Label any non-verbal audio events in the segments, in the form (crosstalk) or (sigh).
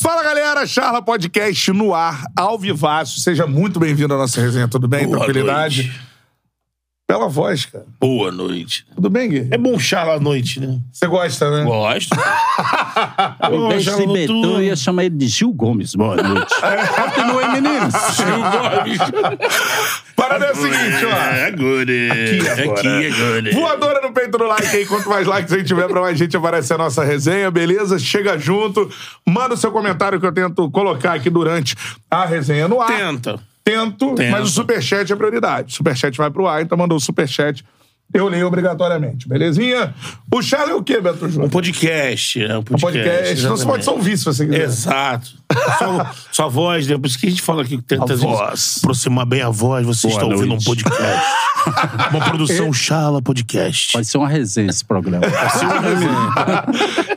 Fala galera, Charla Podcast no ar, ao vivaço. Seja muito bem-vindo à nossa resenha, tudo bem? Boa Tranquilidade? noite. Bela voz, cara. Boa noite. Tudo bem, Gui? É bom charla à noite, né? Você gosta, né? Gosto. Ao Bom invés charla de Betão, eu ia chamar ele de Gil Gomes. Boa noite. (laughs) Continue, meninos. Gil Gomes. Parada é a seguinte, ó. É agora. Aqui agora. Aqui agora. Voadora no peito do like aí. Quanto mais likes a gente tiver, pra mais gente aparecer a nossa resenha, beleza? Chega junto, manda o seu comentário que eu tento colocar aqui durante a resenha no ar. Tenta. Tento, Tenta. mas o superchat é prioridade. Superchat vai pro ar, então mandou o superchat. Eu leio obrigatoriamente, belezinha? O Charla é o quê, Beto Júnior? Um podcast. É um Um podcast. podcast. Então você pode só ouvir se você quiser. Exato. Só, só (laughs) voz, né? Por isso que a gente fala aqui que tenta aproximar bem a voz. Você Boa está ouvindo um noite. podcast. (laughs) Uma produção Charla Podcast. Pode ser uma resenha esse programa. (laughs)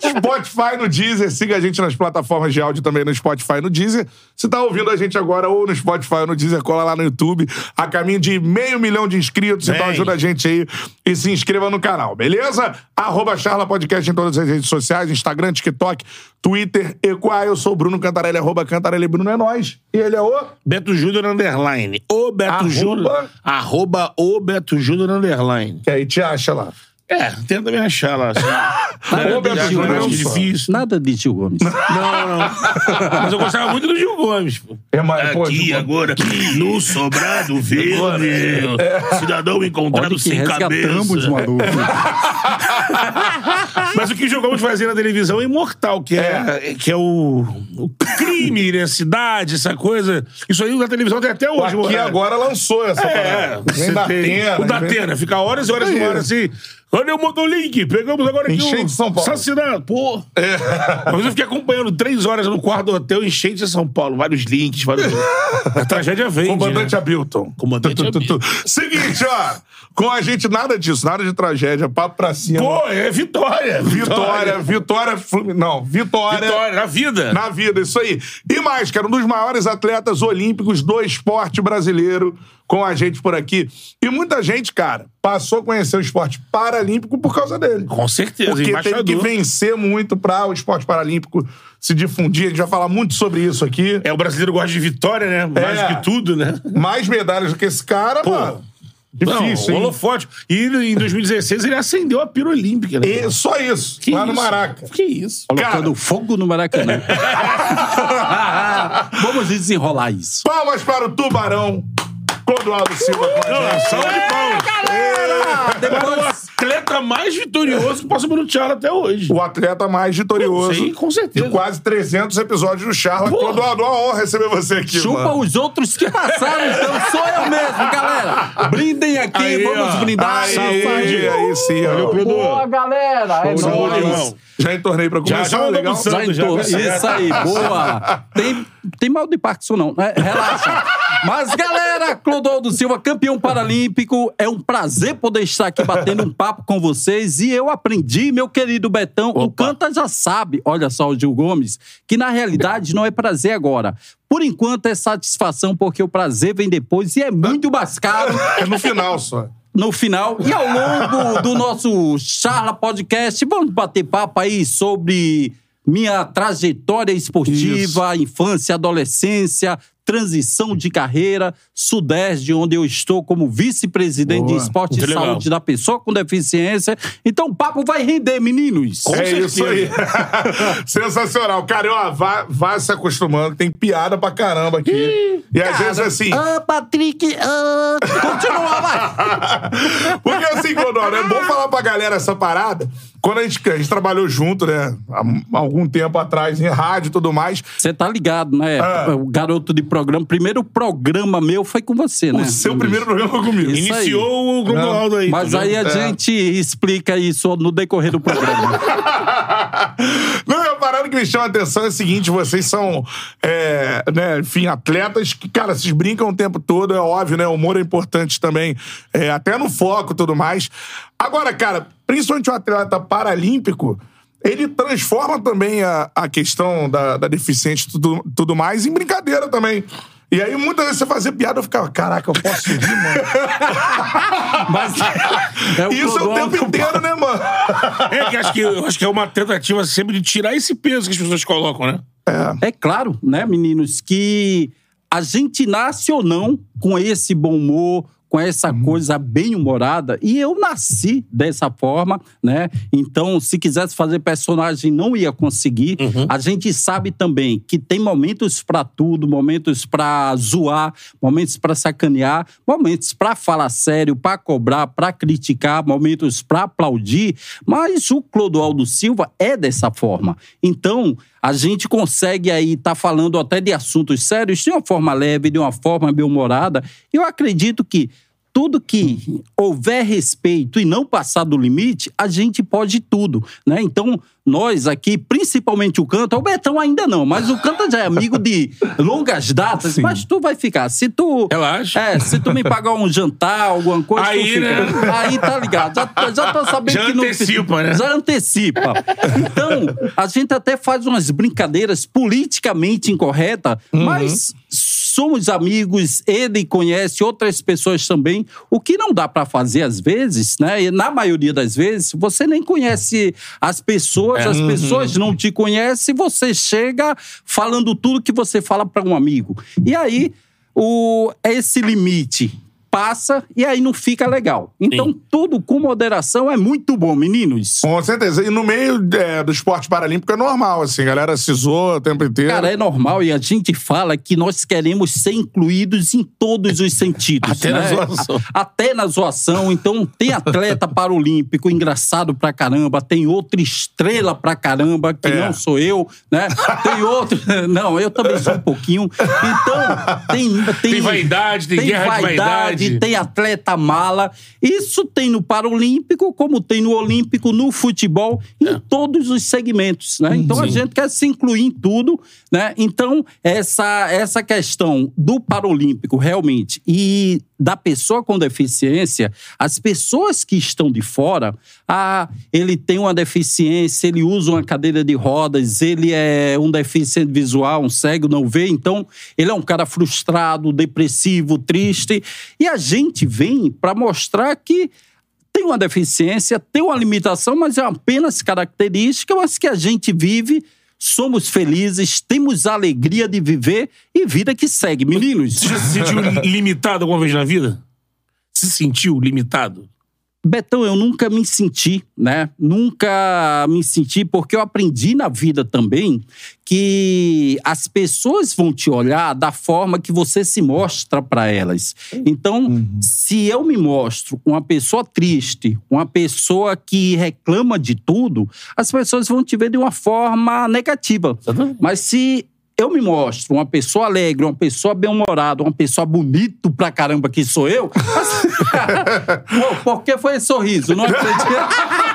Spotify no Deezer. Siga a gente nas plataformas de áudio também no Spotify e no Deezer. Se tá ouvindo a gente agora ou no Spotify ou no Deezer, cola lá no YouTube. A caminho de meio milhão de inscritos. Então Vem. ajuda a gente aí e se inscreva no canal, beleza? Arroba Charla Podcast em todas as redes sociais, Instagram, TikTok, Twitter, Equai. Eu sou o Bruno Cantarelli, arroba Cantarelli Bruno é nós. E ele é o... Beto Júnior Underline. O Beto Arroba? Júnior. Arroba o Beto Júnior Underline. Que aí te acha lá. É, tenta me achar lá. Assim. É um acho só. difícil. Nada de Gil Gomes. Não, não. Mas eu gostava muito do Gil Gomes, pô. É, mas, pô, Aqui, Gil- agora, no sobrado verde, cidadão encontrado Olha que sem cabeça. maluco. (laughs) Mas o que o Gil Gomes fazia na televisão é imortal, que é, que é o, o crime, né? Cidade, essa coisa. Isso aí na televisão tem até hoje, Aqui agora lançou essa É, parada. tem- o da vem- Atena, fica horas e horas e Aí. horas assim. Cadê o Motolink? Pegamos agora aqui Enchente o de São Paulo. É. assassinato. Pô. Mas eu fiquei acompanhando três horas no quarto do hotel, enchente de São Paulo. Vários links, vários... A tragédia vem. Comandante Abilton. Comandante Tu, tu, tu, tu. Abilton. Seguinte, ó. Com a gente, nada disso, nada de tragédia. Papo pra cima. Pô, é vitória. Vitória, vitória, Flumin- Não, vitória. Vitória, na vida. Na vida, isso aí. E mais, cara, um dos maiores atletas olímpicos do esporte brasileiro com a gente por aqui. E muita gente, cara, passou a conhecer o esporte paralímpico por causa dele. Com certeza, Porque embaixador. teve que vencer muito pra o esporte paralímpico se difundir. A gente vai falar muito sobre isso aqui. É, o brasileiro gosta de vitória, né? Mais É. do que tudo, né? Mais medalhas do que esse cara, Pô. mano. Difícil, Não, holofote. E em 2016 ele acendeu a pira olímpica, né? E só isso, Que lá no isso? Maraca. Que isso? Colocando fogo no Maracanã. (laughs) Vamos desenrolar isso. Palmas para o Tubarão. Clodoaldo Silva com a gente. salve de palmas. Depois... O atleta mais vitorioso que passou pelo Thiago até hoje. O atleta mais vitorioso. Sim, com certeza. De quase 300 episódios do Charla. Porra. Clodoaldo, uma honra receber você aqui, Chupa mano. os outros que passaram, então sou eu mesmo, galera. Brindem aqui, Aí, vamos ó. brindar. Aí, Saúde. aí sim, ó. Boa, galera. É nóis. Já entornei pra Já, começar, já mandou legal? pro Santos. Já já certo. Isso aí, boa. (laughs) Tem, tem mal de Parkinson, não. né? Relaxa. Mas, galera, Clodoaldo Silva, campeão paralímpico. É um prazer poder estar aqui batendo um papo com vocês. E eu aprendi, meu querido Betão, o Opa. Canta já sabe, olha só o Gil Gomes, que na realidade não é prazer agora. Por enquanto é satisfação, porque o prazer vem depois e é muito mais caro É no final só. no final. E ao longo do nosso Charla Podcast, vamos bater papo aí sobre minha trajetória esportiva, infância, adolescência, transição de carreira, Sudeste, onde eu estou como vice-presidente de esporte e legal. saúde da pessoa com deficiência. Então o papo vai render, meninos. é isso aí. (laughs) Sensacional. Cara, ó, vá, vá se acostumando, tem piada pra caramba aqui. e às vezes assim. Ah, Patrick, ah. Continua, vai. (laughs) Porque assim, Clodoro, é bom falar pra galera essa parada. Quando a gente, a gente trabalhou junto, né? Há algum tempo atrás, em rádio e tudo mais. Você tá ligado, né? Ah. O garoto de programa. Primeiro programa meu foi com você, né? O seu primeiro programa foi comigo. Isso aí. Iniciou o Clodoaldo aí. Mas tá aí a gente explica isso no decorrer do programa. (laughs) Não, a parada que me chama a atenção é a seguinte: vocês são, é, né, enfim, atletas que, cara, vocês brincam o tempo todo, é óbvio, né? O humor é importante também, é, até no foco e tudo mais. Agora, cara, principalmente o atleta paralímpico. Ele transforma também a, a questão da, da deficiente e tudo, tudo mais em brincadeira também. E aí, muitas vezes você fazia piada, eu ficava, caraca, eu posso rir, mano? (laughs) Mas é o Isso é o tempo inteiro, né, mano? É que acho que eu acho que é uma tentativa sempre de tirar esse peso que as pessoas colocam, né? É claro, né, meninos, que a gente nasce ou não com esse bom humor, com essa coisa bem humorada, e eu nasci dessa forma, né? Então, se quisesse fazer personagem, não ia conseguir. A gente sabe também que tem momentos pra tudo, momentos pra zoar, momentos pra sacanear, momentos pra falar sério, pra cobrar, pra criticar, momentos pra aplaudir, mas o Clodoaldo Silva é dessa forma. Então, a gente consegue aí estar falando até de assuntos sérios de uma forma leve, de uma forma bem-humorada. Eu acredito que tudo que houver respeito e não passar do limite, a gente pode tudo, né? Então, nós aqui, principalmente o Canta, o Betão ainda não, mas o Canta já é amigo de (laughs) longas datas, mas tu vai ficar. Se tu... Relaxa. É, se tu me pagar um jantar, alguma coisa, Aí, né? Aí tá ligado. Já, já tô sabendo Já que não... antecipa, né? Já antecipa. Então, a gente até faz umas brincadeiras politicamente incorretas, Uhum. mas somos amigos, ele conhece outras pessoas também. O que não dá pra fazer às vezes, né? E na maioria das vezes, você nem conhece as pessoas, É. as pessoas não te conhecem, você chega falando tudo que você fala pra um amigo. E aí, o, esse limite passa e aí não fica legal. Então, Sim. tudo com moderação é muito bom, meninos. Com certeza. E no meio é, do esporte paralímpico é normal, assim, a galera se zoa o tempo inteiro. Cara, é normal e a gente fala que nós queremos ser incluídos em todos os sentidos. Até na né? zoação. A- Até na zoação. Então, tem atleta (laughs) paralímpico engraçado pra caramba, tem outra estrela pra caramba, que É. não sou eu, né? Tem outro. (laughs) Não, eu também sou um pouquinho. Então, tem. Tem, Tem vaidade, tem guerra de vaidade. Tem atleta mala. Isso tem no Paralímpico, como tem no Olímpico, no futebol, em É. todos os segmentos, né? Então a gente quer se incluir em tudo, né? Então essa essa questão do Paralímpico realmente e da pessoa com deficiência, as pessoas que estão de fora, ah, ele tem uma deficiência, ele usa uma cadeira de rodas, ele é um deficiente visual, um cego, não vê, então ele é um cara frustrado, depressivo, triste, e a gente vem para mostrar que tem uma deficiência, tem uma limitação, mas é apenas característica, mas que a gente vive, somos felizes, temos a alegria de viver e vida que segue. Meninos, Você já se sentiu limitado alguma vez na vida? Se sentiu limitado? Betão, eu nunca me senti, né? Nunca me senti, porque eu aprendi na vida também que as pessoas vão te olhar da forma que você se mostra para elas. Então, se eu me mostro uma pessoa triste, uma pessoa que reclama de tudo, as pessoas vão te ver de uma forma negativa. Mas se eu me mostro uma pessoa alegre, uma pessoa bem-humorada, uma pessoa bonito pra caramba que sou eu. (laughs) Pô, por que foi esse sorriso? Não acredito.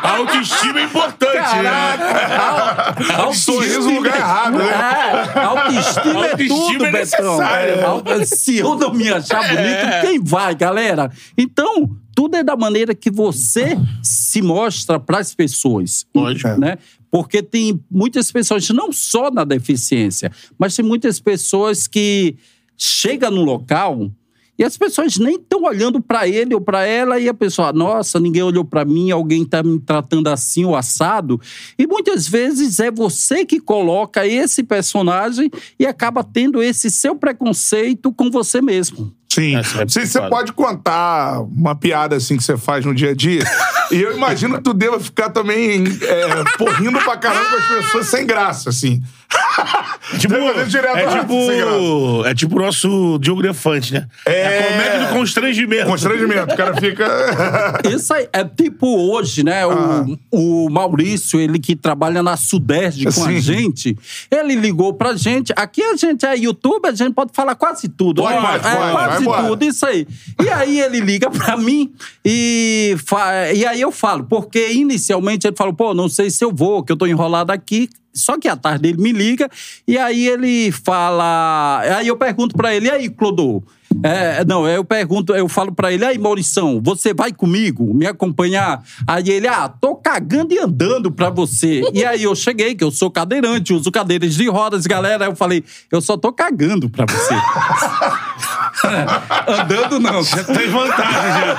A (laughs) autoestima é importante, né? Caraca! (laughs) Au- Sorriso no lugar errado, né? É, autoestima é Autoestima tudo, é Betão. necessário. Auto- Se eu não me achar bonito, quem vai, galera? Então, tudo é da maneira que você se mostra pras pessoas. Lógico. Né? Porque tem muitas pessoas, não só na deficiência, mas tem muitas pessoas que chegam num local E as pessoas nem estão olhando para ele ou para ela e a pessoa, nossa, ninguém olhou para mim, alguém está me tratando assim ou assado. E muitas vezes é você que coloca esse personagem e acaba tendo esse seu preconceito com você mesmo. Sim. Essa é Sim, você pode contar uma piada assim que você faz no dia a dia. (laughs) e eu imagino que tu deva ficar também é, porrindo pra caramba com as pessoas sem graça, assim. (laughs) Tipo, é tipo, é tipo o nosso Diogo Defante, né? É. a comédia do constrangimento. Constrangimento. O cara fica. (laughs) Isso aí é tipo hoje, né? O, o Maurício, ele que trabalha na Sudeste com a Sim. gente, ele ligou pra gente. Aqui a gente é YouTube, a gente pode falar quase tudo. Pode, né? pode, é, pode, quase tudo, isso aí. E aí ele liga pra mim e, fa- e aí eu falo, porque inicialmente ele falou, pô, não sei se eu vou, que eu tô enrolado aqui. Só que à tarde ele me liga e aí ele fala. Aí eu pergunto pra ele, e aí, Clodô? É, não, eu pergunto, eu falo pra ele, aí, Maurição, você vai comigo me acompanhar? Aí ele, ah, tô cagando e andando pra você. E aí eu cheguei, que eu sou cadeirante, uso cadeiras de rodas, galera. Aí eu falei, eu só tô cagando pra você. (laughs) (laughs) andando não. Tem vantagem já.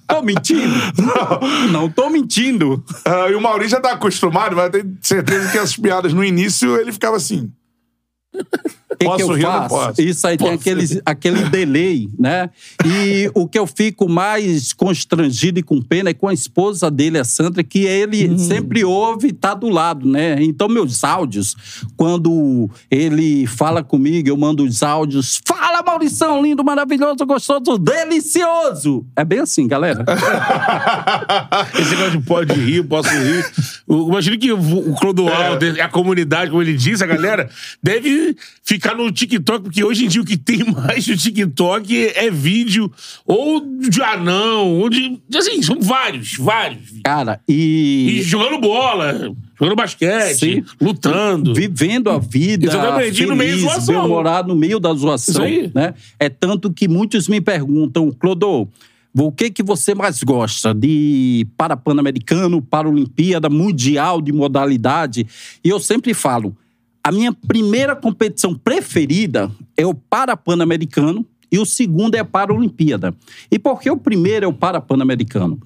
(laughs) Tô mentindo? Não tô mentindo. Ah, e o Maurício já tá acostumado, mas eu tenho certeza que as piadas no início ele ficava assim. Que, Posso que eu rir faço? posso? Isso aí tem aquele, aquele delay, né? E o que eu fico mais constrangido e com pena é com a esposa dele, a Sandra, que ele Hum. sempre ouve e tá do lado, né? Então, meus áudios, quando ele fala comigo, eu mando os áudios. Fala, Maurição, lindo, maravilhoso, gostoso, delicioso! É bem assim, galera. (laughs) Esse negócio de pode rir, posso rir. O- Imagina que o, Clodoaldo, a comunidade, como ele disse, a galera, deve ficar no TikTok, porque hoje em dia o que tem (laughs) mais no TikTok é vídeo ou de anão, ou de. Assim, são vários, vários. Cara, E e. jogando bola, jogando basquete, Sim. lutando. Vivendo a vida. Exatamente, e no meio da feliz, zoação. bem-humorado, no meio da zoação. Né? É tanto que muitos me perguntam, Clodô, o que, que você mais gosta? De Parapan-Americano, Paralimpíada, Mundial de modalidade? E eu sempre falo, a minha primeira competição preferida é o Parapan-Americano e o segundo é a Paralimpíada. E por que o primeiro é o Parapan-Americano?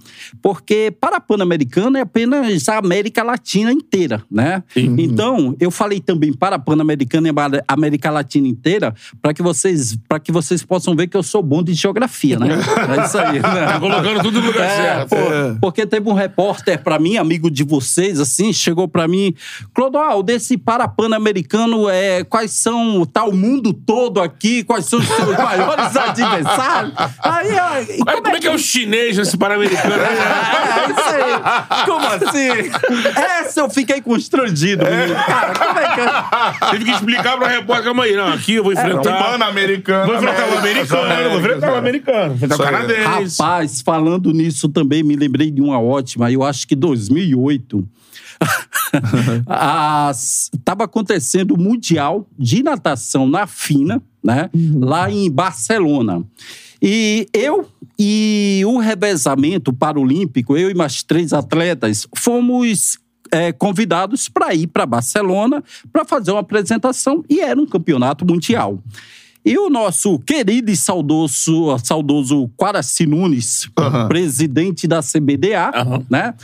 Porque Parapan-Americano é apenas a América Latina inteira, né? Então, eu falei também Parapan-Americano e a América Latina inteira para que vocês para que vocês possam ver que eu sou bom de geografia, né? É isso aí, né? Tá colocando tudo no lugar É, certo. pô, Porque teve um repórter pra mim, amigo de vocês, assim, chegou pra mim, Clodoal, desse Parapan-Americano, é, quais são, tá o mundo todo aqui, quais são os seus maiores adversários? Aí, aí, e Mas como é que é o chinês nesse Pan-Americano? (laughs) é, isso aí. Como assim? Essa eu fiquei constrangido, menino. Cara, como é que eu... Teve que explicar pra repórter, calma aí, não, aqui eu vou enfrentar... Pan-americano. Vou enfrentar o americano, vou enfrentar o americano, enfrentar o canadense. Rapaz, falando nisso também, me lembrei de uma ótima, eu acho que 2008. Estava (laughs) acontecendo o Mundial de Natação na FINA, né? Lá em Barcelona. E eu e o revezamento paralímpico, eu e mais três atletas, fomos é, convidados para ir para Barcelona para fazer uma apresentação e era um campeonato mundial. E o nosso querido e saudoso, saudoso Quaraci Nunes, presidente da CBDA, né?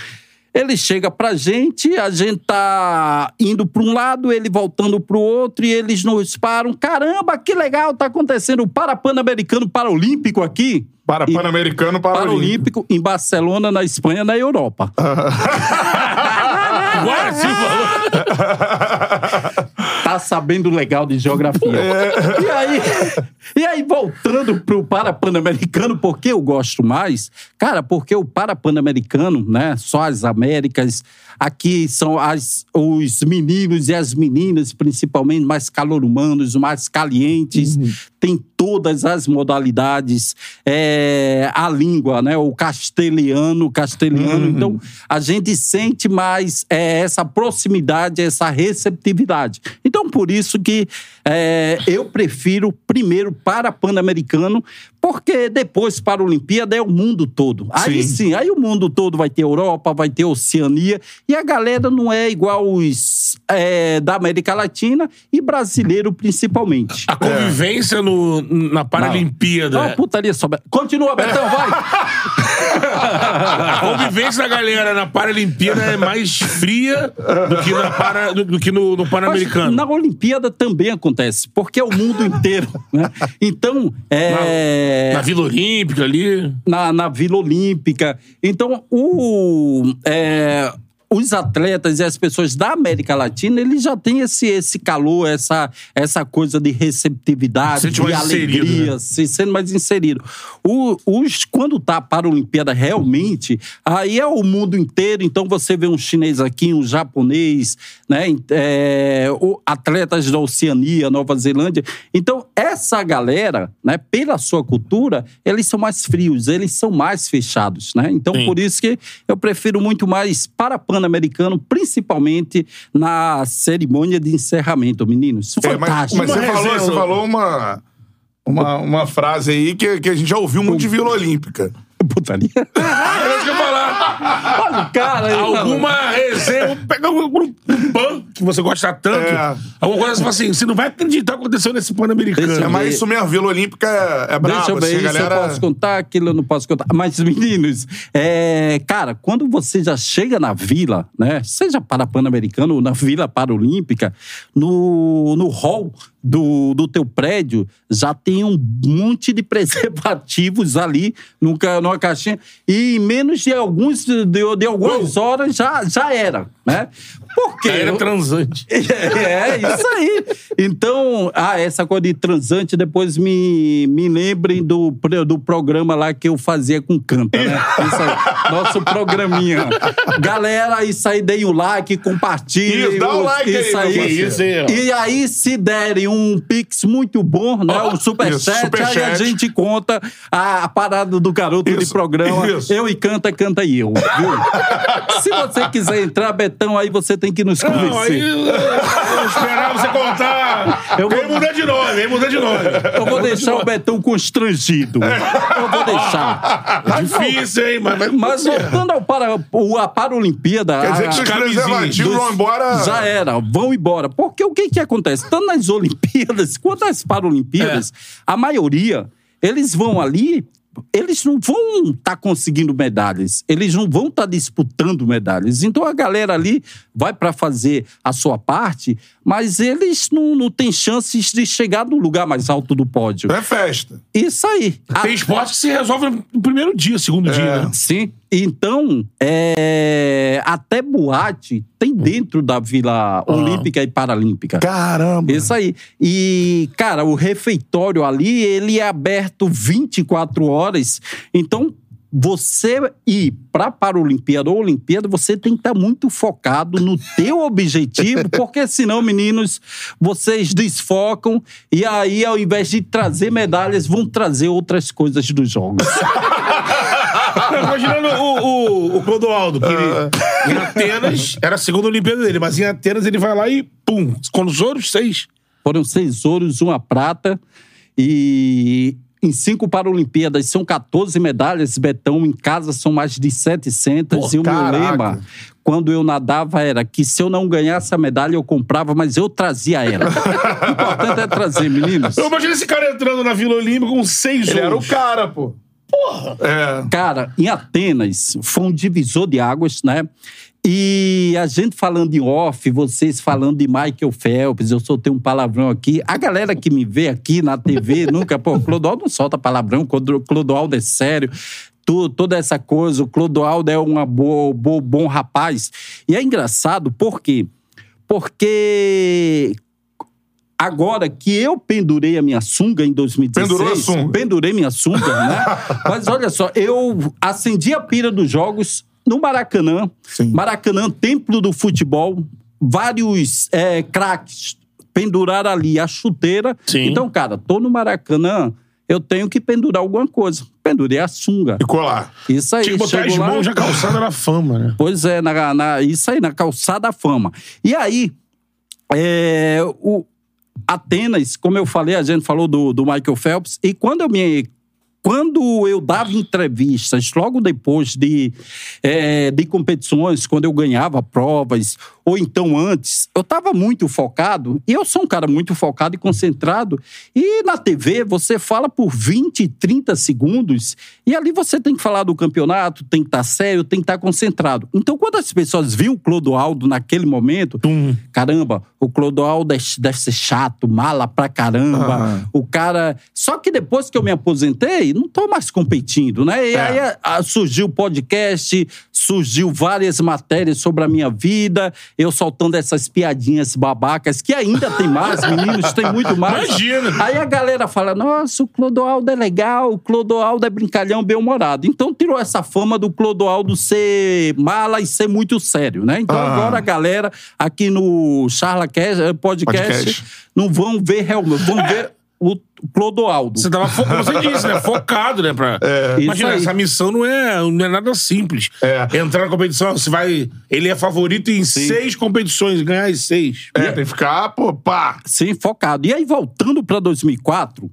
Ele chega pra gente, a gente tá indo pra um lado, ele voltando pro outro, e eles nos param. Caramba, que legal, tá acontecendo o Parapan-Americano Paralímpico aqui. Para Pan-Americano, Paralímpico. Paralímpico em Barcelona, na Espanha, na Europa. (laughs) Agora sim falou. (laughs) sabendo legal de geografia. É. E, aí, e aí, voltando pro Parapan-Americano, por que eu gosto mais? Cara, porque o Parapan-Americano, né? Só as Américas, aqui são as, os meninos e as meninas, principalmente, mais calor-humanos, mais calientes, tem todas as modalidades, é, a língua, né? O castelhano, castelhano. Então, a gente sente mais é, essa proximidade, essa receptividade. Então, por isso que é, eu prefiro primeiro para Pan-Americano, Porque depois, para a Olimpíada, é o mundo todo. Aí Sim. sim, aí o mundo todo vai ter Europa, vai ter Oceania, e a galera não é igual os é, da América Latina e brasileiro principalmente. A convivência no, na Paralimpíada. Não, putaria só. Continua, Betão, vai! A convivência da galera na Paralimpíada é mais fria do que, na para, do, do que no, no Pan-Americano. na Olimpíada também acontece, porque é o mundo inteiro. Né? Então, é. Na Vila Olímpica ali. na, na Vila Olímpica. Então, o, é, os atletas e as pessoas da América Latina, eles já têm esse, esse calor, essa, essa coisa de receptividade, Sente de mais inserido, alegria, né? se sendo mais inserido. O, os, quando tá para a Olimpíada realmente, aí é o mundo inteiro, então você vê um chinês aqui, um japonês, né, é, o- atletas da Oceania, Nova Zelândia. Então, essa galera, né, pela sua cultura, eles são mais frios, eles são mais fechados, né? Então, Sim. por isso que eu prefiro muito mais para Pan-Americano, principalmente na cerimônia de encerramento, meninos. É, mas, Fantástico. mas você, falou, você falou uma, uma, uma frase aí que, que a gente já ouviu muito de Vila Olímpica. Putaria. Era (laughs) isso que eu ia falar. Cara aí. Alguma resenha, pega um, um pan que você gosta tanto. É. Alguma coisa você fala assim: você não vai acreditar o que aconteceu nesse Pan-Americano. É eu mais isso mesmo, Vila Olímpica é, é braba. Deixa eu ver, assim, isso galera... eu posso contar, aquilo eu não posso contar. Mas, meninos, é, cara, quando você já chega na vila, né? Seja para Pan-Americano ou na Vila Paralímpica, no, no hall do, do teu prédio, já tem um monte de (laughs) preservativos ali numa, numa caixinha. E em menos de, alguns, de, de algumas horas já, já era, né? Por quê? Era transante. (laughs) É, isso aí. Então, ah, essa coisa de transante, depois me, me lembrem do, do programa lá que eu fazia com Canta, né? (laughs) Aí, nosso programinha. Galera, isso aí, deem o like, compartilhem. Isso, dá o os- like aí, isso aí. Isso aí. E aí, se derem um pix muito bom, né? Um Isso, superchat, aí a gente conta a, parada do garoto de Isso, programa. isso. Eu e Canta, Canta e eu, viu? (laughs) se você quiser entrar, Betão, aí você tem que nos Não, aí convencer. eu, esperava você contar. Eu vou- mudar de nome, vem mudar de nome. Eu vou deixar o Betão constrangido. Eu vou deixar. É difícil, hein? Mas, mas, Mas voltando ao para, a Paralimpíada. Quer dizer que os preservativos dos- vão embora... Já era, vão embora. Porque o que que acontece? Tanto nas Olimpíadas (laughs) quanto nas Paralimpíadas, a maioria, eles vão ali, eles não vão estar conseguindo medalhas, eles não vão estar disputando medalhas. Então a galera ali vai para fazer a sua parte, mas eles não, não têm chances de chegar no lugar mais alto do pódio. É festa. Isso aí. A- Tem esporte que se resolve no primeiro dia, segundo dia, né? Sim. Então, é, até boate tem dentro da Vila Olímpica e Paralímpica. Caramba. Isso aí. E, cara, o refeitório ali, ele é aberto 24 horas. Então, você ir para Paralimpíada ou Olimpíada, você tem que estar muito focado no teu objetivo, (laughs) porque senão, meninos, vocês desfocam e aí, ao invés de trazer medalhas, vão trazer outras coisas dos jogos. (laughs) Não, Imaginando o, o, o Clodoaldo, que ele, em Atenas, era a segunda Olimpíada dele, mas em Atenas ele vai lá e pum, com os ouros, seis. Foram seis ouros, uma prata. E em cinco Paralimpíadas são 14 medalhas. Betão, em casa, são mais de 700. Pô, e o meu caraca. lema, quando eu nadava, era que se eu não ganhasse a medalha, eu comprava, mas eu trazia ela. (laughs) o importante é trazer, meninos. Eu imagino esse cara entrando na Vila Olímpica com seis Ele era o cara, pô. Porra. É. Cara, em Atenas foi um divisor de águas, né? E a gente falando em off, vocês falando de Michael Phelps, eu soltei um palavrão aqui. A galera que me vê aqui na TV (laughs) nunca, pô, Clodoaldo não solta palavrão, Clodoaldo é sério. Tu- toda essa coisa, o Clodoaldo é um bo, bo, bom rapaz. E é engraçado, por quê? Porque Agora que eu pendurei a minha sunga em 2016. Pendurou a sunga. Pendurei minha sunga, né? (laughs) Mas olha só, eu acendi a pira dos jogos no Maracanã. Sim. Maracanã, templo do futebol. Vários é, craques penduraram ali a chuteira. Sim. Então, cara, tô no Maracanã, eu tenho que pendurar alguma coisa. Pendurei a sunga. Ficou lá. Isso aí. Tinha que botar as lá- mãos já calçada na fama, né? Pois é, na, na- isso aí, na calçada da fama. E aí, é, o Atenas, como eu falei, a gente falou do, do Michael Phelps, e quando eu me quando eu dava entrevistas, logo depois de, é, de competições, quando eu ganhava provas, ou então antes, eu estava muito focado, e eu sou um cara muito focado e concentrado, e na TV você fala por 20, 30 segundos, e ali você tem que falar do campeonato, tem que estar sério, tem que estar concentrado. Então, quando as pessoas viam o Clodoaldo naquele momento, caramba, o Clodoaldo é- deve ser chato, mala pra caramba, o cara... Só que depois que eu me aposentei, não tô mais competindo, né? E É. aí a- a- surgiu o podcast, surgiu várias matérias sobre a minha vida, eu soltando essas piadinhas babacas, que ainda tem mais, meninos, tem muito mais. Imagina. Aí a galera fala, nossa, o Clodoaldo é legal, o Clodoaldo é brincalhão, bem-humorado. Então tirou essa fama do Clodoaldo ser mala e ser muito sério, né? Então Ah. agora a galera aqui no Charlacast eh, podcast, Podcast. não vão ver realmente, vão ver o Clodoaldo. Você tava fo- como você disse, né? Focado, né? Pra... Imagina, Isso aí. essa missão não é, não é nada simples. É. Entrar na competição, você vai. Ele é favorito em seis competições, ganhar as seis. É, tem que ficar, pô, pá. Sim, focado. E aí, voltando para 2004,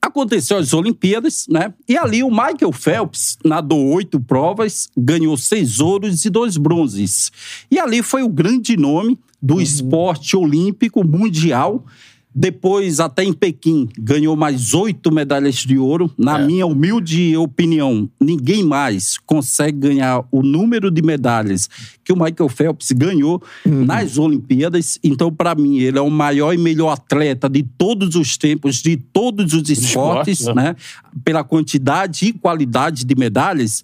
aconteceu as Olimpíadas, né? E ali o Michael Phelps nadou oito provas, ganhou seis ouros e dois bronzes. E ali foi o grande nome do esporte olímpico mundial. Depois, até em Pequim, ganhou mais oito medalhas de ouro. Na minha humilde opinião, ninguém mais consegue ganhar o número de medalhas que o Michael Phelps ganhou nas Olimpíadas. Então, para mim, ele é o maior e melhor atleta de todos os tempos, de todos os esportes, esportes, né? Pela quantidade e qualidade de medalhas.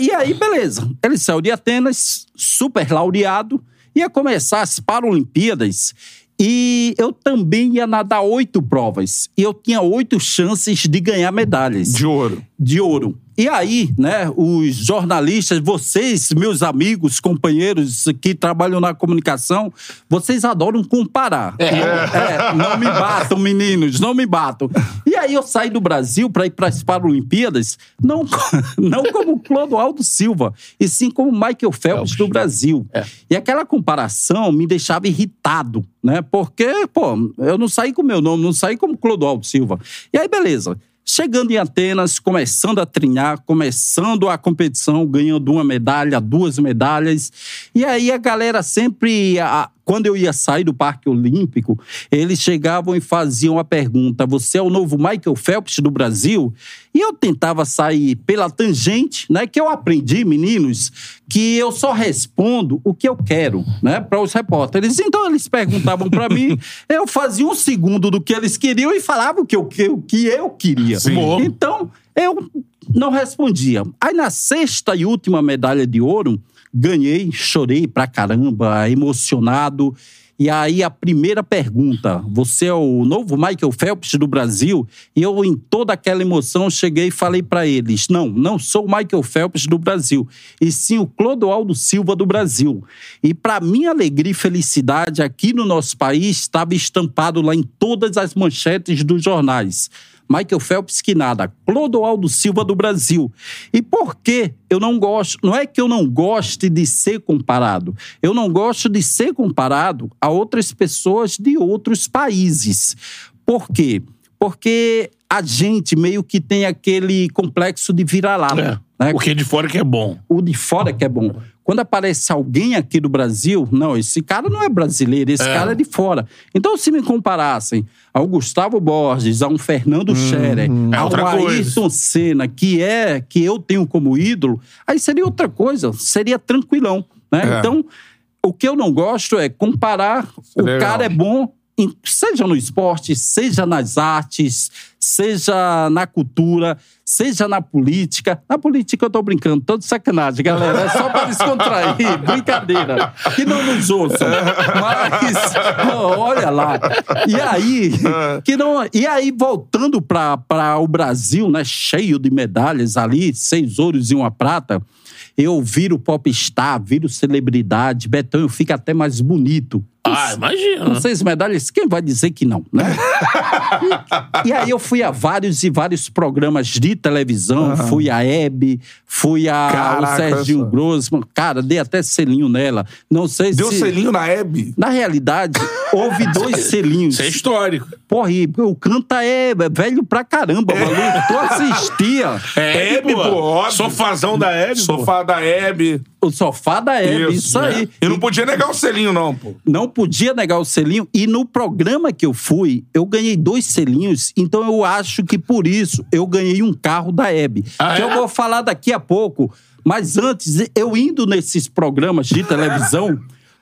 E aí, beleza. Ele saiu de Atenas, super laureado, ia começar as Paralimpíadas. E eu também ia nadar oito provas. E eu tinha oito chances de ganhar medalhas De ouro. de ouro. E aí, né, os jornalistas, vocês, meus amigos, companheiros que trabalham na comunicação, vocês adoram comparar. É, não me batam, meninos, não me batam. E aí eu saí do Brasil para ir para as Paralimpíadas, não, (laughs) não como Clodoaldo Silva, e sim como Michael Phelps do Brasil. E aquela comparação me deixava irritado, né? Porque, pô, eu não saí com meu nome, não saí como Clodoaldo Silva. E aí, beleza. Chegando em Atenas, começando a trinhar, começando a competição, ganhando uma medalha, duas medalhas. E aí a galera sempre, a- quando eu ia sair do Parque Olímpico, eles chegavam e faziam a pergunta: Você é o novo Michael Phelps do Brasil? E eu tentava sair pela tangente, né? Que eu aprendi, meninos, que eu só respondo o que eu quero, né? Para os repórteres. Então eles perguntavam para mim, (laughs) eu fazia um segundo do que eles queriam e falava o que eu, o que eu queria. Sim. Então eu não respondia. Aí na sexta e última medalha de ouro, ganhei, chorei pra caramba, emocionado. E aí a primeira pergunta, você é o novo Michael Phelps do Brasil? E eu, em toda aquela emoção, cheguei e falei pra eles, não, não sou o Michael Phelps do Brasil, e sim o Clodoaldo Silva do Brasil. E pra minha alegria e felicidade, aqui no nosso país, estava estampado lá em todas as manchetes dos jornais. Michael Phelps que nada, Clodoaldo Silva do Brasil. E por que eu não gosto? Não é que eu não goste de ser comparado. Eu não gosto de ser comparado a outras pessoas de outros países. Por quê? Porque a gente meio que tem aquele complexo de vira-lata. né? O que é de fora que é bom. o de fora que é bom. Quando aparece alguém aqui do Brasil, não, esse cara não é brasileiro, esse cara é de fora. Então, se me comparassem ao Gustavo Borges, a um Fernando Scherer, É a um outra coisa. Ayrton Senna, que é que eu tenho como ídolo, aí seria outra coisa, seria tranquilão, né? É. Então, o que eu não gosto é comparar o Legal. cara é bom seja no esporte, seja nas artes, seja na cultura, seja na política. Na política eu tô brincando, tô de sacanagem, galera. É só para descontrair, (laughs) brincadeira. Que não nos ouçam. Mas, ó, olha lá. E aí, que não, e aí voltando para o Brasil, né, cheio de medalhas ali, seis ouros e uma prata, eu viro popstar, viro celebridade, Betão, eu fico até mais bonito. Ah, imagina. Com seis medalhas, quem vai dizer que não, né? e, (laughs) e aí eu fui a vários e vários programas de televisão, fui a Hebe, fui a Caraca, o Serginho só. Grossman, cara, dei até selinho nela. Não sei Deu se... selinho na Hebe. Na realidade, houve (laughs) dois selinhos. Isso é histórico. Porra, e o canta é velho pra caramba, maluco. Tu assistia É, Hebe, pô. Sofazão da Hebe, pô. Sofá da Hebe. O sofá da Hebe, isso, né? aí. E não podia negar o selinho, não, pô. não podia negar o selinho. E no programa que eu fui, eu ganhei dois selinhos. Então eu acho que por isso eu ganhei um carro da Hebe. Ah, que é? eu vou falar daqui a pouco. Mas antes, eu indo nesses programas de televisão.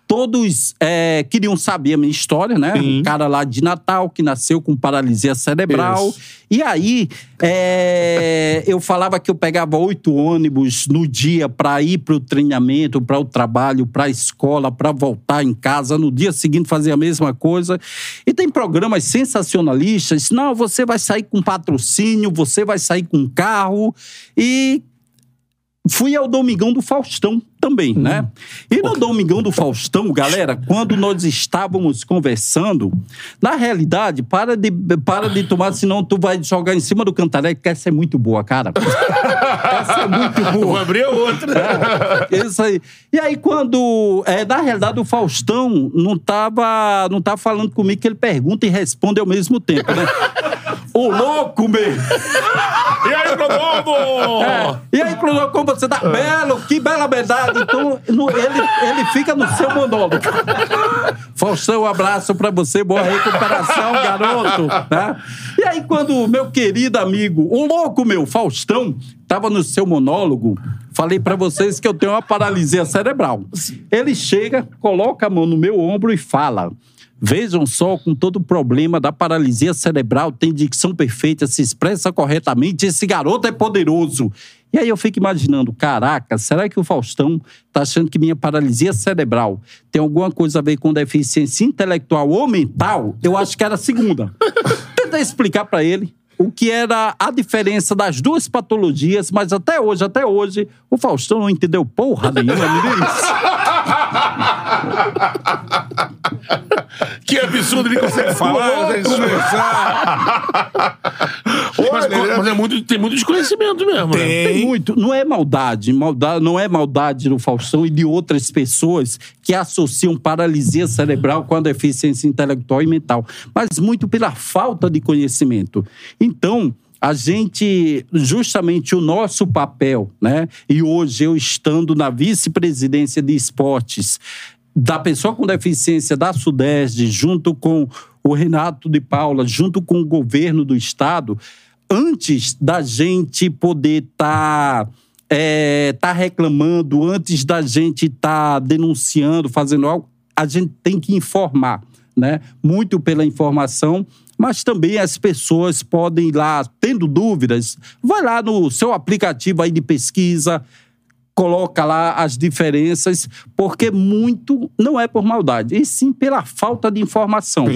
Todos é, queriam saber a minha história, né? Um cara lá de Natal que nasceu com paralisia cerebral. Isso. E aí, é, eu falava que eu pegava oito ônibus no dia para ir para o treinamento, para o trabalho, para a escola, para voltar em casa. No dia seguinte, fazer a mesma coisa. E tem programas sensacionalistas. Não, você vai sair com patrocínio, você vai sair com carro. E fui ao Domingão do Faustão também, né? E no Domingão do Faustão, galera, quando nós estávamos conversando, na realidade, para de, para de tomar, senão tu vai jogar em cima do cantaré, que essa é muito boa, cara. (laughs) essa é muito Vou boa. abrir outra. É, Isso aí. E aí, quando. É, na realidade, o Faustão não tava, não tava falando comigo, que ele pergunta e responde ao mesmo tempo, né? Ô, louco, meu! E aí, Clodoaldo? É. E aí, Clodô, como você tá belo, que bela verdade. Então, no- ele, ele fica no seu monólogo. Faustão, um abraço pra você, boa recuperação, garoto. Tá? E aí, quando o meu querido amigo, o louco meu, Faustão, tava no seu monólogo, falei pra vocês que eu tenho uma paralisia cerebral. Ele chega, coloca a mão no meu ombro e fala. Vejam só, com todo o problema da paralisia cerebral, tem dicção perfeita, se expressa corretamente, esse garoto é poderoso. E aí eu fico imaginando, caraca, será que o Faustão tá achando que minha paralisia cerebral tem alguma coisa a ver com deficiência intelectual ou mental? Eu acho que era a segunda. (laughs) Tentei explicar pra ele o que era a diferença das duas patologias, mas até hoje, até hoje, o Faustão não entendeu porra nenhuma, meninos. (laughs) Que absurdo, ele consegue falar, consegue. Mas, Olha, mas é muito, tem muito desconhecimento mesmo, né? Tem muito. Não é maldade, maldade. Não é maldade do Faustão e de outras pessoas que associam paralisia cerebral com a deficiência intelectual e mental, mas muito pela falta de conhecimento. Então, a gente, justamente o nosso papel, né? E hoje eu estando na vice-presidência de esportes da pessoa com deficiência da Sudeste, junto com o Renato de Paula, junto com o governo do estado, antes da gente poder estar tá reclamando, antes da gente estar denunciando, fazendo algo, a gente tem que informar, né? Muito pela informação, mas também as pessoas podem ir lá, tendo dúvidas, vai lá no seu aplicativo aí de pesquisa, coloca lá as diferenças, porque muito não é por maldade, e sim pela falta de informação.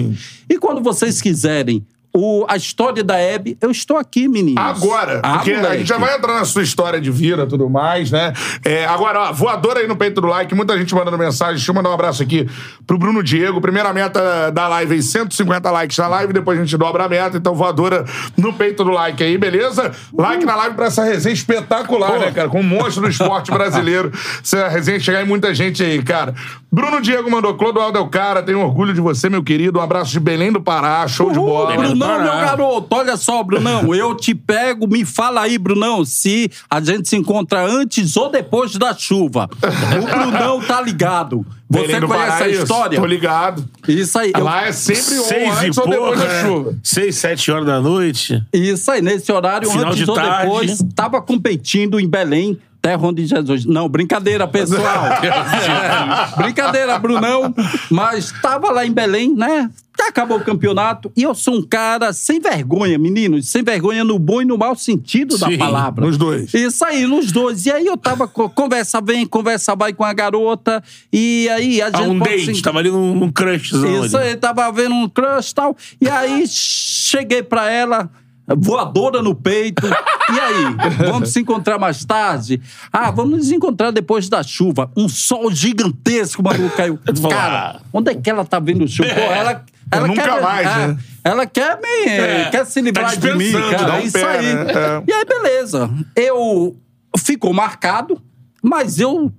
E quando vocês quiserem o, a história da Hebe, eu estou aqui, meninos. Agora, Ah, porque a moleque. gente já vai entrar na sua história de vida e tudo mais, né? É, agora, ó, voadora aí no peito do like, muita gente mandando mensagem. Deixa eu mandar um abraço aqui pro Bruno Diego. Primeira meta da live aí, 150 likes na live, depois a gente dobra a meta. Então, voadora no peito do like aí, beleza? Like na live pra essa resenha espetacular, né, cara? Com um monstro do esporte (laughs) brasileiro. Essa resenha chegar em muita gente aí, cara. Bruno Diego mandou, Clodoaldo é o cara, tenho orgulho de você, meu querido. Um abraço de Belém do Pará, show de Uhul, bola. Brunão, meu garoto, olha só, Brunão, eu te pego, me fala aí, Brunão, se a gente se encontra antes ou depois da chuva. O Brunão tá ligado. Você Belém conhece Pará, a história? Tô ligado. Isso aí. eu- Lá é sempre ou Seis e antes ou depois da né? chuva. Seis, sete horas da noite. Isso aí, nesse horário, Final antes de ou tarde. depois, tava competindo em Belém, terra onde Jesus. Não, brincadeira, pessoal. (laughs) Brincadeira, Brunão. Mas tava lá em Belém, né? Acabou o campeonato e eu sou um cara sem vergonha, meninos, sem vergonha no bom e no mau sentido da Sim, palavra. nos dois. Isso aí, nos dois. E aí eu tava, co- conversa vem, conversa vai com a garota, e aí a gente. Ah, um date, se- tava ali num, num crushzão isso ali. aí, tava vendo um crush e tal. E aí cheguei pra ela. Voadora no peito. E aí? (laughs) Vamos se encontrar mais tarde? Ah, vamos nos encontrar depois da chuva. Um sol gigantesco, mano, caiu. (laughs) falou, Cara, ah. onde é que ela tá vendo chuva? Pô, ela. Ela nunca quer, mais, é, né? Ela quer me, É, quer se livrar tá de mim, cara. um é isso pé, aí. né? É. E aí, beleza. Eu ficou marcado, mas eu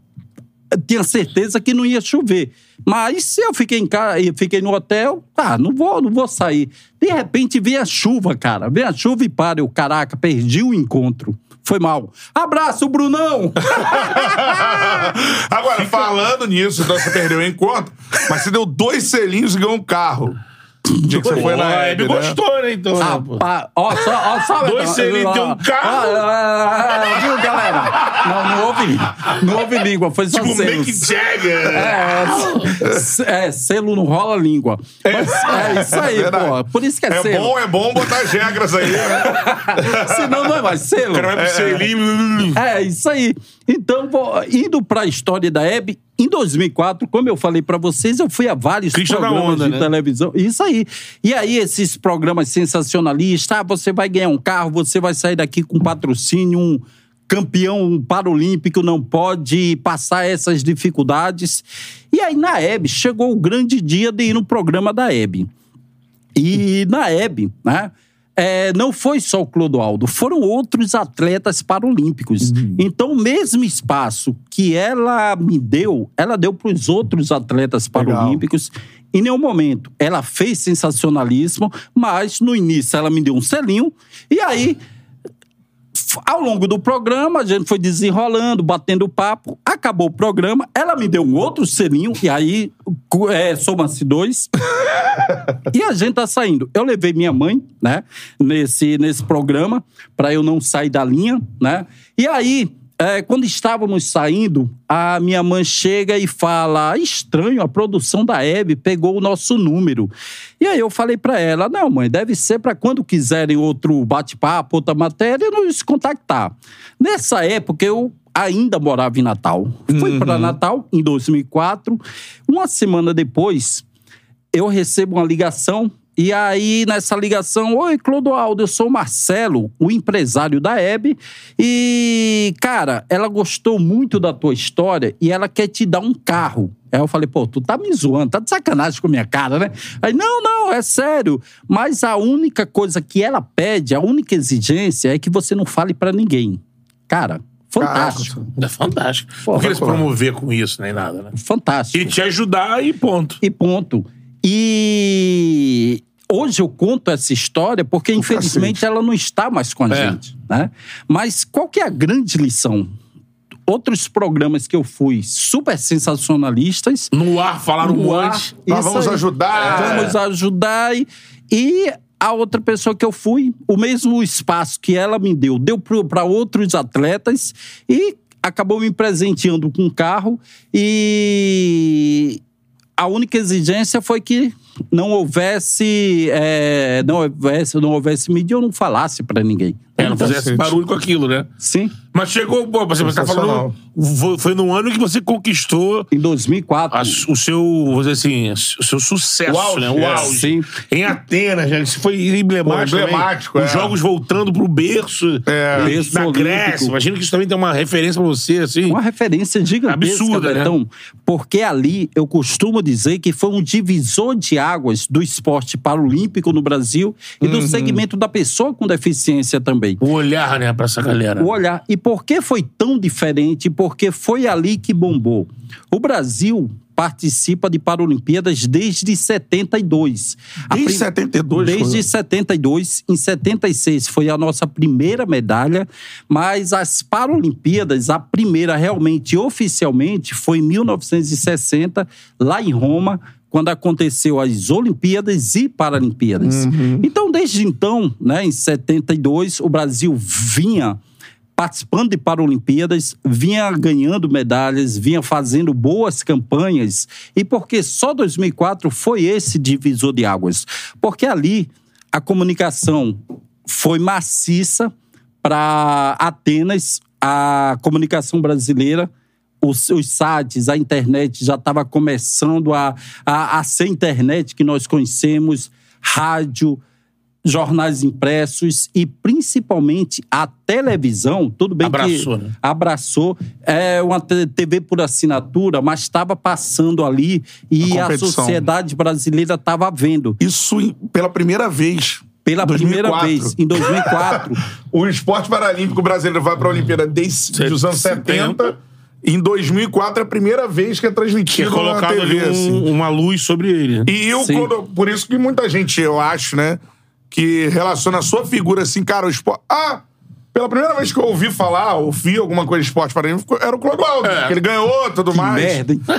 tinha certeza que não ia chover. Mas se eu fiquei em casa, eu fiquei no hotel, tá, não vou, não vou sair. De repente vem a chuva, cara. Vem a chuva e para. Eu, caraca, perdi o encontro. Foi mal. Abraço, Brunão! (laughs) Agora, falando nisso, então você perdeu o encontro, mas você deu dois selinhos e ganhou um carro. Dia que você foi na Hebe, né? gostou, né, então? né, pô? Rapaz, ó, só, ó, só. Dois selinhos, tem um carro. Ó, ó, ó, viu, galera? Não, não houve, não houve língua, foi só Tipo, selos. Mick Jagger. É, se- é, selo não rola língua. Mas é isso aí, Verdade. pô. Por isso que é, É selo. bom, é bom botar as regras aí, né? (laughs) Senão não é mais selo. O cara vai pro selinho. É, isso aí. Então, vou- indo pra história da Hebe, em 2004, como eu falei pra vocês, eu fui a vários Crista da programas onda, de né? televisão. Isso aí. E aí, esses programas sensacionalistas, ah, você vai ganhar um carro, você vai sair daqui com patrocínio, um campeão paralímpico não pode passar essas dificuldades. E aí, na Hebe, chegou o grande dia de ir no programa da Hebe. E na Hebe, né? É, não foi só o Clodoaldo, foram outros atletas paralímpicos. Então, o mesmo espaço que ela me deu, ela deu para os outros atletas paralímpicos. Em nenhum momento ela fez sensacionalismo, mas no início ela me deu um selinho. E aí, ao longo do programa, a gente foi desenrolando, batendo papo. Acabou o programa, ela me deu um outro selinho, e aí é, soma-se dois. (laughs) E a gente tá saindo. Eu levei minha mãe, né, nesse, nesse programa, para eu não sair da linha, né? E aí, é, quando estávamos saindo, a minha mãe chega e fala: estranho, a produção da Hebe pegou o nosso número. E aí eu falei para ela: não, mãe, deve ser para quando quiserem outro bate-papo, outra matéria, nos contactar. Nessa época, eu ainda morava em Natal. Fui para Natal em 2004. Uma semana depois, eu recebo uma ligação. E aí, nessa ligação, oi, Clodoaldo, eu sou o Marcelo, o empresário da Hebe. E, cara, ela gostou muito da tua história e ela quer te dar um carro. Aí eu falei, pô, tu tá me zoando, tá de sacanagem com a minha cara, né? Aí, não, não, é sério. Mas a única coisa que ela pede, a única exigência é que você não fale pra ninguém. Cara, fantástico. É fantástico. Pô, Não queria se promover com isso, nem nada, né? Fantástico. Queria te ajudar e ponto. E ponto. E hoje eu conto essa história porque, infelizmente, ela não está mais com a É. gente. Né? Mas qual que é a grande lição? Outros programas que eu fui super sensacionalistas. No ar, falaram um no ar, monte. Nós vamos aí. ajudar. Vamos ajudar. E, e a outra pessoa que eu fui, o mesmo espaço que ela me deu, deu para outros atletas e acabou me presenteando com um carro. E a única exigência foi que não houvesse, é, não houvesse, não houvesse mídia, eu não falasse para ninguém. É, não fizesse Cacete. barulho com aquilo, né? Sim, Mas chegou, pô, você, você tá falando. Foi, no ano que você conquistou em 2004. a- o seu, vou dizer assim, o seu sucesso, O auge, né? O é. auge. Sim. Em Atenas, né? Isso foi emblemático. Pô, emblemático, é. Os jogos voltando pro berço. É. Berço da. Grécia. Imagino que isso também tem uma referência pra você, assim. Uma referência gigantesca, Absurda, né? Betão. Porque ali eu costumo dizer que foi um divisor de águas do esporte paralímpico no Brasil e Uhum. do segmento da pessoa com deficiência também. O olhar, né, pra essa galera. O olhar. E por que foi tão diferente? Porque foi ali que bombou. O Brasil participa de Paralimpíadas desde 72. A Desde prim- 72, Desde foi? 72. Em 76 foi a nossa primeira medalha, mas as Paralimpíadas, a primeira realmente oficialmente foi em 1960, lá em Roma, quando aconteceu as Olimpíadas e Paralimpíadas. Então, desde então, né, em 72, o Brasil vinha participando de Paralimpíadas, vinha ganhando medalhas, vinha fazendo boas campanhas. E porque só 2004 foi esse divisor de águas? Porque ali a comunicação foi maciça para Atenas, a comunicação brasileira os, os sites, a internet já estava começando a, a, a ser internet que nós conhecemos, rádio. jornais impressos e principalmente a televisão, tudo bem Abraçou, que né? abraçou, é uma TV por assinatura, mas estava passando ali e A a, sociedade brasileira estava vendo. Isso pela primeira vez. Pela 2004. primeira vez, em 2004. (laughs) O esporte paralímpico brasileiro vai para a Olimpíada desde os anos 70. Em 2004 é a primeira vez que é Que transmitido é na colocado TV. ali um- assim. uma luz sobre ele. E eu, quando- por isso que muita gente, eu acho, né, que relaciona a sua figura assim, cara, o esporte. Ah! Pela primeira vez que eu ouvi falar, ouvi alguma coisa de esporte paralímpico, era o Clodoaldo, que ele ganhou tudo mais. Merda, hein? (laughs)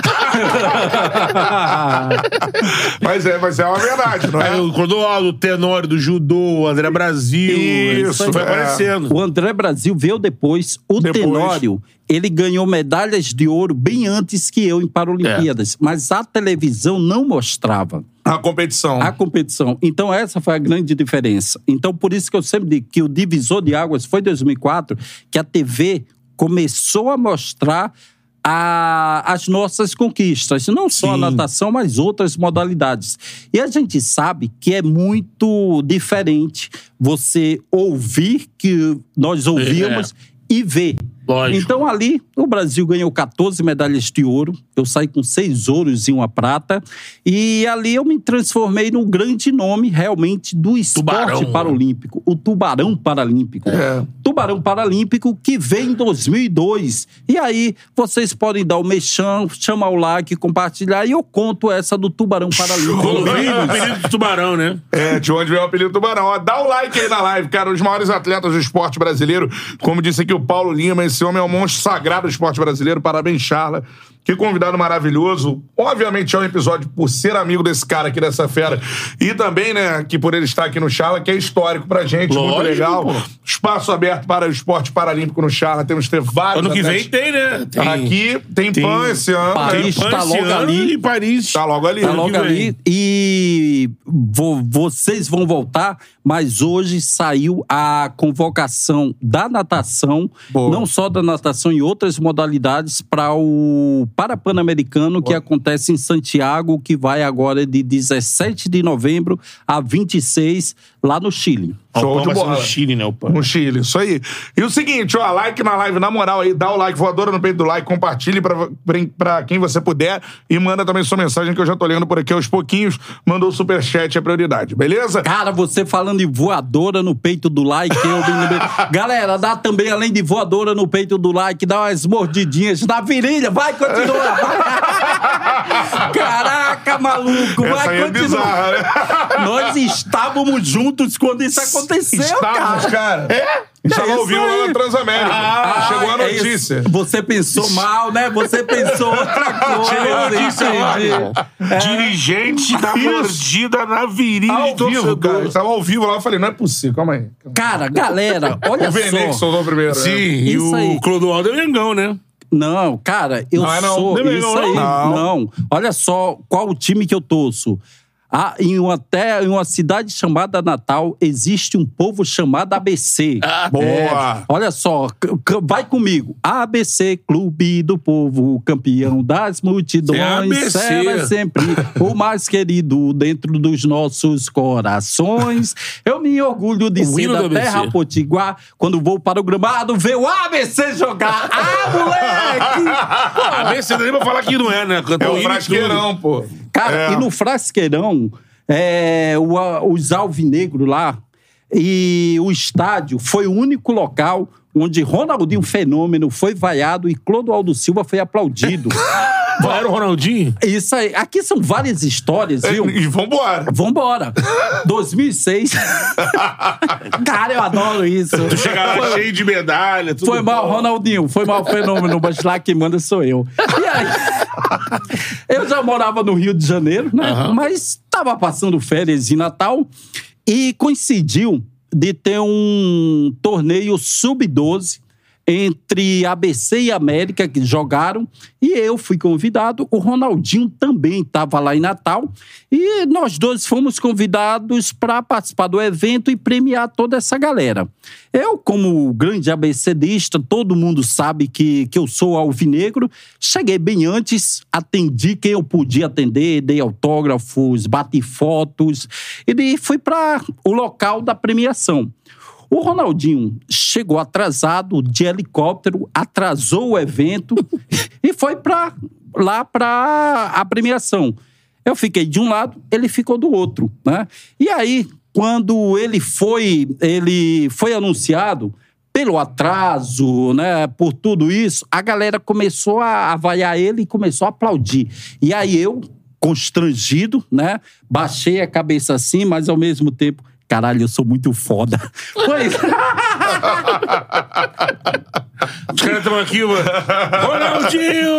Mas é, mas é uma verdade, não é? Aí o Clodoaldo, o Tenório do Judô, o André Brasil. Isso, foi é. aparecendo. O André Brasil veio depois. O Depois. Tenório, ele ganhou medalhas de ouro bem antes que eu em Paralimpíadas. Mas a televisão não mostrava A competição. a competição. Então, essa foi a grande diferença. Então, por isso que eu sempre digo que o divisor de águas foi 2004, que a TV começou a mostrar a- as nossas conquistas. Não só a Sim. natação, mas outras modalidades. E a gente sabe que é muito diferente você ouvir que nós ouvimos e ver. Lógico. Então, ali, o Brasil ganhou 14 medalhas de ouro. Eu saí com seis ouros e uma prata. E ali eu me transformei num grande nome, realmente, do esporte Tubarão. paralímpico. O Tubarão Paralímpico. É. Tubarão Paralímpico que veio em 2002. E aí, vocês podem dar o mexão, chamar o like, compartilhar. E eu conto essa do Tubarão Paralímpico. O apelido do tubarão, né? É, de onde veio o apelido Tubarão. Ó, dá o like aí na live, cara. Os maiores atletas do esporte brasileiro. Como disse aqui o Paulo Lima, esse homem é um monstro sagrado do esporte brasileiro. Parabéns, Charla. Que convidado maravilhoso. Obviamente é um episódio por ser amigo desse cara aqui, dessa fera. E também, né, que por ele estar aqui no Charla, que é histórico pra gente, muito Lógico, legal. pô. Espaço aberto para o esporte paralímpico no Charla. Temos que ter vários Ano que vem tem, né? Tem, Aqui tem, tem PAN esse ano. Paris. né? tá Pan logo ali. E Paris. Tá logo ali. Tá logo ali. E vo- vocês vão voltar, mas hoje saiu a convocação da natação, Boa. não só da natação, em outras modalidades, para o Parapan-Americano, que acontece em Santiago, que vai agora de 17 de novembro a 26, lá no Chile. Show de bola. no Chile, né? O Pan. No Chile, isso aí. E o seguinte, ó, like na live, na moral aí, dá o like, voadora no peito do like, compartilhe pra, pra, quem você puder e manda também sua mensagem que eu já tô lendo por aqui aos pouquinhos. Mandou o superchat, é prioridade, beleza? Cara, você falando de voadora no peito do like, eu lembrei. (laughs) Galera, dá também, além de voadora no peito do like, dá umas mordidinhas na virilha. Vai, continua. (laughs) Caraca, maluco, Essa vai, é continua. bizarra, né? Nós estávamos juntos quando isso aconteceu, Estávamos, cara. cara. É? Estava isso ao vivo lá na Transamérica. Ah, Chegou a é notícia. Você pensou mal, né? Você pensou outra (laughs) coisa. Olha. Dirigente dá Isso. mordida na virilha Ao de vivo, cara. torcedor. Estava ao vivo lá, eu falei, não é possível, calma aí. Cara, galera, (laughs) olha O Venê que só. soltou primeiro. Sim, né? e Isso o aí. Clodoaldo é Mengão, né? Não, cara, eu Não é não. sou. Não é isso não, aí. não. Não. Olha só qual o time que eu torço. Ah, em uma, terra, em uma cidade chamada Natal, existe um povo chamado ABC. Ah, boa. É, olha só, vai comigo. ABC, Clube do Povo, campeão das multidões, ABC. será sempre o mais querido dentro dos nossos corações. Eu me orgulho de O ser da ABC. terra potiguar, quando vou para o gramado ver o ABC jogar. Ah, moleque! (laughs) A ver, você nem pra falar que não é, né? É Cantou o hino e frasqueirão, pô. Cara, É. e no Frasqueirão, é, o- os alvinegros lá, e o estádio foi o único local onde Ronaldinho Fenômeno foi vaiado e Clodoaldo Silva foi aplaudido. (laughs) era o Ronaldinho? Isso aí. Aqui são várias histórias, viu? E vambora. Vambora. 2006. (laughs) Cara, eu adoro isso. Tu chega lá Foi- cheio de medalha, tudo Foi mal, bom. Ronaldinho. Foi mal, fenômeno. Mas lá quem manda sou eu. E aí? eu já morava no Rio de Janeiro, né? Mas estava passando férias em Natal e coincidiu de ter um torneio sub-12 entre ABC e América, que jogaram, e eu fui convidado. O Ronaldinho também estava lá em Natal, e nós dois fomos convidados para participar do evento e premiar toda essa galera. Eu, como grande ABCdista, todo mundo sabe que, que eu sou alvinegro, cheguei bem antes, atendi quem eu podia atender, dei autógrafos, bati fotos, e fui para o local da premiação. O Ronaldinho chegou atrasado de helicóptero, atrasou o evento (laughs) e foi para lá para a premiação. Eu fiquei de um lado, ele ficou do outro, né? E aí, quando ele foi, ele foi anunciado pelo atraso, né, por tudo isso, a galera começou a avaliar ele e começou a aplaudir. E aí eu, constrangido, né, baixei a cabeça assim, mas ao mesmo tempo Caralho, eu sou muito foda. Pois. Os caras estão aqui, mano. Ronaldinho!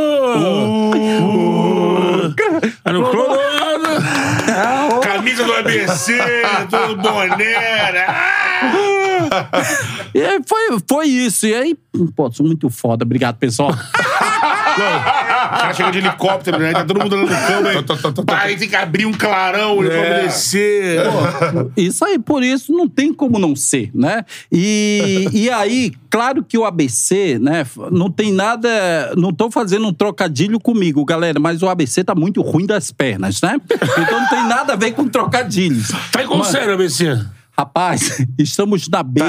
Uh, no Clodoaldo. Camisa do ABC, todo boné. né? E aí foi, foi isso. E aí, pô, sou muito foda. Obrigado, pessoal. O cara chega de helicóptero, né? Tá todo mundo andando no campo. Aí, Pá, aí tem que abrir um clarão, o helicóptero descer. Isso aí, por isso não tem como não ser, né? E, e aí, claro que o ABC, né, não tem nada. Não tô fazendo um trocadilho comigo, galera, mas o ABC tá muito ruim das pernas, né? Então não tem nada a ver com trocadilhos. Tá em Mas- série, ABC? Rapaz, (laughs) estamos na B,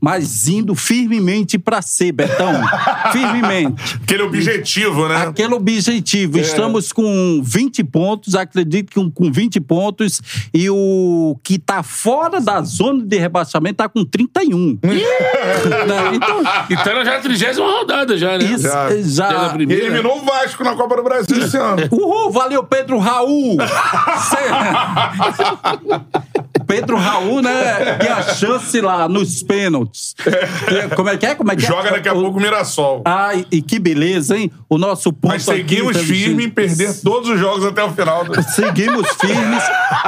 mas indo firmemente pra C, Betão. (laughs) firmemente. Aquele objetivo, né? Aquele objetivo. Estamos com 20 pontos, acredito que com- com 20 pontos. E o que tá fora da zona de rebaixamento tá com 31. (laughs) Né? então, Então já é a trigésima rodada, já, né? isso Já. Já. E eliminou o Vasco na Copa do Brasil esse ano. Uhul, valeu, Pedro Raul! Cê- Pedro Raul, né? Tem a chance lá nos pênaltis. (laughs) Como é que é? Como é que é? Joga daqui a O- pouco o Mirassol. Ai, e que beleza, hein? O nosso ponto Mas seguimos aqui, firme em perder todos os jogos até o final. do- Seguimos firmes.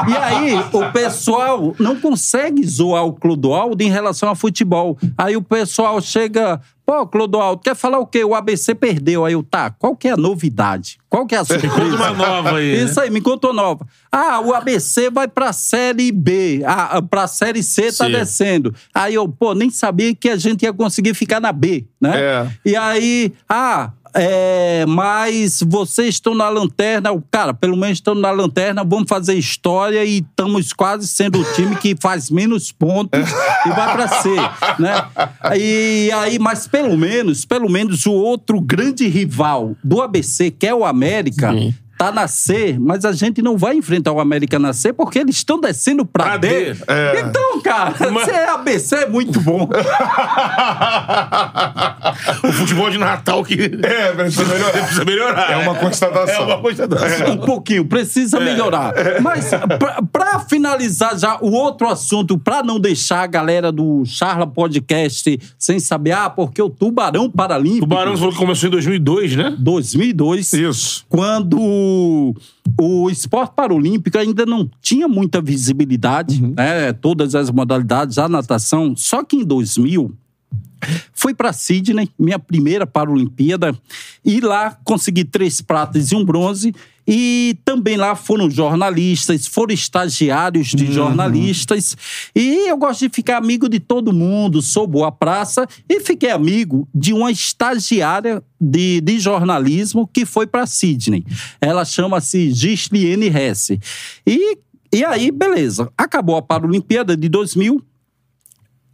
E aí, o pessoal não consegue zoar o Clodoaldo em relação a futebol. Aí o pessoal chega. Pô, Clodoaldo, quer falar o quê? O ABC perdeu. Aí eu, tá, qual que é a novidade? Qual que é a Conta surpresa? uma nova aí. né? Isso aí, me contou nova. Ah, o ABC vai pra Série B. Ah, pra Série C tá Sim. descendo. Aí eu, pô, nem sabia que a gente ia conseguir ficar na B, né? É. E aí, ah, é, mas vocês estão na lanterna. Cara, pelo menos estão na lanterna, vamos fazer história e estamos quase sendo o time que faz menos pontos e vai pra C, né? E aí, mas pelo menos, pelo menos o outro grande rival do ABC, que é o América, tá na C, mas a gente não vai enfrentar o América na C porque eles estão descendo pra, Pra D. D. Então, cara, (laughs) Mas- é ABC é muito bom. (laughs) O futebol de Natal que É, precisa melhorar. (laughs) precisa melhorar. É uma constatação. É uma constatação. Um pouquinho, precisa melhorar. Mas, pra, pra finalizar já o outro assunto, pra não deixar a galera do Charla Podcast sem saber, ah, porque o Tubarão Paralímpico. O Barão falou que começou em 2002, né? 2002, Isso. quando o esporte paralímpico ainda não tinha muita visibilidade, né? Todas as modalidades, a natação. Só que em 2000 fui para Sydney, minha primeira Paralimpíada, e lá consegui três pratas e um bronze. E também lá foram jornalistas, foram estagiários de jornalistas. E eu gosto de ficar amigo de todo mundo, sou boa praça. E fiquei amigo de uma estagiária de, de jornalismo que foi para Sydney. Ela chama-se Gisliene Hesse. E, e aí, beleza. Acabou a Paralimpíada de 2000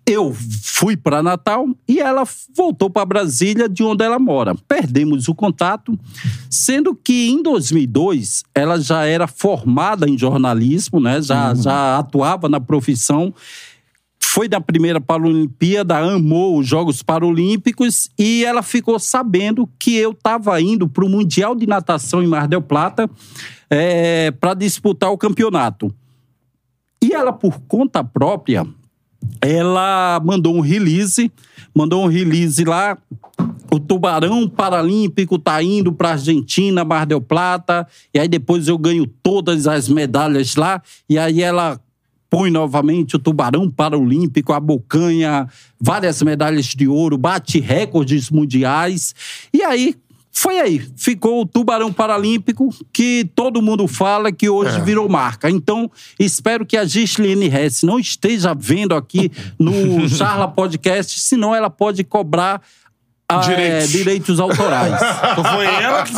eu fui para Natal e ela voltou para Brasília, de onde ela mora. Perdemos o contato, sendo que em 2002 ela já era formada em jornalismo, né? já, já atuava na profissão. Foi da primeira Paralimpíada, amou os Jogos Paralímpicos e ela ficou sabendo que eu estava indo para o Mundial de Natação em Mar del Plata para disputar o campeonato. E ela, por conta própria, ela mandou um release, mandou um release lá. O Tubarão Paralímpico tá indo para Argentina, Mar del Plata, e aí depois eu ganho todas as medalhas lá. E aí ela põe novamente o tubarão paralímpico, a bocanha, várias medalhas de ouro, bate recordes mundiais. E aí, foi aí. Ficou o tubarão paralímpico, que todo mundo fala que hoje virou marca. Então, espero que a Gislaine Hess não esteja vendo aqui no (laughs) Charla Podcast, senão ela pode cobrar. Ah, é, Direitos. direitos autorais. (laughs) Então foi ela que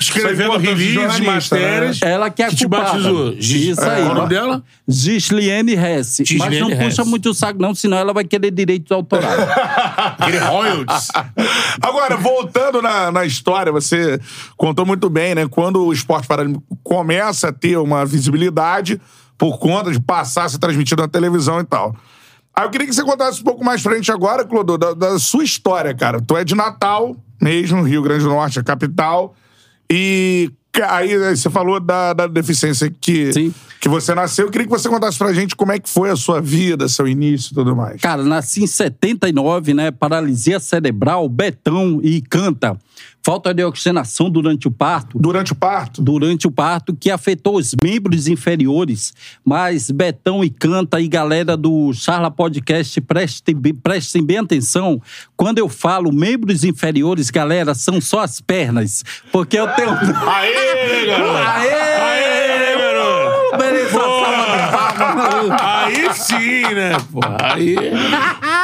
escreveu release, matérias. Ela que é a que te culpada. batizou. Isso aí. Qual o nome dela? Gisliane Hess. Mas não puxa Hess. muito o saco, não, senão ela vai querer direitos autorais. (laughs) Royalties. (laughs) Agora, voltando na, na história, você contou muito bem, né? Quando o esporte paralímpico começa a ter uma visibilidade por conta de passar a ser transmitido na televisão e tal. Aí eu queria que você contasse um pouco mais pra gente agora, Clodô, da, da sua história, cara. Tu é de Natal, mesmo, Rio Grande do Norte, a capital. E aí você falou da, da deficiência que, Sim. que você nasceu. Eu queria que você contasse pra gente como é que foi a sua vida, seu início e tudo mais. Cara, nasci em 79, né? Paralisia cerebral, betão e canta. Falta de oxigenação durante o parto. Durante o parto? Durante o parto, que afetou os membros inferiores. Mas Betão e Canta e galera do Charla Podcast, prestem, bem- prestem bem atenção. Quando eu falo membros inferiores, galera, são só as pernas. Porque eu tenho. (laughs) Aê, garoto! Aê! Aê, garoto! Beleza. Aí sim, né, pô? Aí.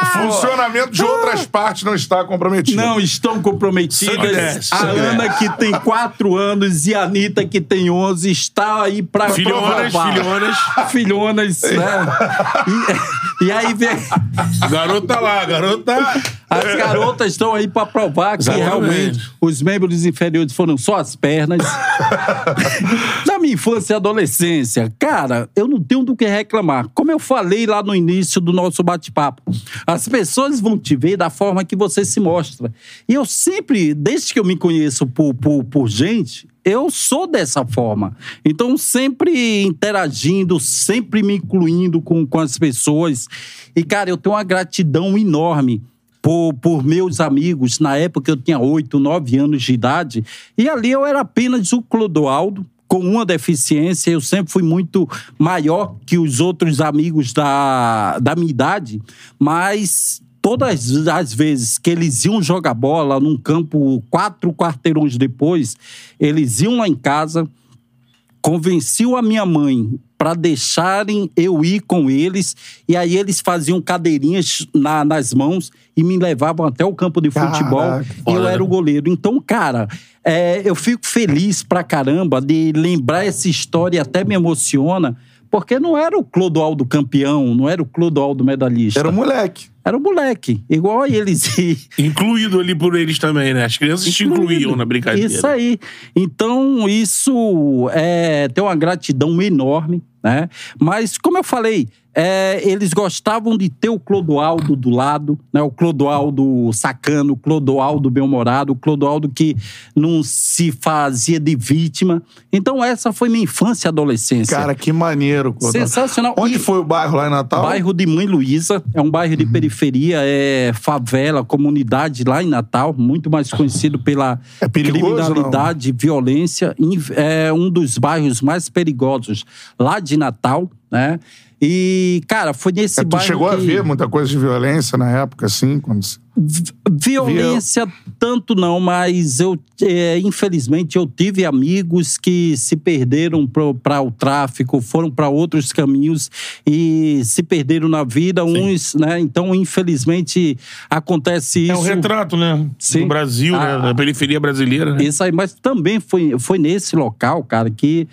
O funcionamento de outras partes não está comprometido. Não estão comprometidas. A. Ana, que tem 4 anos, e a Anitta, que tem 11, está aí pra Filhonas, provar. filhonas. Filhonas, (laughs) né? E, e aí vem... Garota lá, garota. As garotas estão aí pra provar que Exatamente. realmente os membros inferiores foram só as pernas. (laughs) Minha infância e adolescência, cara, eu não tenho do que reclamar. Como eu falei lá no início do nosso bate-papo, as pessoas vão te ver da forma que você se mostra. E eu sempre, desde que eu me conheço por, por, por gente, eu sou dessa forma. Então, sempre interagindo, sempre me incluindo com, com as pessoas. E, cara, eu tenho uma gratidão enorme por, por meus amigos. Na época eu tinha 8, 9 anos de idade. E ali eu era apenas o Clodoaldo, com uma deficiência. Eu sempre fui muito maior que os outros amigos da, da minha idade. Mas todas as vezes que eles iam jogar bola num campo quatro quarteirões depois, eles iam lá em casa, convenciam a minha mãe para deixarem eu ir com eles e aí eles faziam cadeirinhas na- nas mãos e me levavam até o campo de futebol. Caraca, e eu era o goleiro. Então, cara, é, eu fico feliz pra caramba de lembrar essa história e até me emociona, porque não era o Clodoaldo campeão, não era o Clodoaldo medalhista. Era um moleque. Era o moleque, igual a eles. (laughs) Incluído ali por eles também, né? As crianças te incluíam na brincadeira. Isso aí. Então, isso é, tem uma gratidão enorme, né? Mas, como eu falei, é, eles gostavam de ter o Clodoaldo do lado, né? O Clodoaldo sacano, o Clodoaldo bem-humorado, o Clodoaldo que não se fazia de vítima. Então, essa foi minha infância e adolescência. Cara, que maneiro. Clodô. Sensacional. Onde E- foi o bairro lá em Natal? Bairro de Mãe Luísa, é um bairro de Uhum. periferia, é favela, comunidade lá em Natal, muito mais conhecido pela É perigoso, criminalidade, violência, Inf- é um dos bairros mais perigosos lá de Natal, né? E, cara, foi nesse É, tu bairro chegou a que- ver muita coisa de violência na época, assim? Quando... Violência, tanto não, mas eu, é, infelizmente, eu tive amigos que se perderam para o tráfico, foram para outros caminhos e se perderam na vida, uns, né? Então, infelizmente, acontece isso. É um retrato, né? Sim. Do Brasil, Ah, né? Da periferia brasileira, né? Isso aí, mas também foi, foi nesse local, cara, que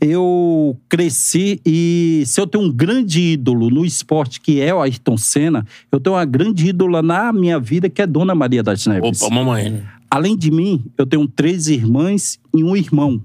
eu cresci e se eu tenho um grande ídolo no esporte, que é o Ayrton Senna, eu tenho uma grande ídola na minha vida, que é Dona Maria das Neves. Opa, mamãe. né? Além de mim, eu tenho três irmãs e um irmão.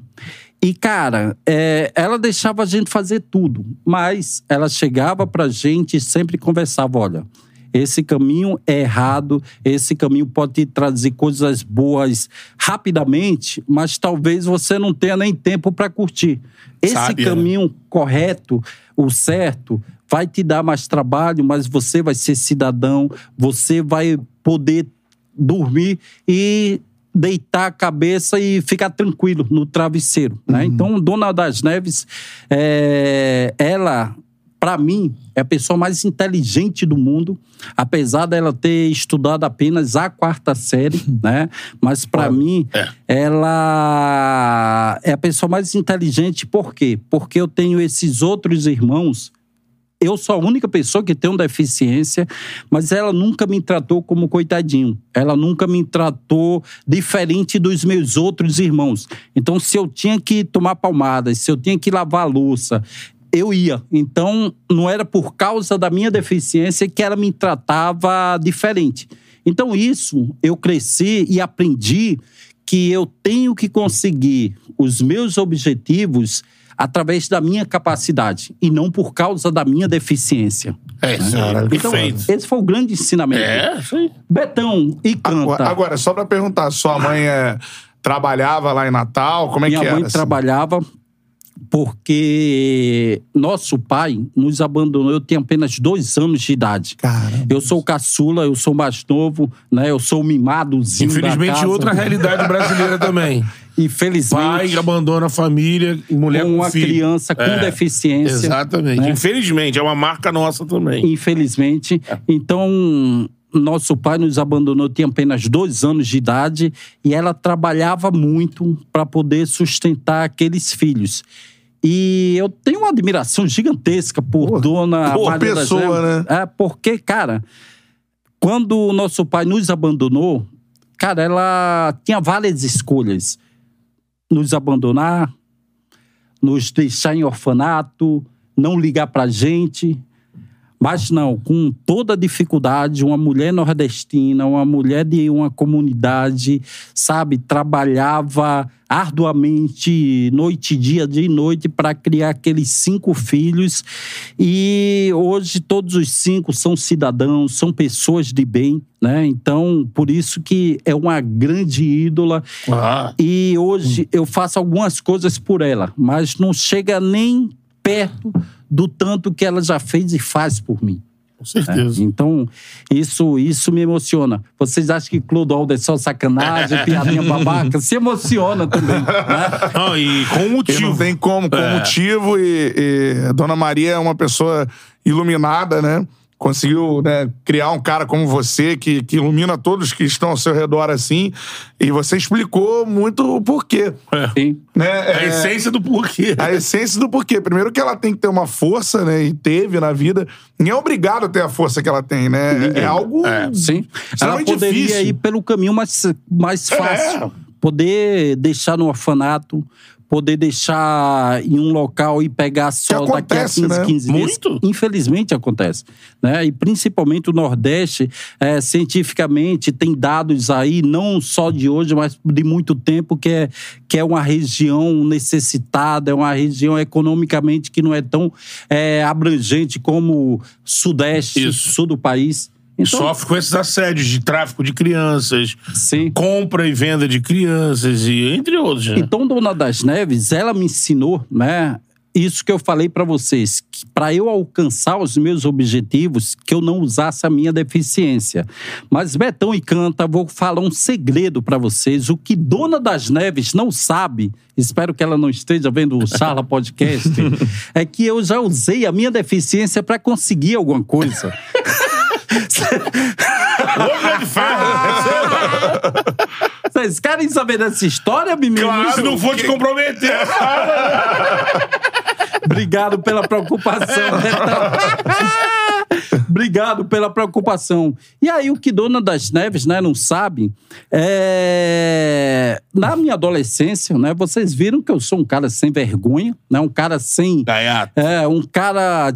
E, cara, é, ela deixava a gente fazer tudo, mas ela chegava pra gente e sempre conversava: olha, esse caminho é errado, esse caminho pode te trazer coisas boas rapidamente, mas talvez você não tenha nem tempo para curtir. Esse Sábia, né? caminho correto, o certo, vai te dar mais trabalho, mas você vai ser cidadão, você vai poder dormir e deitar a cabeça e ficar tranquilo no travesseiro, né? Então, Dona das Neves, é, ela para mim, é a pessoa mais inteligente do mundo, apesar dela ter estudado apenas a quarta série, (laughs) né? Mas para mim, ela é a pessoa mais inteligente, por quê? Porque eu tenho esses outros irmãos eu sou a única pessoa que tem uma deficiência, mas ela nunca me tratou como coitadinho. Ela nunca me tratou diferente dos meus outros irmãos. Então, se eu tinha que tomar palmadas, se eu tinha que lavar louça, eu ia. Então, não era por causa da minha deficiência que ela me tratava diferente. Então, isso eu cresci e aprendi que eu tenho que conseguir os meus objetivos através da minha capacidade e não por causa da minha deficiência. É, isso aí, Então, perfeito. esse foi o grande ensinamento. É, isso aí. Betão e canta. Agora, agora, só pra perguntar, sua mãe é, trabalhava lá em Natal? Como é Minha que era? mãe assim? trabalhava porque nosso pai nos abandonou. Eu tinha apenas dois anos de idade. Caramba. Eu sou caçula, eu sou mais novo, né? Eu sou mimadozinho da Infelizmente, casa. outra realidade brasileira (laughs) também. Infelizmente, Pai abandona a família, mulher com com uma filho. criança com É, deficiência. Exatamente. né? Infelizmente, é uma marca nossa também. infelizmente. Então, nosso pai nos abandonou, tinha apenas dois anos de idade, e ela trabalhava muito para poder sustentar aqueles filhos. E eu tenho uma admiração gigantesca por Pô, Dona por Maria pessoa, né? É, porque, cara, quando o nosso pai nos abandonou, cara, ela tinha várias escolhas. Nos abandonar, nos deixar em orfanato, não ligar pra gente. Mas não, com toda a dificuldade, uma mulher nordestina, uma mulher de uma comunidade, sabe, trabalhava arduamente, noite e dia, dia e noite, para criar aqueles cinco filhos. E hoje todos os cinco são cidadãos, são pessoas de bem, né? Então, por isso que é uma grande ídola. Ah. E hoje eu faço algumas coisas por ela, mas não chega nem perto do tanto que ela já fez e faz por mim. Com certeza. Então, isso, isso me emociona. Vocês acham que Clodoaldo é só sacanagem, (laughs) piadinha babaca? Se emociona também. Né? Não, e com E motivo. não tem como, com É. motivo. E, e Dona Maria é uma pessoa iluminada, né? Conseguiu né, criar um cara como você, que, que ilumina todos que estão ao seu redor assim. E você explicou muito o porquê. Sim. Né? A É, essência do porquê. a essência do porquê. Primeiro que ela tem que ter uma força, né? E teve na vida. Ninguém é obrigado a ter a força que ela tem, né? É algo Sim. Ela poderia difícil. ir pelo caminho mais, mais fácil. Poder deixar no orfanato, poder deixar em um local e pegar só Que daqui a acontece, 15, né? 15 dias. Muito. Infelizmente acontece. Né? E principalmente o Nordeste, é, cientificamente, tem dados aí, não só de hoje, mas de muito tempo, que é, que é uma região necessitada, é uma região economicamente que não é tão é, abrangente como o Sudeste, Isso. Sul do país. Então, Sofre com esses assédios de tráfico de crianças, sim. compra e venda de crianças, e entre outros. né? Então, Dona das Neves, ela me ensinou, né? Isso que eu falei pra vocês, que para eu alcançar os meus objetivos, que eu não usasse a minha deficiência. Mas Betão e Canta, vou falar um segredo pra vocês. O que Dona das Neves não sabe, espero que ela não esteja vendo o Charla Podcast, (laughs) é que eu já usei a minha deficiência pra conseguir alguma coisa. (laughs) Homem de ferro! (laughs) Vocês querem saber dessa história, meninos? Claro, se não for te comprometer. Obrigado pela preocupação, Betão. Obrigado pela preocupação. E aí, o que Dona das Neves né, não sabe, é... na minha adolescência, né, vocês viram que eu sou um cara sem vergonha, né, um cara sem. Gaiato. É, um cara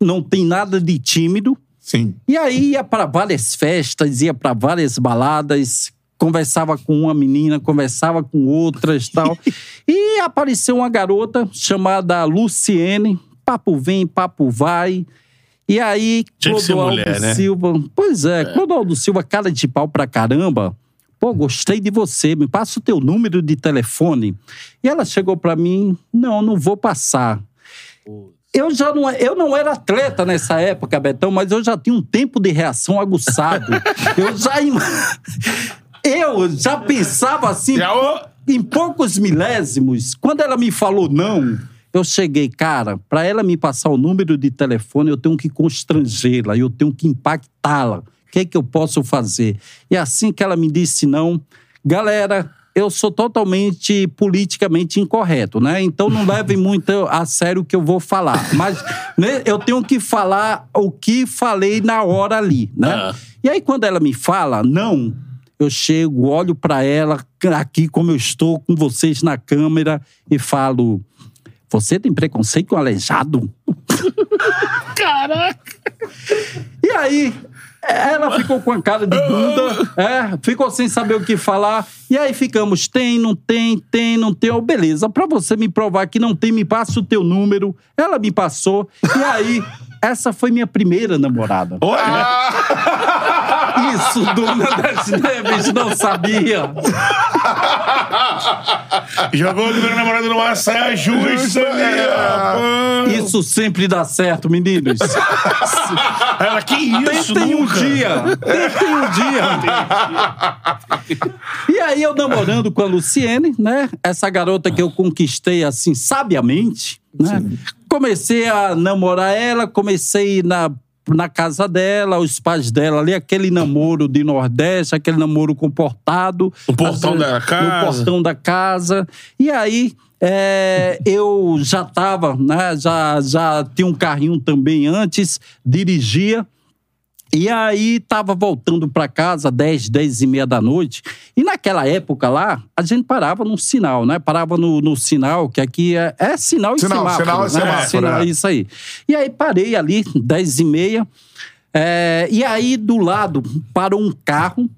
não tem nada de tímido. Sim. E aí ia para várias festas, ia para várias baladas, conversava com uma menina, conversava com outras tal. (laughs) e apareceu uma garota chamada Luciene, papo vem, papo vai. E aí, Tinha Clodoaldo mulher, né? Silva. Pois é, Clodoaldo Silva, cara de pau pra caramba. Pô, gostei de você, me passa o teu número de telefone. E ela chegou pra mim: não, não vou passar. Eu já não, eu não era atleta nessa época, Betão, mas eu já tinha um tempo de reação aguçado. (laughs) eu já. Eu já pensava assim, em poucos milésimos, quando ela me falou não, Eu cheguei, cara, para ela me passar o número de telefone, eu tenho que constrangê-la, eu tenho que impactá-la. O que é que eu posso fazer? E assim que ela me disse não, galera, eu sou totalmente politicamente incorreto, né? Então não levem muito a sério o que eu vou falar. Mas né, eu tenho que falar o que falei na hora ali, né? Ah. E aí quando ela me fala não, eu chego, olho para ela aqui como eu estou com vocês na câmera e falo: "Você tem preconceito com aleijado?" (laughs) Caraca! E aí, ela ficou com a cara de bunda, é, ficou sem saber o que falar. E aí ficamos, tem, não tem, tem, não tem. Oh, beleza, pra você me provar que não tem, me passa o teu número. Ela me passou. E aí, essa foi minha primeira namorada. Olha! Isso, Dona das Neves não sabia. (laughs) (laughs) Jogou o número namorado numa saia justa, né? Isso sempre dá certo, meninos. (laughs) Ela, que isso, Tentem um nunca? dia. Tentem um dia. E aí, eu namorando com a Luciene, né? Essa garota que eu conquistei assim, sabiamente, né? Comecei a namorar ela, comecei na, na casa dela, os pais dela ali, aquele namoro de Nordeste, aquele namoro comportado. No portão Às da casa. No portão da casa. E aí. é, eu já estava, né? Já, já tinha um carrinho também antes, dirigia. E aí tava voltando para casa 10, 10 e meia da noite. E naquela época lá, a gente parava no sinal, né? Parava no, no sinal, que aqui é, é sinal e Sinal, semáforo. sinal e né? semáforo, Sinal, é. Isso aí. E aí parei ali, 10 e meia. é, e aí do lado parou um carro,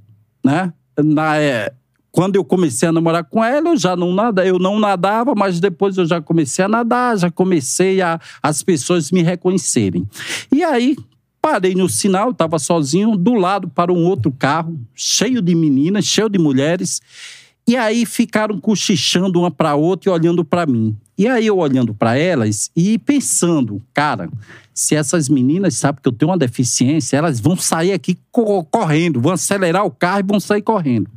né? Na, é, quando eu comecei a namorar com ela, eu já não nada, eu não nadava, mas depois eu já comecei a nadar, já comecei a as pessoas me reconhecerem. E aí parei no sinal, estava sozinho, do lado para um outro carro, cheio de meninas, cheio de mulheres. E aí ficaram cochichando uma para outra e olhando para mim. E aí eu olhando para elas e pensando, cara, se essas meninas sabem que eu tenho uma deficiência, elas vão sair aqui co- correndo, vão acelerar o carro e vão sair correndo.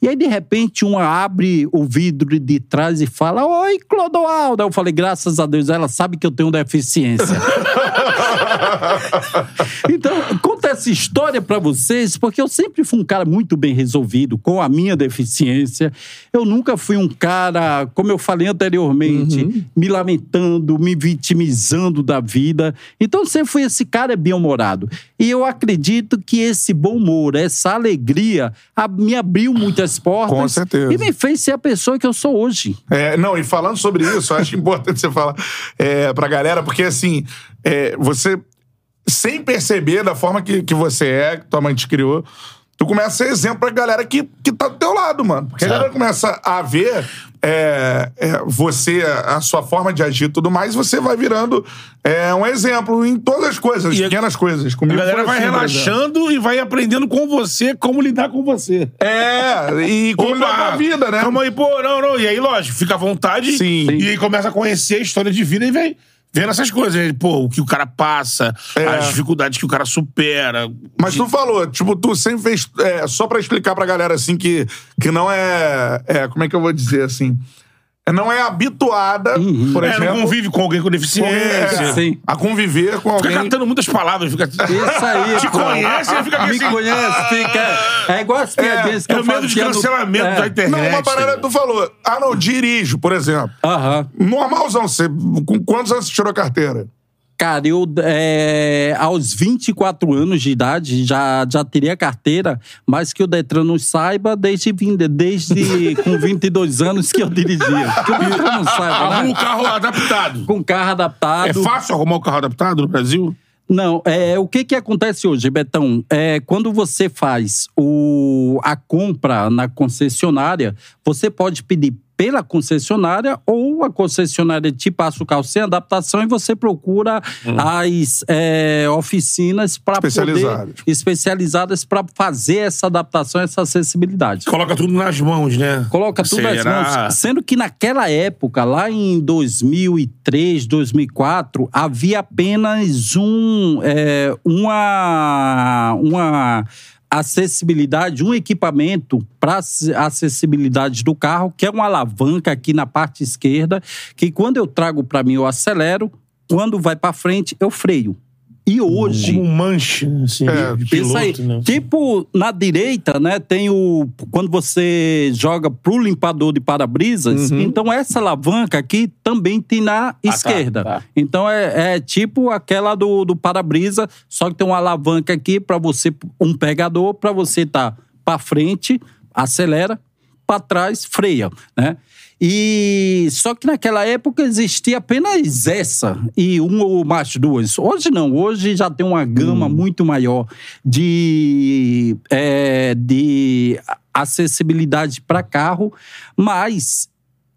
E aí de repente uma abre o vidro de trás e fala: "Oi, Clodoaldo". Eu falei: "Graças a Deus, ela sabe que eu tenho deficiência". (laughs) (laughs) Então, conta essa história pra vocês, porque eu sempre fui um cara muito bem resolvido com a minha deficiência. Eu nunca fui um cara, como eu falei anteriormente, me lamentando, me vitimizando da vida. Então, eu sempre fui esse cara bem-humorado. E eu acredito que esse bom humor, essa alegria, a- me abriu muitas portas. Com certeza. E me fez ser a pessoa que eu sou hoje. É, não, e falando sobre isso, eu acho importante você falar é, pra galera, porque assim, é, você, sem perceber da forma que, que você é, que tua mãe te criou, tu começa a ser exemplo pra galera que, que tá do teu lado, mano. Porque a galera começa a ver é, é, você, a sua forma de agir e tudo mais, você vai virando é, um exemplo em todas as coisas, E a- pequenas coisas. A Comigo galera foi vai assim, relaxando e vai aprendendo com você como lidar com você. É, e como lidar com a vida, né? Calma aí, pô, não, não. E aí, lógico, fica à vontade. Sim. E aí começa a conhecer a história de vida e vem vendo essas coisas. Aí, Pô, o que o cara passa, É. as dificuldades que o cara supera. Mas tu falou, tipo, tu sempre fez. é, só pra explicar pra galera, assim, que, que não é, é. Como é que eu vou dizer, assim? É, Não é habituada, por É, exemplo. não convive com alguém com com- deficiência. é, Sim. A conviver com Fica alguém. catando muitas palavras. Fica... Isso aí. Te pô. conhece e fica Me assim. conhece, fica. É igual as piadinhas que É eu o medo de cancelamento É. da internet. Não, uma parada tá tu falou. Ah, não, dirijo, por exemplo. Aham. Normalzão, você. Com quantos anos você tirou carteira? Cara, eu é, aos 24 anos de idade já, já teria carteira, mas que o Detran não saiba desde, desde (laughs) com 22 anos que eu dirigia. (laughs) Que o Detran não saiba, Arruma né? o carro adaptado. Com carro adaptado. É fácil arrumar o carro adaptado no Brasil? Não, é, o que que acontece hoje, Betão? É, quando você faz o, a compra na concessionária, você pode pedir pela concessionária ou a concessionária te passa o carro sem adaptação e você procura as é, oficinas para Especializadas. especializadas para fazer essa adaptação, essa acessibilidade. Coloca tudo nas mãos, né? Coloca tudo nas mãos. Sendo que naquela época, lá em 2003, 2004, havia apenas um, é, uma, uma, acessibilidade, um equipamento para acessibilidade do carro, que é uma alavanca aqui na parte esquerda, que quando eu trago para mim eu acelero, quando vai para frente eu freio. E hoje. Um manche, assim, É, de piloto, aí. né? Tipo, na direita, né, tem o. Quando você joga pro limpador de para-brisas, então essa alavanca aqui também tem na esquerda. tá. Então é, é tipo aquela do, do para-brisa, só que tem uma alavanca aqui para você, um pegador, para você tá para frente, acelera, para trás, freia, né? E só que naquela época existia apenas essa e uma ou mais duas. Hoje não, hoje já tem uma gama muito maior de, é, de acessibilidade para carro, mas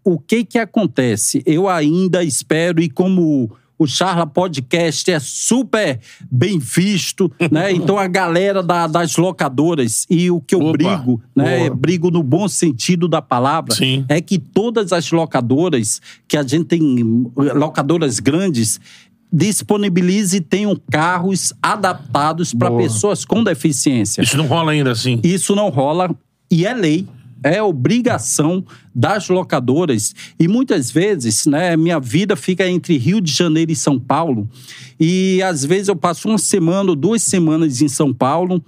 o que que acontece? Eu ainda espero e como o Charla Podcast é super bem visto, (laughs) né? Então a galera da- das locadoras e o que eu Opa, brigo, né? Brigo no bom sentido da palavra, Sim. é que todas as locadoras que a gente tem, locadoras grandes, disponibilize e tenham carros adaptados para pessoas com deficiência. Isso não rola ainda assim. Isso não rola e é lei. É obrigação das locadoras. E muitas vezes, né, minha vida fica entre Rio de Janeiro e São Paulo. E às vezes eu passo uma semana ou duas semanas em São Paulo.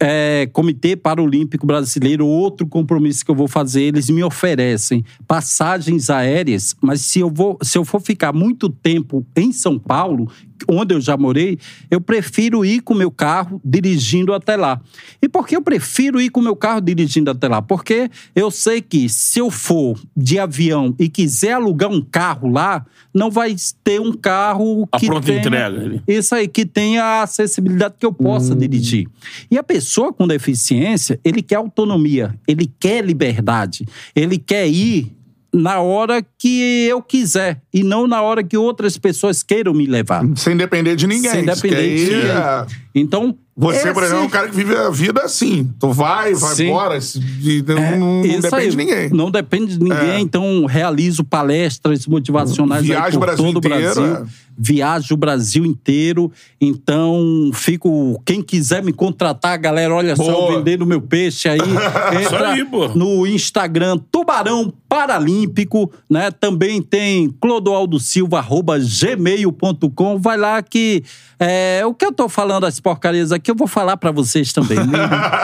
É, Comitê Paralímpico Brasileiro, outro compromisso que eu vou fazer, eles me oferecem passagens aéreas, mas se eu, vou, se eu for ficar muito tempo em São Paulo, onde eu já morei, eu prefiro ir com o meu carro dirigindo até lá. E por que eu prefiro ir com o meu carro dirigindo até lá? Porque eu sei que se eu for de avião e quiser alugar um carro lá, não vai ter um carro A que pronta tenha, entrega ali. Isso aí, que tenha a acessibilidade que eu possa dirigir. E a pessoa com deficiência, ele quer autonomia, ele quer liberdade, ele quer ir na hora que eu quiser e não na hora que outras pessoas queiram me levar. Sem depender de ninguém. Sem depender de ninguém. é- Então. Você, por esse- exemplo, é um cara que vive a vida assim. Tu vai, vai Sim. embora, e não, É, não isso depende aí, de ninguém. Não depende de ninguém, É. então realizo palestras motivacionais aí Viaja o por Brasil todo o inteiro, Brasil. é. Viajo o Brasil inteiro, então fico. Quem quiser me contratar, galera, olha só, Boa. eu vendendo meu peixe aí. (laughs) Entra aí, pô. no Instagram Tubarão Paralímpico, né? Também tem Clodoaldo Silva, arroba gmail.com. Vai lá que é, o que eu tô falando, as porcarias aqui, eu vou falar pra vocês também. (laughs)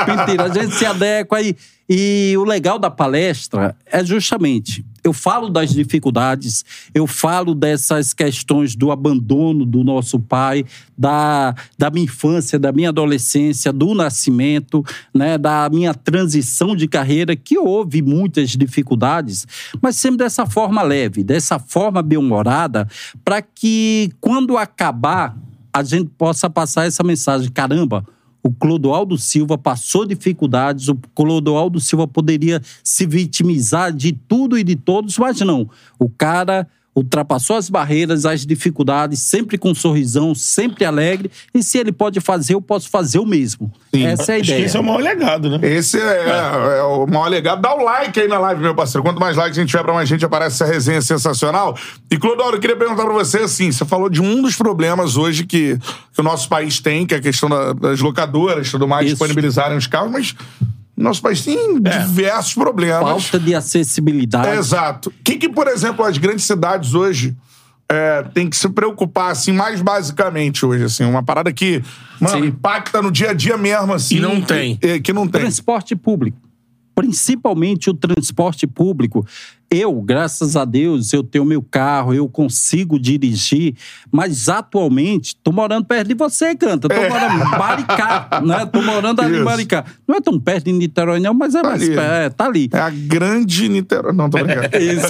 Mentira, a gente se adequa aí. E o legal da palestra é justamente, eu falo das dificuldades, eu falo dessas questões do abandono do nosso pai, da, da minha infância, da minha adolescência, do nascimento, né, da minha transição de carreira, que houve muitas dificuldades, mas sempre dessa forma leve, dessa forma bem-humorada, para que quando acabar, a gente possa passar essa mensagem. Caramba, o Clodoaldo Silva passou dificuldades, o Clodoaldo Silva poderia se vitimizar de tudo e de todos, mas não. O cara ultrapassou as barreiras, as dificuldades, sempre com um sorrisão, sempre alegre. E se ele pode fazer, eu posso fazer o mesmo. Essa é a ideia. esse é o maior legado, né? Esse é, é o maior legado. Dá o like aí na live, meu parceiro. Quanto mais likes a gente tiver, pra mais gente aparece essa resenha sensacional. E, Clodoaldo, eu queria perguntar pra você, assim, você falou de um dos problemas hoje que, que o nosso país tem, que é a questão da- das locadoras e tudo mais, Isso. disponibilizarem os carros, mas nosso país tem diversos problemas. Falta de acessibilidade. Exato. O que, que, por exemplo, as grandes cidades hoje é, tem que se preocupar, assim, mais basicamente hoje, assim, uma parada que, mano, Sim. impacta no dia a dia mesmo, assim. E não tem. Que, que não tem. Transporte público. Principalmente o transporte público. Eu, graças a Deus, eu tenho meu carro, eu consigo dirigir, mas atualmente tô morando perto de você, canta. Tô morando em Maricá, (laughs) né? Tô morando ali em. Maricá. Não é tão perto de Niterói, não, mas é Tá mais ali. perto. É, tá ali. É a grande Niterói. Não, tô brincando. (laughs) Isso.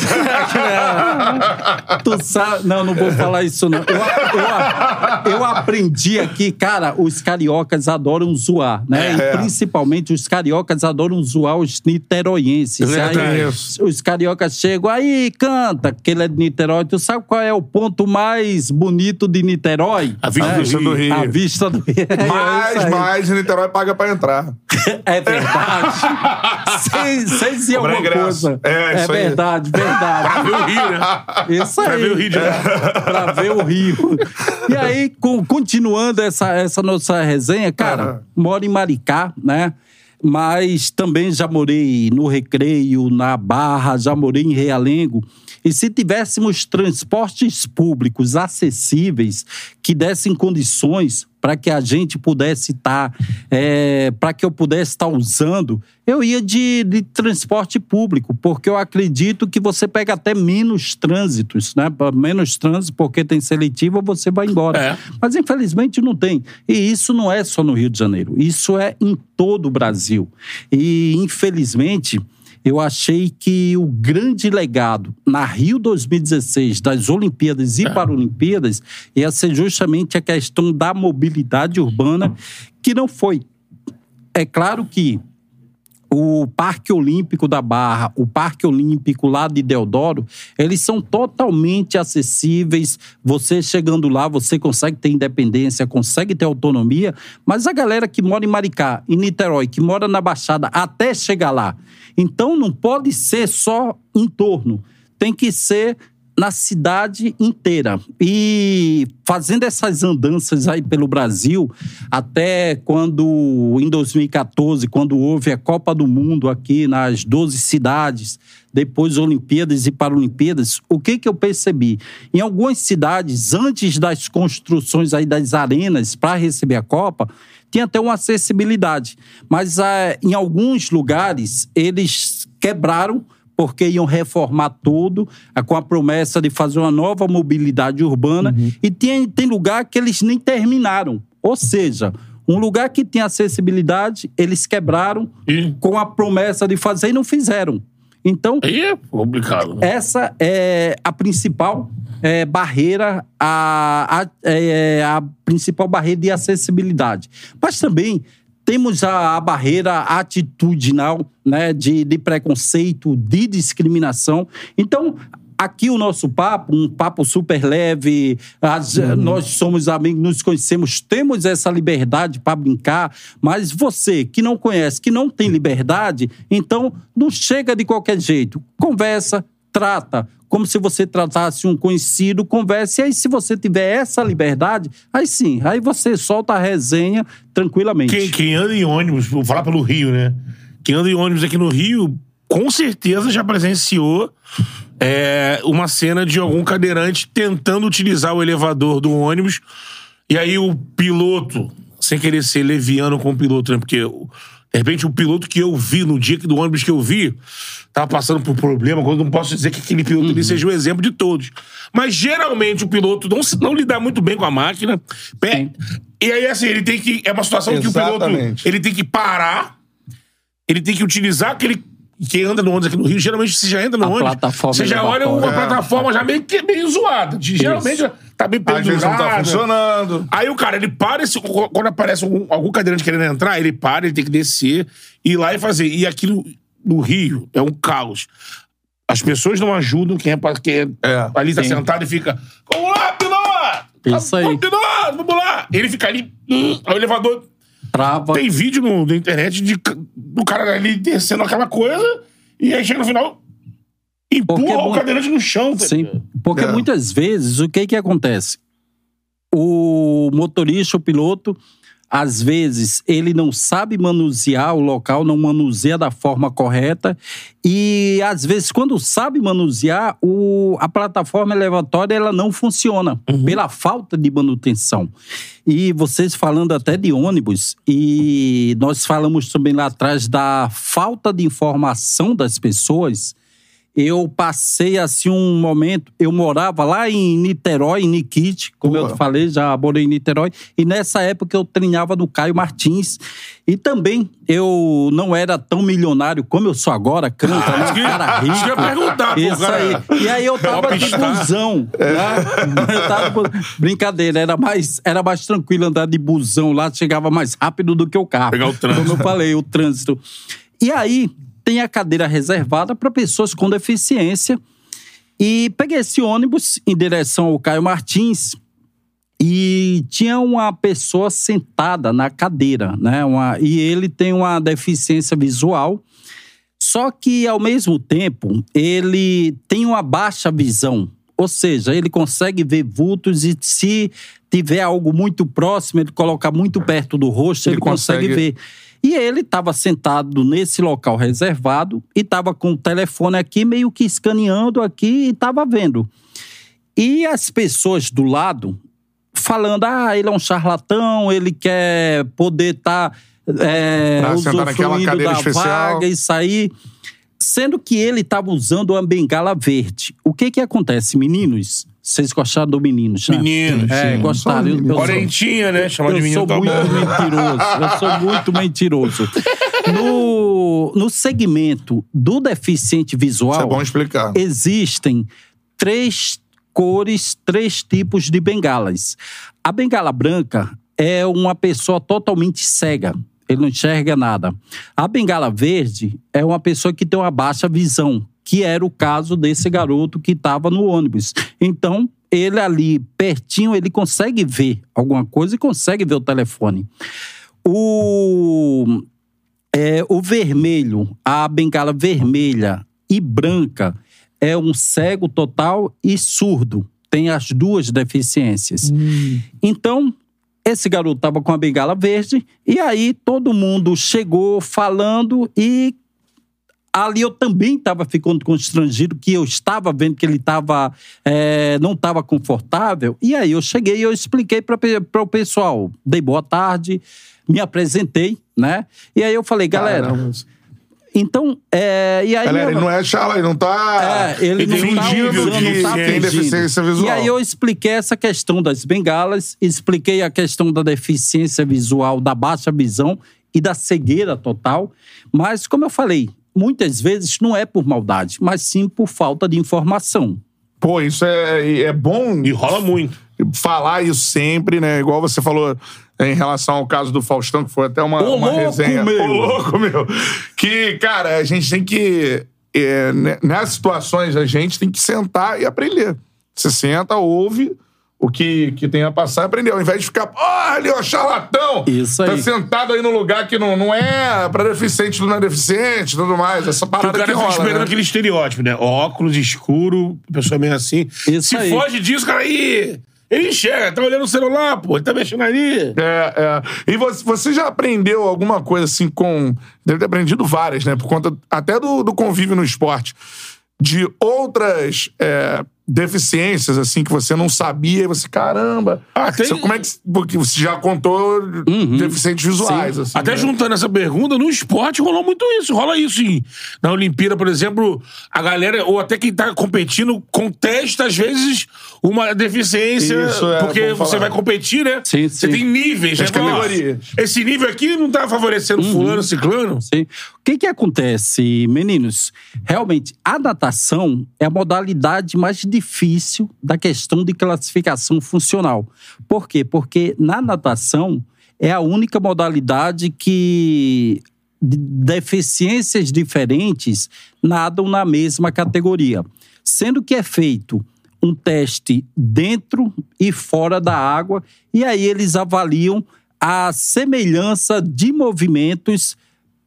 tu sabe. Não, não vou falar isso, não. Eu, eu- eu aprendi aqui, cara, os cariocas adoram zoar, né? É. E principalmente os cariocas adoram zoar os niteroienses. É verdade. os cariocas chegam, aí canta, que ele é de Niterói. Tu sabe qual é o ponto mais bonito de Niterói? A vista É, do Rio. A vista do Rio. (laughs) É Mais, mais, Niterói paga pra entrar. (laughs) É verdade. sem, sem Cobrar alguma ingresso. coisa. É, isso aí. verdade, verdade. Pra ver o Rio, né? Isso aí. Pra ver o Rio de pra ver o Rio. E aí, com- continuando essa, essa nossa resenha, cara, moro em Maricá, né? Mas também já morei no Recreio, na Barra, já morei em Realengo. E se tivéssemos transportes públicos acessíveis que dessem condições para que a gente pudesse estar, para que eu pudesse estar usando, eu ia de, de transporte público, porque eu acredito que você pega até menos trânsitos, né? Menos trânsito, porque tem seletiva, você vai embora. É. Mas infelizmente não tem. E isso não é só no Rio de Janeiro, isso é em todo o Brasil. E infelizmente. Eu achei que o grande legado na Rio 2016 das Olimpíadas e Paralimpíadas ia ser justamente a questão da mobilidade urbana, que não foi. É claro que o Parque Olímpico da Barra, o Parque Olímpico lá de Deodoro, eles são totalmente acessíveis. Você chegando lá, você consegue ter independência, consegue ter autonomia, mas a galera que mora em Maricá, em Niterói, que mora na Baixada, até chegar lá. Então não pode ser só em torno, tem que ser na cidade inteira. E fazendo essas andanças aí pelo Brasil, até quando, em 2014, quando houve a Copa do Mundo aqui nas 12 cidades, depois Olimpíadas e Paralimpíadas, o que que eu percebi? Em algumas cidades, antes das construções aí das arenas para receber a Copa, tinha até uma acessibilidade. Mas ah, em alguns lugares, eles quebraram porque iam reformar tudo, ah, com a promessa de fazer uma nova mobilidade urbana. E tem, tem lugar que eles nem terminaram. Ou seja, um lugar que tinha acessibilidade, eles quebraram E- com a promessa de fazer e não fizeram. Então, Aí é complicado. né? essa é a principal é, barreira, a, a, é, a principal barreira de acessibilidade. Mas também temos a, a barreira atitudinal, né, de, de preconceito, de discriminação. Então, aqui o nosso papo, um papo super leve, as- nós somos amigos, nos conhecemos, temos essa liberdade para brincar, mas você que não conhece, que não tem liberdade, então não chega de qualquer jeito. Conversa, trata, como se você tratasse um conhecido, converse. E aí, se você tiver essa liberdade, aí sim, aí você solta a resenha tranquilamente. Quem, quem anda em ônibus, vou falar pelo Rio, né? Quem anda em ônibus aqui no Rio, com certeza já presenciou é, uma cena de algum cadeirante tentando utilizar o elevador do ônibus. E aí o piloto, sem querer ser leviano com o piloto, né? Porque, de repente, o piloto que eu vi, no dia do ônibus que eu vi, tava passando por problema, quando não posso dizer que aquele piloto ali seja o exemplo de todos. Mas geralmente o piloto não, não lidar muito bem com a máquina. E aí, assim, ele tem que. É uma situação que o piloto Exatamente. ele tem que parar, ele tem que utilizar aquele. Quem anda no ônibus aqui no Rio, geralmente você já entra no A ônibus. plataforma Você já olha uma plataforma já meio, que- meio zoada. de- Geralmente já tá bem Às vezes não tá pendurada. funcionando. Aí o cara, ele para, esse- quando aparece algum, algum cadeirante querendo entrar, ele para, ele tem que descer, ir lá e fazer. E aqui no, no Rio é um caos. As pessoas não ajudam quem é, quem é, É, ali tá sim. sentado e fica. Vamos lá, piloto! Isso aí. Vamos, piloto, vamos lá! Ele fica ali, hum, aí o elevador. Trava. Tem vídeo no, na internet de, do cara ali descendo aquela coisa, e aí chega no final. Empurra Porque o cadeirante no chão. tá Sim, porque É. muitas vezes o que que acontece? O motorista, o piloto, às vezes ele não sabe manusear o local, não manuseia da forma correta e às vezes quando sabe manusear, o, a plataforma elevatória ela não funciona pela falta de manutenção. E vocês falando até de ônibus e nós falamos também lá atrás da falta de informação das pessoas eu passei assim um momento. Eu morava lá em Niterói, em Nikit, como eu falei, já morei em Niterói. E nessa época eu treinava no Caio Martins. E também eu não era tão milionário como eu sou agora, canta, né? Acho que- cara rico. perguntar, pô, Isso cara. aí. E aí eu tava de busão. Né? (laughs) Eu tava Brincadeira, era mais, era mais tranquilo andar de busão lá, chegava mais rápido do que o carro. Pegar o trânsito. Como eu falei, o trânsito. E aí tem a cadeira reservada para pessoas com deficiência. E peguei esse ônibus em direção ao Caio Martins. e tinha uma pessoa sentada na cadeira, né? Uma, e ele tem uma deficiência visual. Só que, ao mesmo tempo, ele tem uma baixa visão. Ou seja, ele consegue ver vultos e se tiver algo muito próximo, ele coloca muito perto do rosto, ele, Ele consegue... consegue- ver. E ele estava sentado nesse local reservado e estava com o telefone aqui, meio que escaneando aqui e estava vendo. E as pessoas do lado falando: ah, ele é um charlatão, ele quer poder estar é, Pra sentar naquela usufruindo cadeira da especial. vaga e sair. Sendo que ele estava usando uma bengala verde. O que que acontece, meninos? Vocês gostaram do meninos, né? Meninos, É, sim. gostaram. Eu, eu sou- Orentinha, né? Chamar de eu menino sou tá muito bom. mentiroso. Eu sou muito mentiroso. (laughs) No, no segmento do deficiente visual, Isso é bom explicar. existem três cores, três tipos de bengalas. A bengala branca é uma pessoa totalmente cega. Ele não enxerga nada. A bengala verde é uma pessoa que tem uma baixa visão, que era o caso desse garoto que estava no ônibus. Então, ele ali pertinho, ele consegue ver alguma coisa e consegue ver o telefone. O é, o vermelho, a bengala vermelha e branca é um cego total e surdo. Tem as duas deficiências. Então, esse garoto estava com a bengala verde e aí todo mundo chegou falando e ali eu também estava ficando constrangido que eu estava vendo que ele tava, é, não estava confortável. E aí eu cheguei e eu expliquei para o pessoal. Dei boa tarde, me apresentei, né? E aí eu falei, galera, Caramba. então... É, e aí Galera, eu- ele não é chala, ele não tá é, ele não tá usando, que não tá tem deficiência visual. E aí eu expliquei essa questão das bengalas, expliquei a questão da deficiência visual, da baixa visão e da cegueira total. Mas, como eu falei, muitas vezes não é por maldade, mas sim por falta de informação. Pô, isso é, é bom E rola muito. falar isso sempre, né? Igual você falou em relação ao caso do Faustão, que foi até uma, Ô, uma louco, resenha. meu! Ô, louco, meu! Que, cara, a gente tem que. é, né, nessas situações, a gente tem que sentar e aprender. Você senta, ouve o que, que tem a passar e aprender. Ao invés de ficar, ali, ó, charlatão! Isso Tá aí. sentado aí no lugar que não, não é pra deficiente, não é deficiente, tudo mais. Essa Que o parada cara que fica rola, esperando né? aquele estereótipo, né? Óculos escuro, pessoa meio assim. Isso Se aí. foge disso, cara, aí. Ele enxerga, tá olhando o celular, pô, ele tá mexendo ali. É, é. E você, você já aprendeu alguma coisa assim com. Deve ter aprendido várias, né? Por conta até do, do convívio no esporte. De outras é, deficiências, assim, que você não sabia. E você, caramba. Ah, tem- Você- Como é que. Porque você já contou deficientes visuais, assim. Até né? juntando essa pergunta, no esporte rolou muito isso. Rola isso sim. Na Olimpíada, por exemplo, a galera, ou até quem tá competindo, contesta, às vezes, uma deficiência. Isso, é, porque você vai competir, né? Sim, Você sim. tem níveis, né? Ó, categorias. Esse nível aqui não tá favorecendo Uhum. fulano, ciclano. Sim. O que, que acontece, meninos? Realmente, a natação é a modalidade mais difícil da questão de classificação funcional. Por quê? Porque na natação é a única modalidade que de- deficiências diferentes nadam na mesma categoria. Sendo que é feito um teste dentro e fora da água, e aí eles avaliam a semelhança de movimentos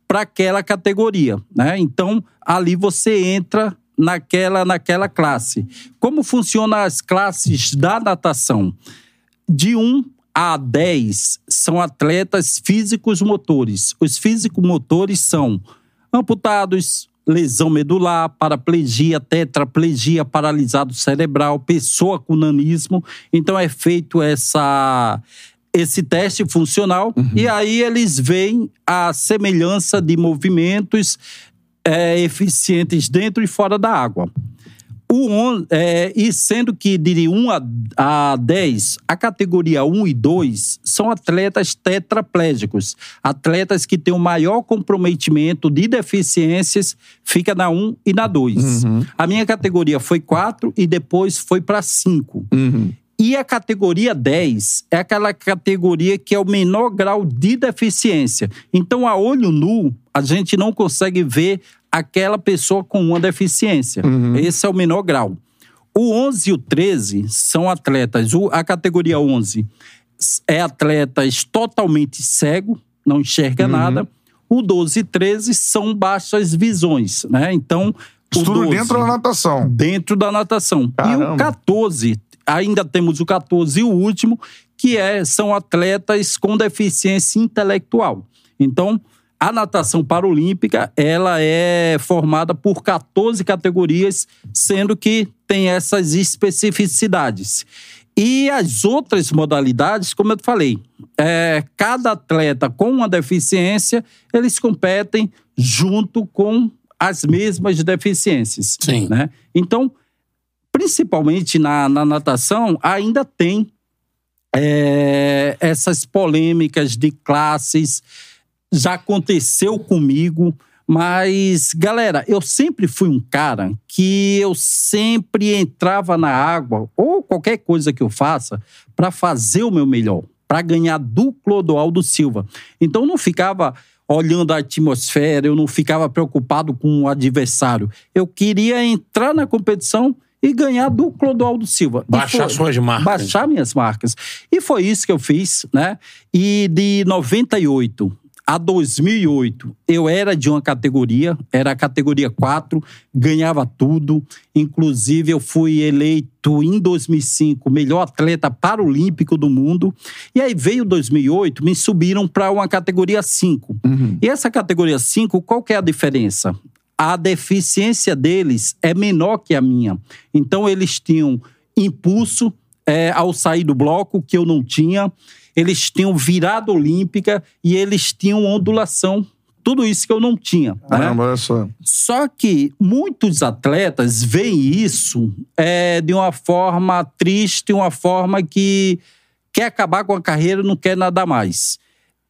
para aquela categoria, né? Então, ali você entra naquela naquela classe. Como funcionam as classes da natação? De 1 a 10 são atletas físicos motores. Os físicos motores são amputados, lesão medular, paraplegia, tetraplegia, paralisado cerebral, pessoa com nanismo. Então é feito essa esse teste funcional e aí eles veem a semelhança de movimentos é, eficientes dentro e fora da água. O on- é, e sendo que de 1 a, a 10, a categoria 1 e 2 são atletas tetraplégicos. Atletas que têm o maior comprometimento de deficiências, fica na 1 e na 2. A minha categoria foi 4 e depois foi para 5. E a categoria 10 é aquela categoria que é o menor grau de deficiência. Então, a olho nu, a gente não consegue ver aquela pessoa com uma deficiência. Esse é o menor grau. o 11 e o 13 são atletas. A categoria 11 é atletas totalmente cego, não enxerga Uhum. nada. O 12 e 13 são baixas visões, né? Então, o Isso tudo 12 dentro da natação. dentro da natação. E Caramba. o 14, ainda temos o 14 e o último, que é, são atletas com deficiência intelectual. Então, a natação paralímpica, ela é formada por 14 categorias, sendo que tem essas especificidades. E as outras modalidades, como eu te falei, é, cada atleta com uma deficiência, eles competem junto com as mesmas deficiências. Sim. Né? Então, principalmente na, na natação, ainda tem é, essas polêmicas de classes. Já aconteceu comigo, mas, galera, eu sempre fui um cara que eu sempre entrava na água, ou qualquer coisa que eu faça, para fazer o meu melhor, para ganhar do Clodoaldo Silva. Então, eu não ficava olhando a atmosfera, eu não ficava preocupado com o adversário. Eu queria entrar na competição e ganhar do Clodoaldo Silva. Baixar foi- suas marcas. Baixar minhas marcas. E foi isso que eu fiz, né? E de 98 a 2008, eu era de uma categoria, era a categoria 4, ganhava tudo. Inclusive, eu fui eleito em 2005 melhor atleta paralímpico do mundo. E aí veio 2008, me subiram para uma categoria 5. E essa categoria 5, qual que é a diferença? A deficiência deles é menor que a minha. Então, eles tinham impulso é, ao sair do bloco, que eu não tinha. Eles tinham virada olímpica e eles tinham ondulação. Tudo isso que eu não tinha. né? Caramba, olha só. Só que muitos atletas veem isso é, de uma forma triste, uma forma que quer acabar com a carreira, não quer nada mais.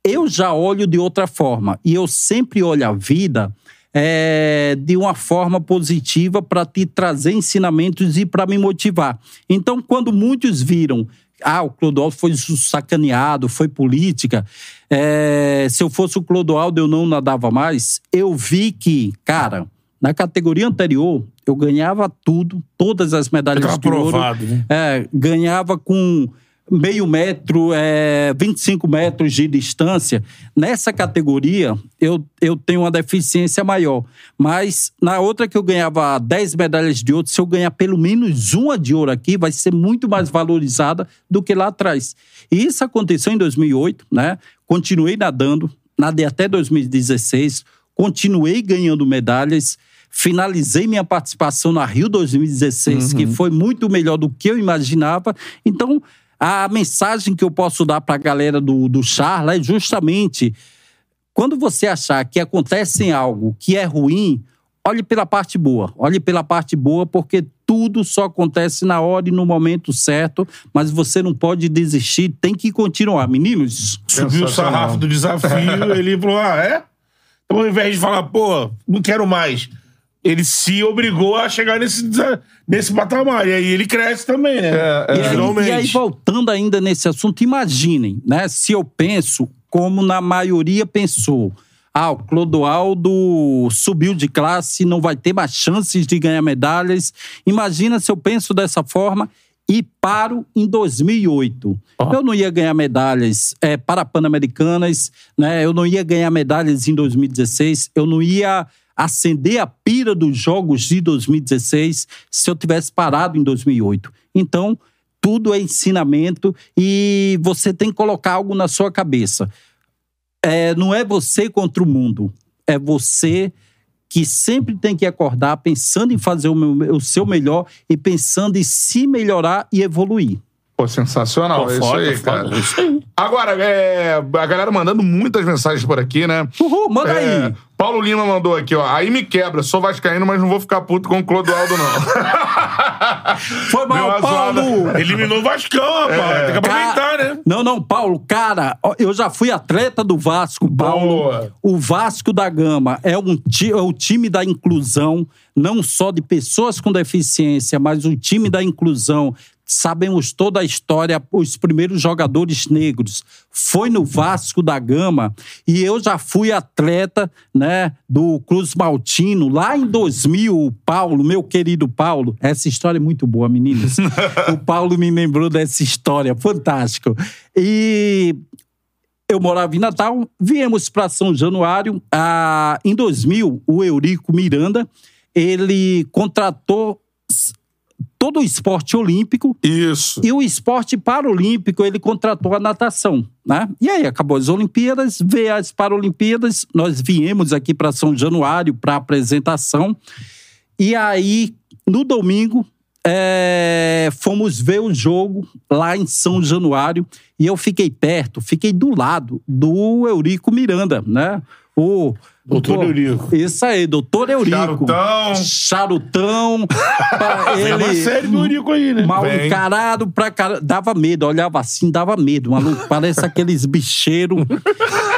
Eu já olho de outra forma e eu sempre olho a vida é, de uma forma positiva para te trazer ensinamentos e para me motivar. Então, quando muitos viram ah, o Clodoaldo foi sacaneado, foi política. É, se eu fosse o Clodoaldo, eu não nadava mais. Eu vi que, cara, na categoria anterior, eu ganhava tudo, todas as medalhas de ouro. né? É, ganhava com meio metro, é, 25 metros de distância. Nessa categoria, eu, eu tenho uma deficiência maior. Mas na outra que eu ganhava 10 medalhas de ouro, se eu ganhar pelo menos uma de ouro aqui, vai ser muito mais valorizada do que lá atrás. E isso aconteceu em 2008, né? Continuei nadando, nadei até 2016, continuei ganhando medalhas. Finalizei minha participação na Rio 2016, que foi muito melhor do que eu imaginava. Então, a mensagem que eu posso dar para a galera do, do Charla é justamente quando você achar que acontece algo que é ruim, olhe pela parte boa. Olhe pela parte boa, porque tudo só acontece na hora e no momento certo, mas você não pode desistir, tem que continuar. Meninos, Subiu o sarrafo do desafio, (laughs) ele falou: ah, é? Então, ao invés de falar, pô, não quero mais, ele se obrigou a chegar nesse, nesse patamar. E aí ele cresce também, né? É, é. E aí, e aí, voltando ainda nesse assunto, imaginem, né? Se eu penso como na maioria pensou. Ah, o Clodoaldo subiu de classe, não vai ter mais chances de ganhar medalhas. Imagina se eu penso dessa forma e paro em 2008. Eu não ia ganhar medalhas é, para Pan-Americanas, né? eu não ia ganhar medalhas em 2016, eu não ia acender a pira dos Jogos de 2016 se eu tivesse parado em 2008. Então, tudo é ensinamento e você tem que colocar algo na sua cabeça. É, não é você contra o mundo, é você que sempre tem que acordar pensando em fazer o, meu- o seu melhor e pensando em se melhorar e evoluir. Pô, sensacional. Pô, é foda, isso aí, foda, cara. é isso aí. Agora, é, a galera mandando muitas mensagens por aqui, né? Uhul, manda É, aí. Paulo Lima mandou aqui, ó. Aí me quebra, sou vascaíno, mas não vou ficar puto com o Clodoaldo, não. (laughs) Foi mal, Paulo! zoada. Eliminou o Vascão, rapaz. Tem que aproveitar, né? Não, não, Paulo, cara, eu já fui atleta do Vasco, Paulo. Boa. O Vasco da Gama é, um ti- é o time da inclusão, não só de pessoas com deficiência, mas o time da inclusão. Sabemos toda a história, os primeiros jogadores negros. Foi no Vasco da Gama e eu já fui atleta, né, do Cruz Maltino lá em 2000, o Paulo, meu querido Paulo. Essa história é muito boa, meninos. (laughs) o Paulo me lembrou dessa história, fantástico. E eu morava em Natal, viemos para São Januário. Ah, em 2000, o Eurico Miranda, ele contratou todo o esporte olímpico Isso. e o esporte paralímpico, ele contratou a natação, né? E aí acabou as Olimpíadas, veio as Paralimpíadas, nós viemos aqui para São Januário para apresentação. E aí, no domingo, é, fomos ver o jogo lá em São Januário e eu fiquei perto, fiquei do lado do Eurico Miranda, né? O Doutor Eurico. Isso aí, doutor Eurico. Charutão. Charutão. É (laughs) uma ele, série do Eurico aí, né? Mal Bem. encarado pra cara. Dava medo, olhava assim, dava medo, maluco. Parece aqueles bicheiros. (laughs)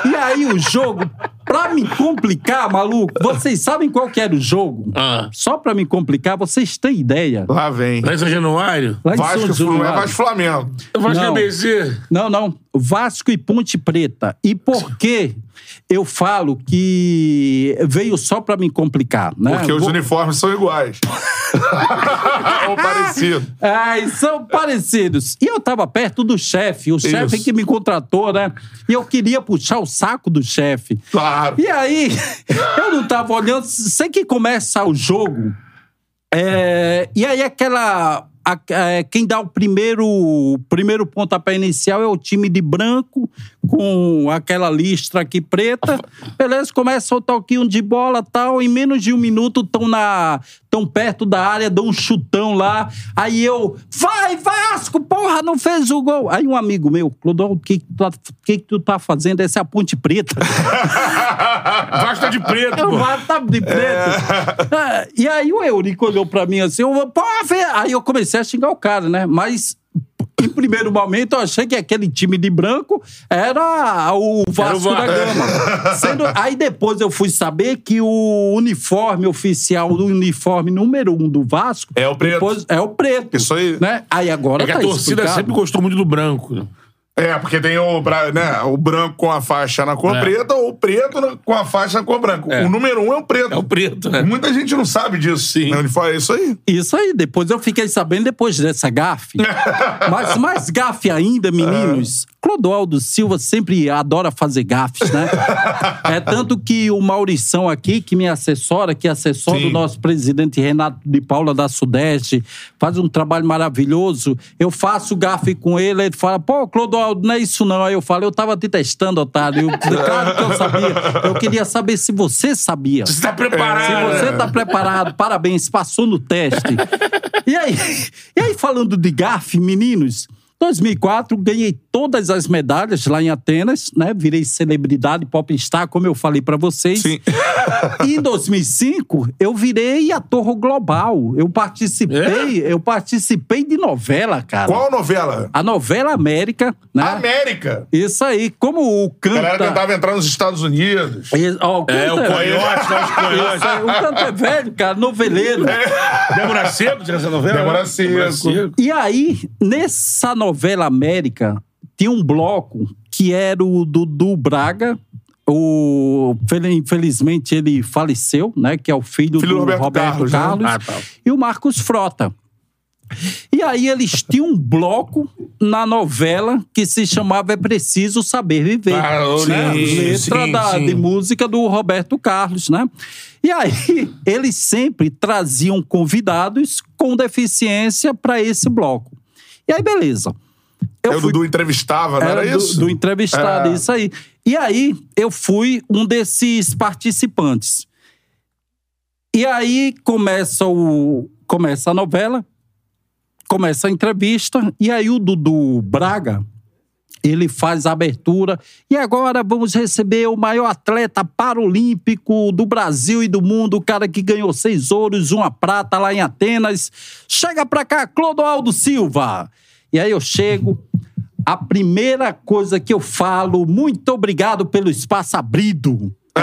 E aí o jogo, pra me complicar, maluco, vocês sabem qual que era o jogo? Ah. Só pra me complicar, vocês têm ideia. Lá vem. Lá em São Januário? Lá em Vasco, São é Januário. Vasco Flamengo. Vasco Não. ABC. Não, não. Vasco e Ponte Preta. E por que eu falo que veio só pra me complicar, né? Porque os Vou- uniformes são iguais. (laughs) Ou parecido. Ai, são parecidos. E eu tava perto do chefe, o chefe que me contratou, né? E eu queria puxar o saco do chefe. Claro. E aí, (laughs) eu não tava olhando, sei que começa o jogo. é, e aí aquela. a- é, quem dá o primeiro, o primeiro pontapé inicial é o time de branco, com aquela listra aqui preta. Beleza, começa o toquinho de bola tal. Em menos de um minuto estão na. Tão perto da área, dão um chutão lá. Aí eu, vai, Vasco, porra, não fez o gol. Aí um amigo meu, Clodão, o que, tá- que, que tu tá fazendo? Essa é a Ponte Preta. (laughs) Vasco tá de preto, Eu pô. vou tá de preto. É, e aí o Eurico olhou pra mim assim, eu, vê. Aí eu comecei a xingar o cara, né? Mas em primeiro momento eu achei que aquele time de branco era o Vasco Era o da Gama. Sendo- aí depois eu fui saber que o uniforme oficial, o uniforme número um do Vasco... É o preto. depois- é o preto. Isso aí. Né? Aí agora É que a tá torcida explicado. sempre gostou muito do branco. É, porque tem o, né, o branco com a faixa na cor É. preta ou o preto com a faixa na cor branca. É. O número um é o preto. É o preto, né? Muita gente não sabe disso. Sim. Ele fala, é isso aí. Isso aí, depois eu fiquei sabendo depois dessa gafe. (laughs) Mas mais gafe ainda, meninos. Clodoaldo Silva sempre adora fazer gafes, né? (laughs) É tanto que o Maurição aqui, que me assessora, que é assessor Sim. do nosso presidente Renato de Paula da Sudeste, faz um trabalho maravilhoso. Eu faço gafe com ele, ele fala, pô, Clodoaldo, não é isso não. Aí eu falo, eu tava te testando, otário. Eu, claro que eu sabia. Eu queria saber se você sabia. Você tá Se preparado. você tá preparado, parabéns, passou no teste. E aí, (laughs) e aí falando de gafe, meninos, 2004 ganhei todas as medalhas lá em Atenas, né? Virei celebridade popstar, como eu falei pra vocês. Sim. (laughs) E em 2005 eu virei ator global. Eu participei, eu participei de novela, cara. Qual novela? A novela América, né? América. Isso aí, como o A galera canta. tentava entrar nos Estados Unidos. Ó, É, o canta- Coyote, nós Isso Coyote. aí, O canto é velho, cara, noveleiro. Débora Seco tinha essa novela? Débora né? Seco. Débora Seco. E aí, nessa novela América, tinha um bloco que era o Dudu Braga. O, fel- infelizmente ele faleceu, né? Que é o filho, Filho do Roberto Roberto, Carlos, né? Carlos. Ah, tá. E o Marcos Frota. E aí eles tinham um bloco na novela que se chamava É Preciso Saber Viver. Ah, né? lembro. Letra Sim, da, sim. de música do Roberto Carlos, né? E aí (laughs) eles sempre traziam convidados com deficiência para esse bloco. E aí, beleza. É, o Dudu entrevistava, não era, Era do, isso? do entrevistado, É. isso aí. E aí, eu fui um desses participantes. E aí começa, o, começa a novela, começa a entrevista, e aí o Dudu Braga, ele faz a abertura. E agora vamos receber o maior atleta paralímpico do Brasil e do mundo, o cara que ganhou seis ouros, uma prata lá em Atenas. Chega pra cá, Clodoaldo Silva. E aí eu chego. A primeira coisa que eu falo, muito obrigado pelo espaço abrido. (laughs)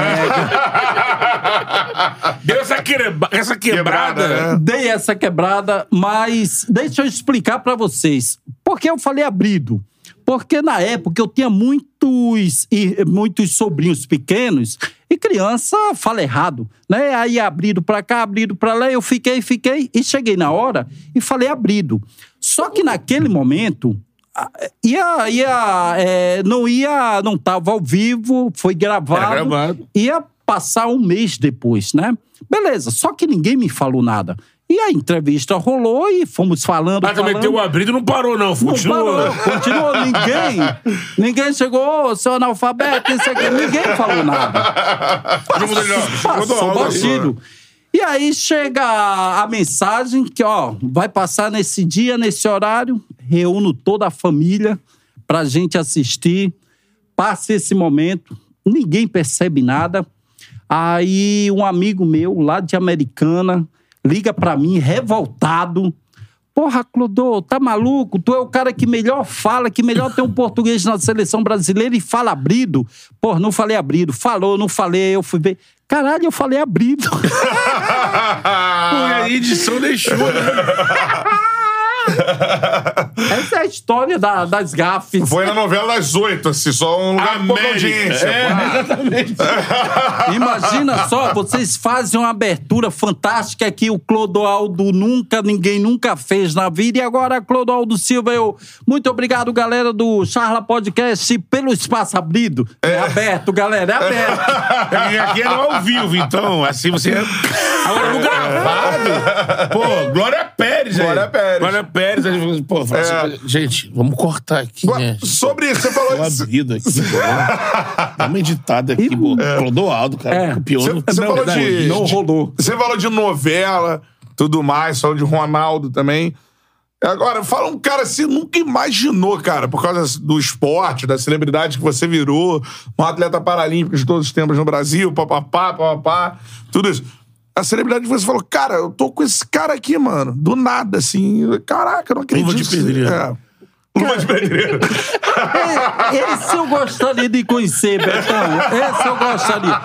Deu essa, quebra- essa quebrada. Quebrada, né? Dei essa quebrada, mas deixa eu explicar pra vocês. Por que eu falei abrido? Porque na época eu tinha muitos, e- muitos sobrinhos pequenos e criança fala errado, né? Aí abrido pra cá, abrido pra lá, eu fiquei, fiquei e cheguei na hora e falei abrido. Só que naquele momento ia, ia, é, não ia, não tava ao vivo, foi gravado, Era gravado. ia passar um mês depois, né? Beleza, só que ninguém me falou nada. E a entrevista rolou e fomos falando. Mas também falando. teu abrido não parou, não. Não Continuou. parou, continuou. Ninguém, (laughs) ninguém chegou, ô, seu analfabeto, isso aqui. Ninguém falou nada. (laughs) Passou aí. batido. E aí chega a mensagem que, ó, vai passar nesse dia, nesse horário, reúno toda a família pra gente assistir. Passa esse momento, ninguém percebe nada. Aí um amigo meu, lá de Americana, liga pra mim, revoltado. Porra, Clodô, tá maluco? Tu é o cara que melhor fala, que melhor tem um português na seleção brasileira e fala abrido. Porra, não falei abrido. Falou, não falei, eu fui ver. Caralho, eu falei abrido. (laughs) Pô, a edição deixou, né? (laughs) (laughs) Essa é a história da- das gafes. Foi na novela das oito, assim, só um lugar de pouca audiência. É, exatamente. (laughs) Imagina só, vocês fazem uma abertura fantástica que o Clodoaldo nunca, ninguém nunca fez na vida. E agora, Clodoaldo Silva, eu. Muito obrigado, galera do Charla Podcast, pelo espaço abrido. É, aberto, galera, é aberto. (laughs) E aqui é ao vivo, então, assim você. Agora no gravado. Pô, Glória Pérez, aí. Glória Pérez. Pérez. aí, Pô, fala assim, gente, vamos cortar aqui, né? Sobre isso, você falou disso. abrido aqui, (laughs) pô. Dá uma editada aqui, pô. Clodoaldo, cara. É. Campeão. Você- você Não, falou verdade. de- Não rolou. Você falou de novela, tudo mais, falou de Ronaldo também. Agora, fala um cara assim, nunca imaginou, cara, por causa do esporte, da celebridade que você virou, um atleta paralímpico de todos os tempos no Brasil, papapá, papapá, tudo isso. A celebridade que você falou, cara, eu tô com esse cara aqui, mano, do nada, assim. Caraca, eu não acredito. Luva de pedreiro. É. Luva de pedreiro. É, Esse eu gostaria de conhecer, Betão. Esse eu gostaria.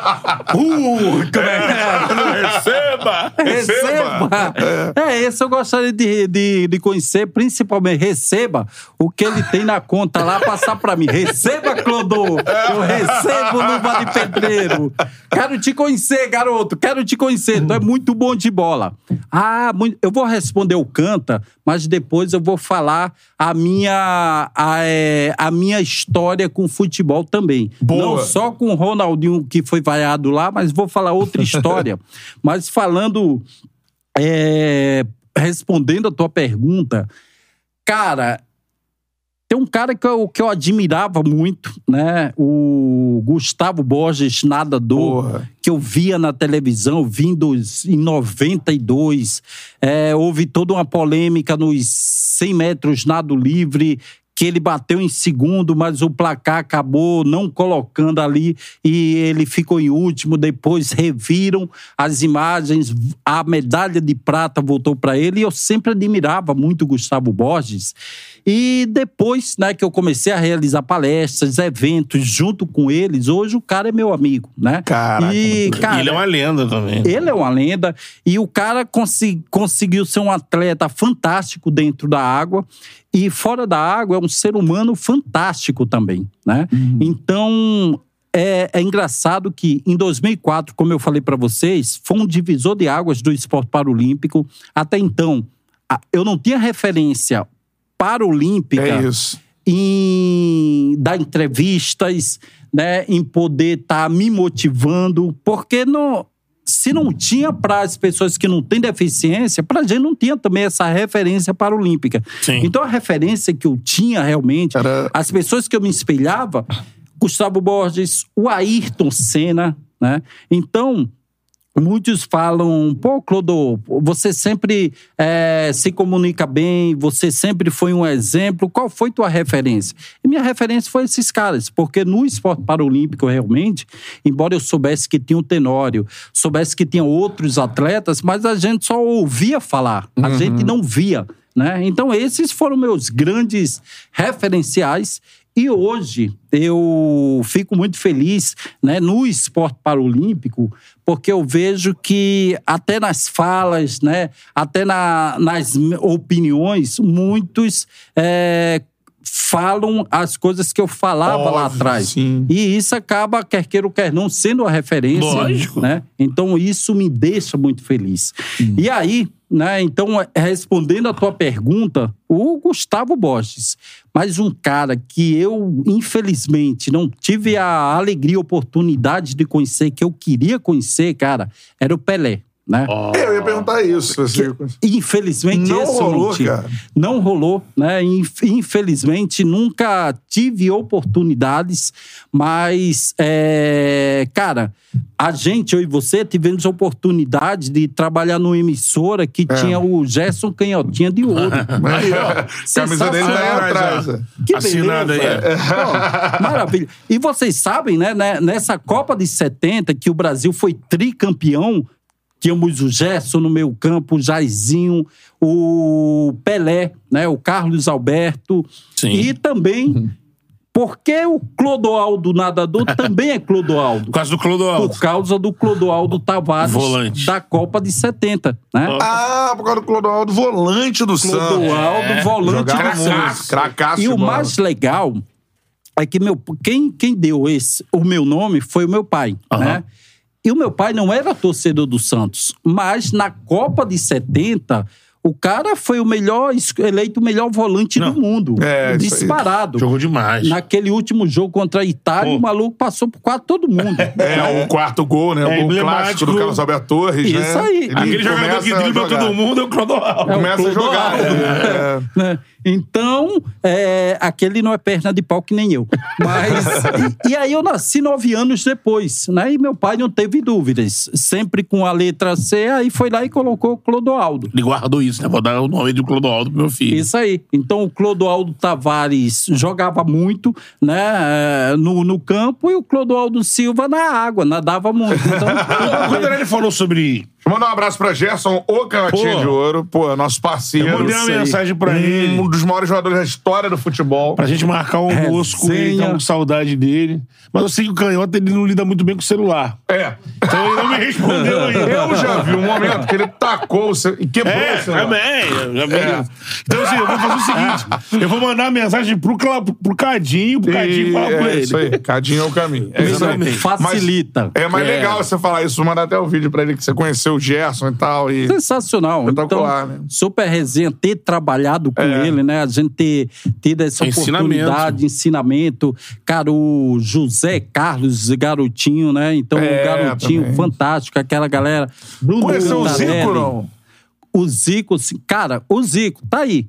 Uh, é é? Receba! Receba! É, esse eu gostaria de, de, de conhecer, principalmente receba o que ele tem na conta lá, passar pra mim. Receba, Clodô! Eu recebo luva de pedreiro. Quero te conhecer, garoto, quero te conhecer. Tu é muito bom de bola. Ah, muito- eu vou responder o canta, mas depois eu vou falar a minha, a, é, a minha história com futebol também. Boa. Não só com o Ronaldinho que foi vaiado lá, mas vou falar outra história. (laughs) mas falando, é, respondendo a tua pergunta, cara, tem um cara que eu, que eu admirava muito, né? O Gustavo Borges, nadador, Porra. que eu via na televisão, vindo em 92. É, houve toda uma polêmica nos 100 metros nado livre, que ele bateu em segundo, mas o placar acabou não colocando ali e ele ficou em último. Depois reviram as imagens, a medalha de prata voltou para ele e eu sempre admirava muito o Gustavo Borges. E depois, né, que eu comecei a realizar palestras, eventos junto com eles, hoje o cara é meu amigo, né? Caraca, e, cara, Ele é uma lenda também. ele é uma lenda e o cara consi- conseguiu ser um atleta fantástico dentro da água e fora da água é um ser humano fantástico também, né? Então é, é engraçado que em 2004, como eu falei para vocês, foi um divisor de águas do esporte paralímpico. Até então, eu não tinha referência paralímpica É isso. em dar entrevistas, né, em poder estar me motivando, porque não, se não tinha para as pessoas que não têm deficiência, para a gente não tinha também essa referência paralímpica. Sim. Então a referência que eu tinha realmente, Era- as pessoas que eu me espelhava, Gustavo Borges, o Ayrton Senna, né? Então Muitos falam, pô, Clodo, você sempre eh, se comunica bem, você sempre foi um exemplo. Qual foi tua referência? E minha referência foi esses caras, porque no esporte paralímpico, realmente, embora eu soubesse que tinha o Tenório, soubesse que tinha outros atletas, mas a gente só ouvia falar, a gente não via. Né? Então, esses foram meus grandes referenciais E hoje eu fico muito feliz né, no esporte paralímpico, porque eu vejo que até nas falas, né, até na, nas opiniões, muitos é, falam as coisas que eu falava lá Óbvio, atrás. sim. E isso acaba, quer queira ou quer não, sendo a referência. Lógico. Né? Então isso me deixa muito feliz. E aí, né, então, respondendo a tua pergunta, o Gustavo Borges, mas um cara que eu, infelizmente, não tive a alegria e oportunidade de conhecer, que eu queria conhecer, cara, era o Pelé. Né? Eu ia perguntar isso. Assim, Infelizmente, Não esse é rolou, cara. Não rolou, né? Inf- Infelizmente, nunca tive oportunidades, mas, é, cara, a gente, eu e você, tivemos a oportunidade de trabalhar numa emissora que É. tinha o Gerson Canhotinha de ouro. (laughs) Aí, ó, camisa dele tá aí atrás. Que Assinado beleza. aí. Pô, maravilha. E vocês sabem, né, né, nessa Copa de 70, que o Brasil foi tricampeão, tínhamos o Gerson no meio campo, o Jairzinho, o Pelé, né, o Carlos Alberto. Sim. E também, porque o Clodoaldo nadador (laughs) também é Clodoaldo? Por causa do Clodoaldo. Por causa do Clodoaldo Tavares Volante. da Copa de 70, né? Ah, por causa do Clodoaldo, volante do Santos. Clodoaldo, volante Jogava do. Santos. Cracaço E o bola. mais legal é que meu, quem, quem deu esse, o meu nome foi o meu pai, Aham. né? E o meu pai não era torcedor do Santos, mas na Copa de 70, o cara foi o melhor, eleito o melhor volante Não. do mundo. É, disparado. Jogou demais. Naquele último jogo contra a Itália, Pô. o maluco passou por quase todo mundo. (laughs) É, o quarto gol, né? O É gol emblemático. clássico do Carlos Alberto Torres, né? Isso aí. Ele Aquele jogador que dribla todo mundo é o Clodoaldo. É o Começa a jogar. Clodoaldo. é. Então, é, aquele não é perna de pau que nem eu. Mas. (laughs) e, e aí eu nasci nove anos depois, né? E meu pai não teve dúvidas. Sempre com a letra C, aí foi lá e colocou Clodoaldo. Ele guardou isso, né? Vou dar o nome do Clodoaldo pro meu filho. Isso aí. Então o Clodoaldo Tavares jogava muito, né? é, No, no campo e o Clodoaldo Silva na água, nadava muito. Então, (laughs) Quando ele falou sobre. Manda um abraço pra Gerson, o Canhotinha Pô. de Ouro. Pô, nosso parceiro. Eu mandei uma Isso aí. mensagem pra ele. Um dos maiores jogadores da história do futebol. Pra gente marcar um almoço com ele, Resenha. tava com saudade dele. Mas eu sei que o canhoto ele não lida muito bem com o celular. É. Então ele não me respondeu (laughs) ainda. Eu já vi um momento que ele tacou o e quebrou É, o celular. também. vi É. Então, assim, eu vou fazer o seguinte: eu vou mandar uma mensagem pro, Cla- pro Cadinho, pro Cadinho E falar com é ele. isso aí. Cadinho é o caminho. É isso aí. Exatamente. facilita. É mais É. legal você falar isso, mandar até o vídeo pra ele que você conheceu o Gerson e tal. E... Sensacional. Espetacular, então, né? super resenha, ter trabalhado com É. ele, né? A gente ter tido essa Ensinamento. oportunidade, ensinamento. Cara, o José Carlos Garotinho, né? Então, É, Garotinho, também. fantástico, aquela galera. Bruno Conheceu o. Zico, não? O Zico, assim, cara, o Zico, tá aí.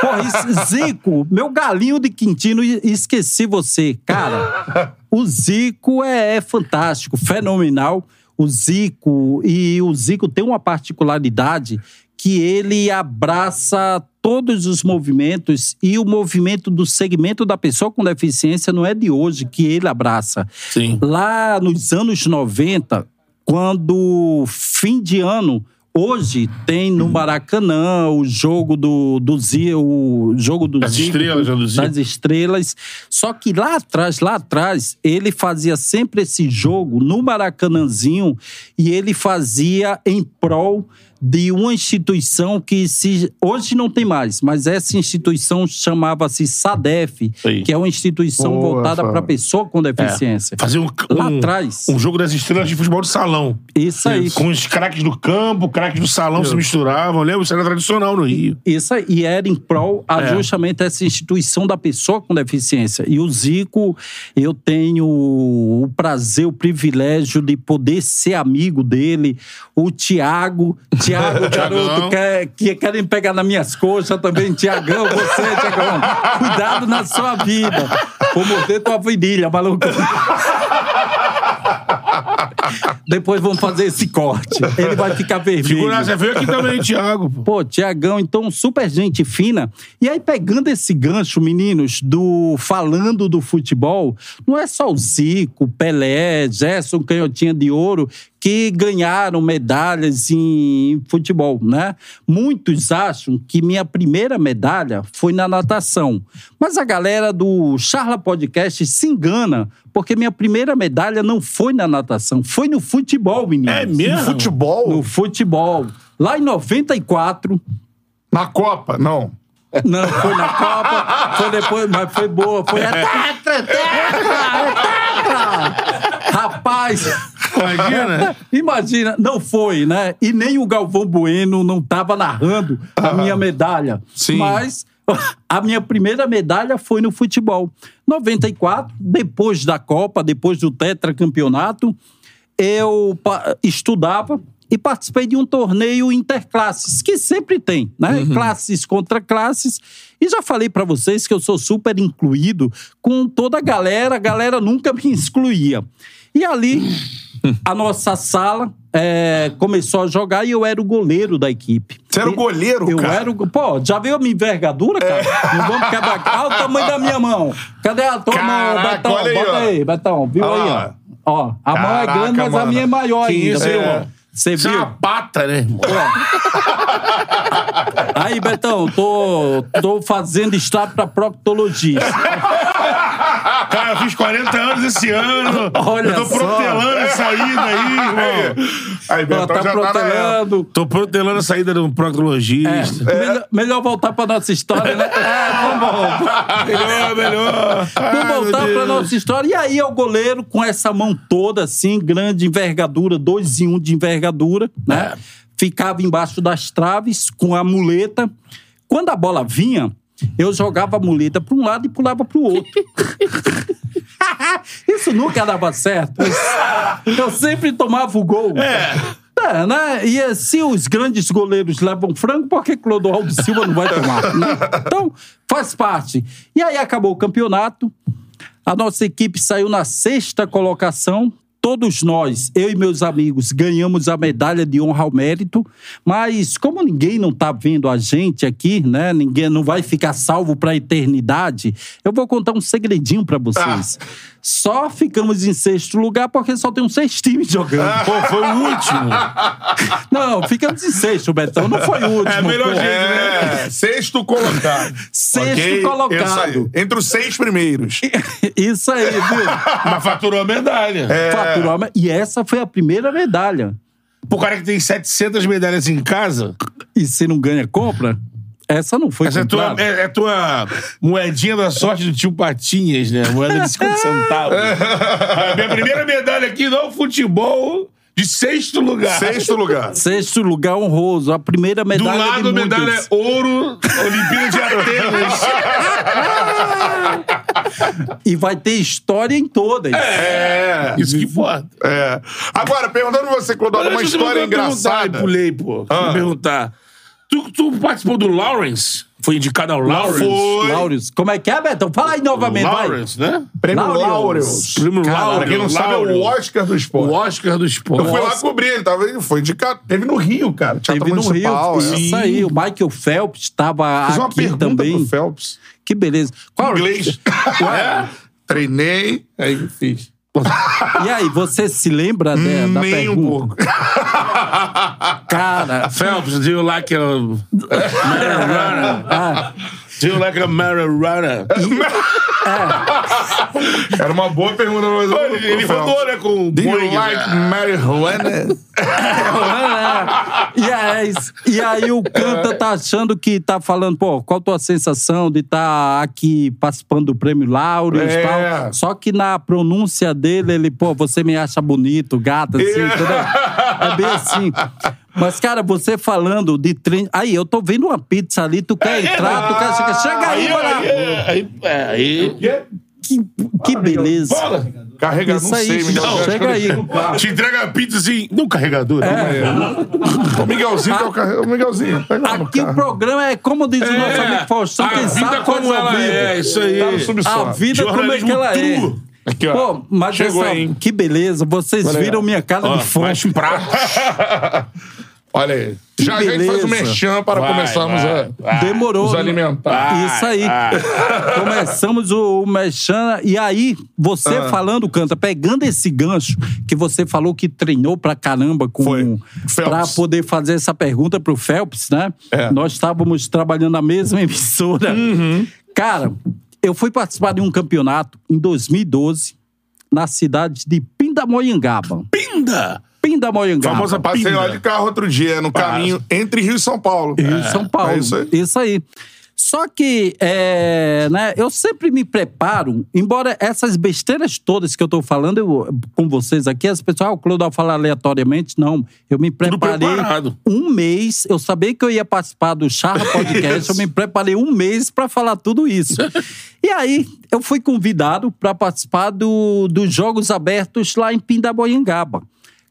Porra, (laughs) Zico, meu galinho de Quintino, esqueci você. Cara, o Zico é, é fantástico, fenomenal. O Zico, e o Zico tem uma particularidade que ele abraça todos os movimentos e o movimento do segmento da pessoa com deficiência não é de hoje que ele abraça. Sim. Lá nos anos 90, quando fim de ano, hoje tem no Maracanã o jogo do, do Zi- o jogo do Das Zico, estrelas, do Zico. das estrelas. Só que lá atrás, lá atrás, ele fazia sempre esse jogo no Maracanãzinho e ele fazia em prol de uma instituição que se hoje não tem mais, mas essa instituição chamava-se SADEF, Aí. que é uma instituição Boa, voltada para pessoa com deficiência. Fazer um, Lá um, atrás. um jogo das estrelas de futebol de salão. Isso aí. Com os craques do campo, craques do salão se misturavam. Lembra? Isso era tradicional no Rio. Isso aí, e era em prol a É. justamente essa instituição da pessoa com deficiência. E o Zico, eu tenho o prazer, o privilégio de poder ser amigo dele. O Tiago, Tiago, (laughs) garoto, quer, que querem pegar nas minhas coxas também. Tiagão, você, Tiagão, cuidado na sua vida. Vou morder tua virilha, maluco. (laughs) Depois vamos fazer esse corte. Ele vai ficar vermelho. Figuraça, veio aqui também, Thiago. pô. Pô, Tiagão, então, super gente fina. E aí, pegando esse gancho, meninos, do falando do futebol, não é só o Zico, Pelé, Gerson Canhotinha de Ouro que ganharam medalhas em futebol, né? Muitos acham que minha primeira medalha foi na natação. Mas a galera do Charla Podcast se engana, porque minha primeira medalha não foi na natação, foi no futebol, meninos. É mesmo? Futebol? No futebol. Lá em 94, Na Copa? Não. não, foi na Copa, foi depois, mas foi boa. Foi a tetra, tetra, tetra. Rapaz, Imagina. imagina, não foi, né? E nem o Galvão Bueno não estava narrando a minha medalha. Sim. Mas a minha primeira medalha foi no futebol. 94, depois da Copa, depois do tetracampeonato, eu estudava e participei de um torneio interclasses, que sempre tem, né? Classes contra classes. E já falei pra vocês que eu sou super incluído com toda a galera, a galera nunca me excluía. E ali, a nossa sala é, começou a jogar e eu era o goleiro da equipe. Você era o goleiro, eu cara? era o. Pô, já viu a minha envergadura, cara? Não vamos quebrar. Olha o tamanho da minha mão. Cadê a tua Caraca, mão, Betão? olha aí, Bota aí, Betão. Viu Olha aí, ó? Ó, a mão é Caraca, grande, mas a mano. minha é maior Que ainda. isso, viu? irmão? Você Isso é viu? uma pata, né, irmão? Aí, Betão, tô, tô fazendo estágio pra proctologista. (laughs) Cara, eu fiz 40 anos esse ano. Olha eu tô só. protelando a saída aí, irmão. Aí, Ela tá já tá protelando. Tô protelando a saída de um proctologista. Melhor, melhor voltar pra nossa história, né? (laughs) É, vamos voltar. Melhor, melhor. Vamos voltar pra nossa história. E aí é o goleiro com essa mão toda assim, grande envergadura, dois em um de envergadura, né? Ficava embaixo das traves com a muleta. Quando a bola vinha, eu jogava a muleta para um lado e pulava para o outro. (laughs) Isso nunca dava certo. Eu sempre tomava o gol. É, né? E se os grandes goleiros levam frango, por que Clodoaldo Silva não vai tomar? né? Então, faz parte. E aí acabou o campeonato. A nossa equipe saiu na sexta colocação. Todos nós, eu e meus amigos, ganhamos a medalha de honra ao mérito, mas como ninguém não está vendo a gente aqui, né? Ninguém não vai ficar salvo para a eternidade. Eu vou contar um segredinho para vocês. Só ficamos em sexto lugar porque só tem seis times jogando. Pô, foi o último. (laughs) Não, ficamos em sexto, Betão. Não foi o último. É, melhor jeito, É, sexto colocado. Sexto Ok? colocado. Entre os seis primeiros. (laughs) Isso aí, viu? Mas faturou a medalha. Faturou E essa foi a primeira medalha. Pro cara que tem 700 medalhas em casa, E se não ganha, compra? Essa não foi essa é tua, é, é tua moedinha da sorte do tio Patinhas, né? Moeda de 50 centavos. (laughs) A minha primeira medalha aqui no futebol, de sexto lugar. Sexto lugar. Sexto lugar honroso. A primeira Do medalha lado, de medalha muitas. ouro, Olimpíada de Atenas. E vai ter história em todas. É. Isso que importa. É. Agora, perguntando você, Clodoaldo, uma eu história engraçada. Pulei, pô. Ah. Vou perguntar. Tu, tu participou do Lawrence? Foi indicado ao Lawrence? foi. Laureus. Como é que é, Betão? Fala aí novamente, vai. Lawrence, né? Prêmio Laureus. Laureus. Prêmio. Pra quem não sabe, é o Oscar do esporte. O Oscar do esporte. Eu fui lá cobrir, ele tava, ele foi indicado. Teve no Rio, cara. Teatro Teve no Rio. Municipal. é. Isso aí. O Michael Phelps estava Fiz uma aqui pergunta também. pro Phelps. Que beleza. Qual... Inglês. (laughs) É. Treinei, aí fiz. (laughs) E aí, você se lembra de- da Nem um pergunta? pouco. (laughs) Cara, Phelps, do you like a marijuana? ah, Do you like a marijuana? (laughs) Era uma boa pergunta. Mas eu- Ele, ele né, com Do you Boeing, like né? marijuana? (laughs) Yes. E aí o Canta tá achando que tá falando, pô, qual a tua sensação de estar aqui participando do prêmio Laureus e É. tal. Só que na pronúncia dele, ele, pô, você me acha bonito, gata, assim, É. entendeu? É bem assim. Mas, cara, você falando de treino. Aí, eu tô vendo uma pizza ali, tu quer entrar, tu quer chegar. Chega aí, Aí, mano. aí, aí, é, aí. Que, que beleza. Fala. Carregador, Isso não aí, sei. Miguel. não, chega aí. Te entrega a pizza assim, no carregador. (laughs) O Miguelzinho, que é o carre- o Miguelzinho. Pega Aqui o programa é como diz o nosso amigo Faustão, a vida sabe como ela vivo. é, isso aí. Tá no subsolo. A vida como é que ela é. Aqui, ó. Pô, mas Chegou, essa- hein? que beleza. Vocês Olha aí, viram minha cara Ó, de fome. mais pratos. Olha aí. Que Já, já a gente faz o beleza. merchan para Vai, começarmos vai, a vai. Demorou. nos né? alimentar. Vai, Isso aí. Começamos o, o Mechan. E aí, você Ah. falando, Canta, pegando esse gancho que você falou que treinou pra caramba com. Foi. Phelps. Pra poder fazer essa pergunta pro Phelps, né? É. Nós estávamos trabalhando na mesma (laughs) emissora. Uhum. Cara, eu fui participar de um campeonato em 2012 na cidade de Pindamonhangaba. Pinda! Pindamonhangaba. Famosa Passei lá de carro outro dia, no caminho entre Rio e São Paulo. Rio e São Paulo. É isso aí. Isso aí. Só que, é, né, eu sempre me preparo, embora essas besteiras todas que eu tô falando eu- com vocês aqui, as pessoas, ah, o Clodal fala aleatoriamente, não. Eu me preparei um mês, eu sabia que eu ia participar do Charla (laughs) Podcast, eu me preparei um mês para falar tudo isso. (laughs) E aí, eu fui convidado para participar do, dos Jogos Abertos lá em Pindamonhangaba.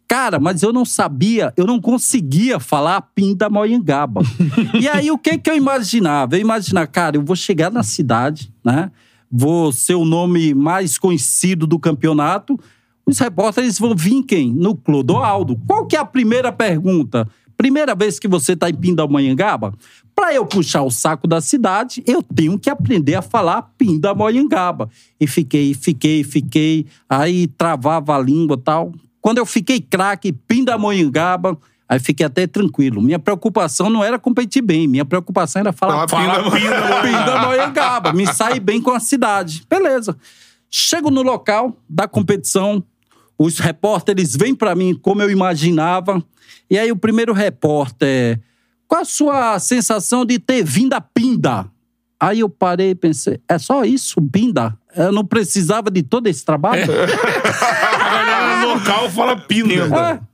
Cara, mas eu não sabia, eu não conseguia falar Pindamonhangaba. (laughs) e aí, o que que eu imaginava? Eu imaginava, cara, eu vou chegar na cidade, né? Vou ser o nome mais conhecido do campeonato. Os repórteres vão vir quem? No Clodoaldo. Qual que é a primeira pergunta? Primeira vez que você está em Pindamonhangaba? Para eu puxar o saco da cidade, eu tenho que aprender a falar Pindamonhangaba. E fiquei, fiquei, fiquei. Aí travava a língua e tal. Quando eu fiquei craque, Pindamonhangaba, aí fiquei até tranquilo. Minha preocupação não era competir bem, minha preocupação era falar Falar Pindamonhangaba. Me sair bem com a cidade. Beleza. Chego no local da competição, os repórteres vêm para mim como eu imaginava. E aí o primeiro repórter, qual a sua sensação de ter vindo a Pinda? Aí eu parei e pensei, é só isso, Pinda? Eu não precisava de todo esse trabalho? No (laughs) (laughs) local fala pinda.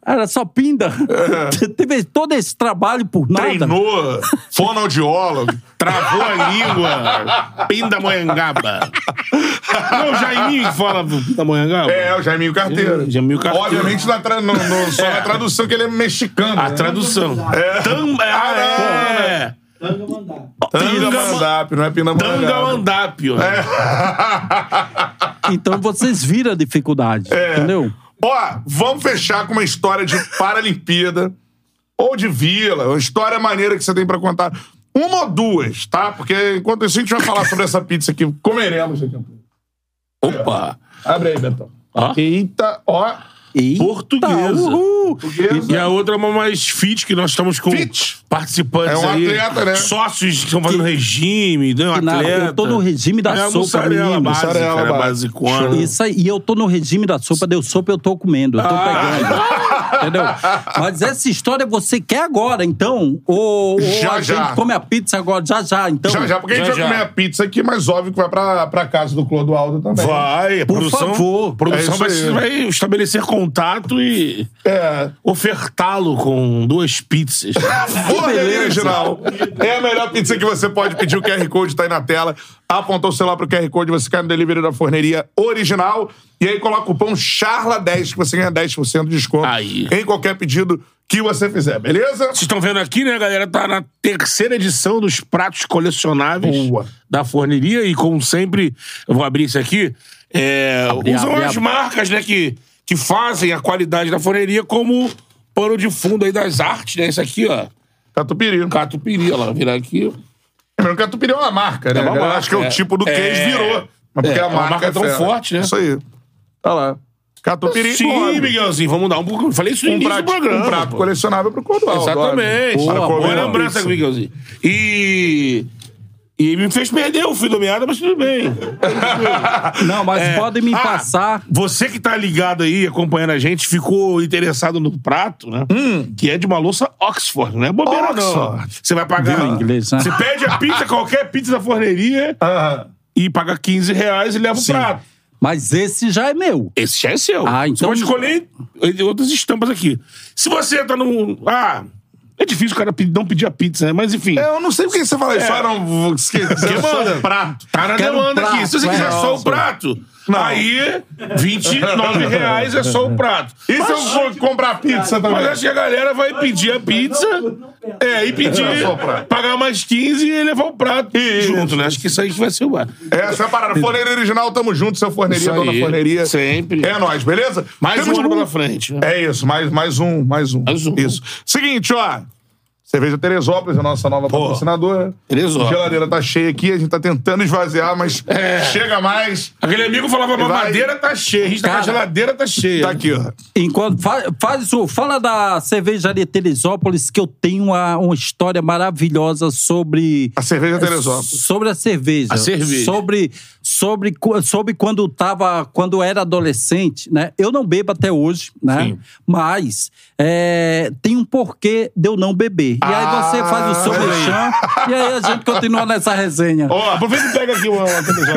É, era só Pinda. (laughs) Teve todo esse trabalho por nada. Treinou, fonoaudiólogo. Travou a língua. Pindamonhangaba. Não, o Jaiminho que fala Pindamonhangaba? É, o Jaiminho Carteiro. É, Jaiminho Carteiro. Obviamente, na tra- no- no- só na tradução que ele é mexicano. A né? tradução. Tam, ah, é. Tangamandap, não é Pindamonhangaba. Tangamandápio. Então vocês viram a dificuldade, É. entendeu? Ó, vamos fechar com uma história de Paralimpíada ou de Vila, uma história maneira que você tem pra contar. Uma ou duas, tá? Porque enquanto isso a gente vai falar sobre essa pizza que comeremos daqui a pouco. Opa. Abre aí, Betão. Ó. Eita, ó. Eita, Portuguesa. uhul. E a outra é uma mais fit, que nós estamos com Fit. participantes É um aí. atleta, né? Sócios que estão fazendo regime, né? Um atleta. eu tô no regime da é sopa, mussarela menino. básica, Mussarela era básica. basicona. Isso aí, e eu tô no regime da sopa, deu sopa, eu tô comendo, eu tô Ah. pegando. (laughs) Entendeu? Mas essa história você quer agora, então? Ou, ou Já, a já. gente come a pizza agora, já já, então? Já, já, porque a gente Já, vai já. comer a pizza aqui, mas óbvio que vai pra, pra casa do Clodoaldo também. Vai, Por produção, favor. produção É vai, vai estabelecer contato e É. ofertá-lo com duas pizzas. (laughs) Forneria beleza. Original. É a melhor pizza que você pode pedir. O QR Code tá aí na tela. Apontou o celular pro QR Code, você cai no delivery da Forneria Original. E aí coloca o cupom CHARLA10 que você ganha 10% de desconto Aí. em qualquer pedido que você fizer, beleza? Vocês estão vendo aqui, né, galera? Tá na terceira edição dos pratos colecionáveis Boa. da forneria. E como sempre, eu vou abrir isso aqui. é, usam as abre. marcas, né, que, que fazem a qualidade da forneria como pano de fundo aí das artes, né? Isso aqui, ó. Catupiry. Catupiry, ó lá, virar aqui. Lembrando que Catupiry é uma marca, né? É uma marca, acho que é o é. tipo do É. queijo virou. Mas porque É, a uma marca, marca é tão forte, né? Isso aí. Tá lá. Catupiry. Sim. Miguelzinho, vamos dar um pouco. Falei isso no Um início prato, do programa. um prato pô. colecionável pro Clodoaldo. Exatamente. Boa, Boa uma lembrança. Miguelzinho. E. E me fez perder o fio da meada, mas tudo bem. (laughs) Não, mas É. podem me Ah, passar. Você que tá ligado aí, acompanhando a gente, ficou interessado no prato, né? Que é de uma louça Oxford, não é bobeira. Oxford. Você vai pagar. Viu inglês, né? Você pede a pizza, qualquer pizza da forneria, (laughs) e paga 15 reais e leva o prato. Mas esse já é meu. Esse já é seu. Ah, Você então- pode escolher entre outras estampas aqui. Se você tá num. Ah, é difícil o cara não pedir a pizza, né? Mas enfim. Eu não sei por que você fala isso. É. Ah, não. Se quiser Quem só manda? um prato. Tá na Quero um demanda prato, aqui. Se você quiser é. só o prato, Não. Aí, 29 reais é só o prato. E se eu for comprar pizza também? Mas acho que a galera vai pedir a pizza, é, e pedir, É, pagar mais 15 e levar o prato Isso. junto, né? Acho que isso aí que vai ser o bar. Essa é a parada. Forneria original, tamo junto, seu forneria, dona forneria. Sempre. É nóis, beleza? Mais Temos um ano pela frente. né? É isso, mais, mais um, mais um. Mais um. Isso. Seguinte, ó. Cerveja Teresópolis, a nossa nova patrocinadora. Teresópolis. A geladeira tá cheia aqui, a gente tá tentando esvaziar, mas É. chega mais. Aquele amigo falava, Vai. mamadeira tá cheia, a gente tá com a Cara, geladeira tá cheia. Tá aqui, ó. Enquanto fa- faz isso, fala da cervejaria Teresópolis que eu tenho uma, uma história maravilhosa sobre A cerveja Teresópolis. sobre a cerveja, A cerveja. sobre sobre sobre quando tava quando era adolescente, né? Eu não bebo até hoje, né? Sim. Mas é, tem um porquê de eu não beber. E aí você Ah, faz o seu mexão e aí a gente continua nessa resenha. Ó, Aproveita e pega aqui uma.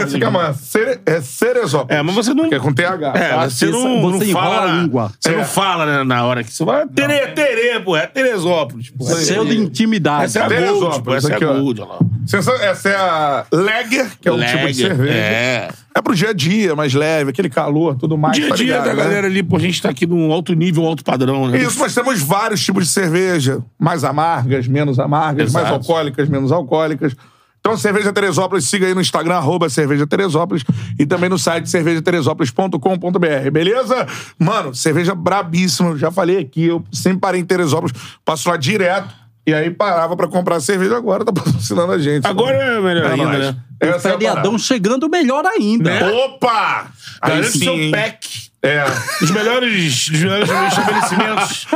Fica, mano, Cere- é Ceresópolis. É, mas você não- Que é com TH. É, tá? você não, Você não enrola fala. a língua. Você É. não fala né, na hora que você fala. Terê, terê, pô, é Teresópolis. Pô, é Cheio de intimidade. Essa é a Teresópolis, Gold, pô, essa é a aqui, ó. Gold. Sensa- Essa é a Lager, que é um tipo de cerveja. É. É pro dia a dia, mais leve, aquele calor, tudo mais. Dia a tá dia ligado, da né? galera ali, pô, a gente tá aqui num alto nível, alto padrão, né? Isso, mas temos vários tipos de cerveja. Mais amargas, menos amargas, mais Exato. alcoólicas, menos alcoólicas. Então, Cerveja Teresópolis, siga aí no Instagram, arroba Cerveja Teresópolis, e também no site cervejateresópolis.com.br, beleza? Mano, cerveja brabíssima, já falei aqui, eu sempre parei em Teresópolis, passo lá direto, e aí parava pra comprar cerveja, agora tá (laughs) patrocinando a gente. Agora é melhor É ainda, nóis. né? Essa é a Feriadão parada. chegando melhor ainda. Né? Opa! Aí Garante sim, seu hein? pack. É. Os melhores, os melhores estabelecimentos.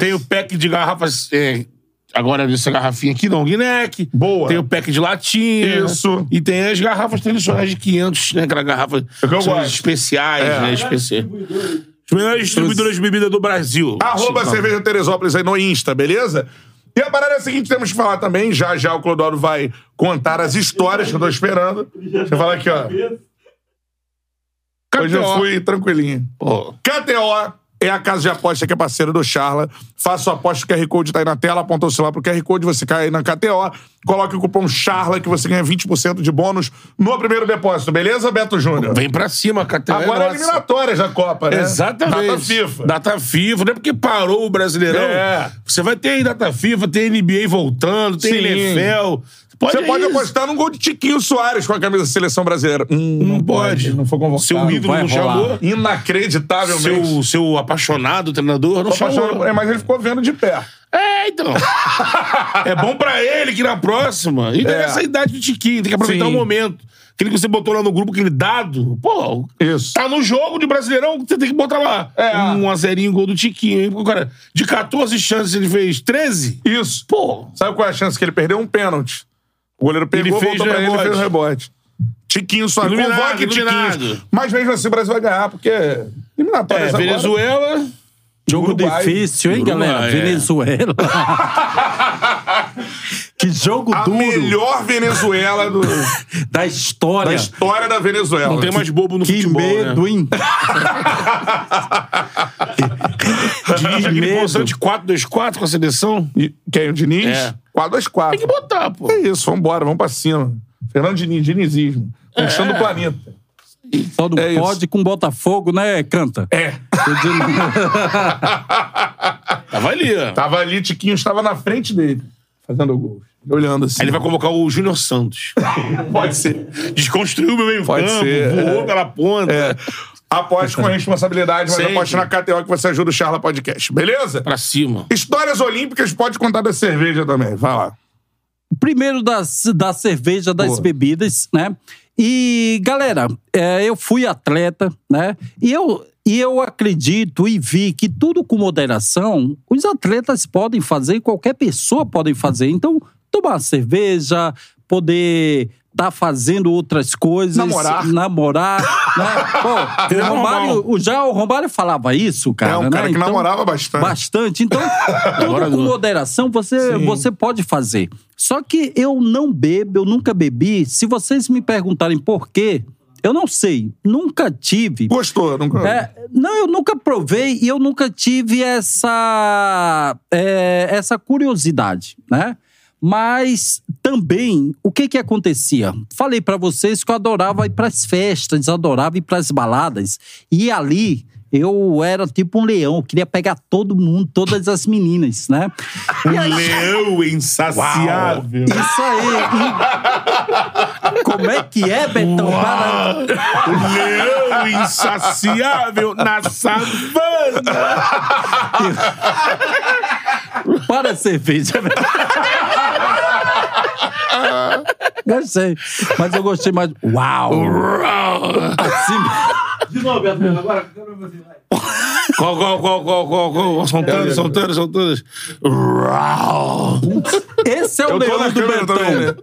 Tem o pack de garrafas. é, agora essa garrafinha aqui, não, Guinness. Boa. Tem o pack de latinha. Isso. E tem as garrafas tradicionais de 500, né? Aquela garrafa É que eu são gosto. especiais, É. né? Especiais. Os melhores distribuidores de bebida do Brasil. Arroba Sim, Cerveja Teresópolis aí no Insta, beleza? E a parada é a seguinte, temos que falar também, já já o Clodoro vai contar as histórias que eu tô esperando. Deixa eu falar aqui, ó. Hoje eu fui tranquilinho. Pô, KTO é a casa de aposta que é parceira do Charla. Faça sua aposta, o QR Code tá aí na tela, aponta o celular pro QR Code, você cai aí na KTO, coloque o cupom CHARLA que você ganha 20% de bônus no primeiro depósito, beleza, Beto Júnior? vem pra cima, KTO. Agora é eliminatórias da Copa, né? Exatamente. Data FIFA. Data FIFA, não é porque parou o Brasileirão. É. Você vai ter aí Data FIFA, tem NBA voltando, tem Sim. NFL. Pode Você pode isso. apostar num gol de Tiquinho Soares com a camisa da seleção brasileira. Hum, Não pode. Não foi convocado. Seu ídolo não rolar. chamou. Inacreditavelmente. Seu, seu apaixonado treinador não chamou. É, mas ele ficou vendo de pé. É, então. (laughs) é bom pra ele que na próxima. E É. essa idade do Tiquinho, tem que aproveitar Sim. o momento. Aquele que você botou lá no grupo, aquele dado. Pô, Isso. tá no jogo de Brasileirão, você tem que botar lá. É. Um a zerinho gol do Tiquinho. hein? Porque o cara, de 14 chances, ele fez 13. Isso. Pô, Sabe qual é a chance que ele perdeu? Um pênalti. O goleiro pegou, Ele fez voltou pra ele e fez o rebote. Tiquinho Soares. Iluminado, Convoque iluminado. Tiquinho. Mas mesmo assim o Brasil vai ganhar, porque eliminatórias é, agora. Venezuela. Jogo Uruguai. difícil, hein, Uruguai, galera? é. Venezuela. (laughs) que jogo A duro melhor Venezuela do- (laughs) da história. da história da Venezuela. Não tem mais bobo no que futebol, medo, né? hein? (laughs) Aquele medo. constante 4-2-4 com a seleção. E- Quem? O Diniz? É. 4-2-4. Tem que botar, pô. É isso, vambora, vamos pra cima. Fernando Diniz, dinizismo. Conquistando É. o planeta. Só não É isso. pode com Botafogo, né, Canta? É. (laughs) Tava ali, ó. Tava ali, Tiquinho estava na frente dele, fazendo o gol. Olhando assim. Aí ele vai convocar o Júnior Santos. (laughs) Pode ser. Desconstruiu o meu meio Pode campo, ser, voou é. pela ponta. É. Aposte com (laughs) responsabilidade, mas Sempre. aposte na KTO que você ajuda o Charla Podcast. Beleza? Pra cima. Histórias olímpicas, pode contar da cerveja também. Vai lá. Primeiro das, da cerveja, das Boa. bebidas, né? E, galera, é, eu fui atleta, né? E eu, e eu acredito e vi que tudo com moderação, os atletas podem fazer, qualquer pessoa pode fazer. Então, tomar uma cerveja, poder estar fazendo outras coisas. Namorar. Namorar, (laughs) né? Pô, o Romário, o- já o Romário falava isso, cara. é um né? cara que Então, namorava bastante. Bastante. Então, (laughs) tudo com moderação você, Sim. você pode fazer. Só que eu não bebo, eu nunca bebi. Se vocês me perguntarem por quê, eu não sei. Nunca tive. Gostou? Nunca... É, não, eu nunca provei e eu nunca tive essa, é, essa curiosidade, né? Mas também, o que que acontecia? Falei pra vocês que eu adorava ir pras festas, adorava ir pras baladas. E ali eu era tipo um leão, queria pegar todo mundo, todas as meninas, né? Aí- Leão (laughs) insaciável. Isso aí. Como é que é, Betão? Para- Leão insaciável na savana. (laughs) Para a cerveja. Gostei. Mas eu gostei mais. Uau! Assim, De novo, Beto, agora. Qual, qual, qual, qual, qual, qual? São todas, são todas, são todas. Esse é o Eu tô leão do câmera Betão. também, né?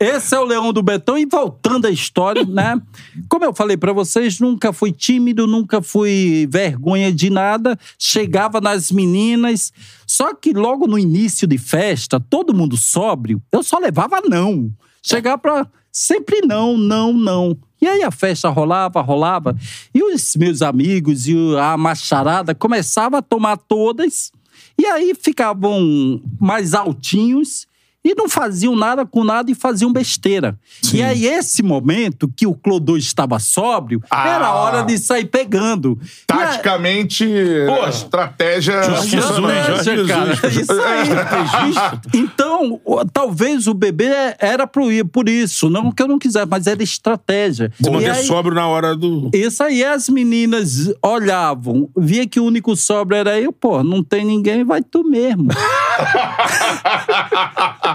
Esse é o leão do Betão. E voltando à história, né? Como eu falei pra vocês, nunca fui tímido, nunca fui vergonha de nada. Chegava nas meninas. Só que logo no início de festa, todo mundo sóbrio, eu só levava não. Chegar pra. Sempre não, não, não. E aí a festa rolava, rolava. E os meus amigos e a macharada começavam a tomar todas. E aí ficavam mais altinhos e não faziam nada com nada e faziam besteira. E aí, esse momento que o Clodô estava sóbrio, Ah. era hora de sair pegando. E a- Taticamente, Pô, estratégia. Jesus, Estratégia, Jesus. cara. Isso aí. (laughs) Então, o- talvez o bebê era pro ir por isso. Não que eu não quisesse, mas era estratégia. Se manter aí- sóbrio na hora do. isso aí, as meninas olhavam, via que o único sobra era eu, pô, não tem ninguém, vai tu mesmo. (laughs)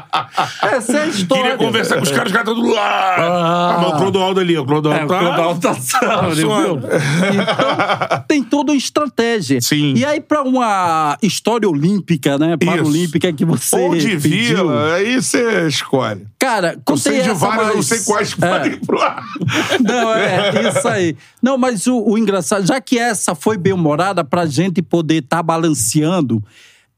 Essa é a história. Queria conversar com os caras, os caras estão do lado. Ah, mas o Clodoaldo ali, o Clodoaldo É, o tá. Clodoaldo tá (laughs) sóbrio. viu? Então, tem toda uma estratégia. Sim. E aí, pra uma história olímpica, né? Paralímpica que você Ou de pediu, vila, aí você escolhe. Cara, Eu contei sei de várias, eu não mas- sei quais É. podem ir pro ar. (laughs) Não, é isso aí. Não, mas o, o engraçado, já que essa foi bem humorada, pra gente poder estar balanceando,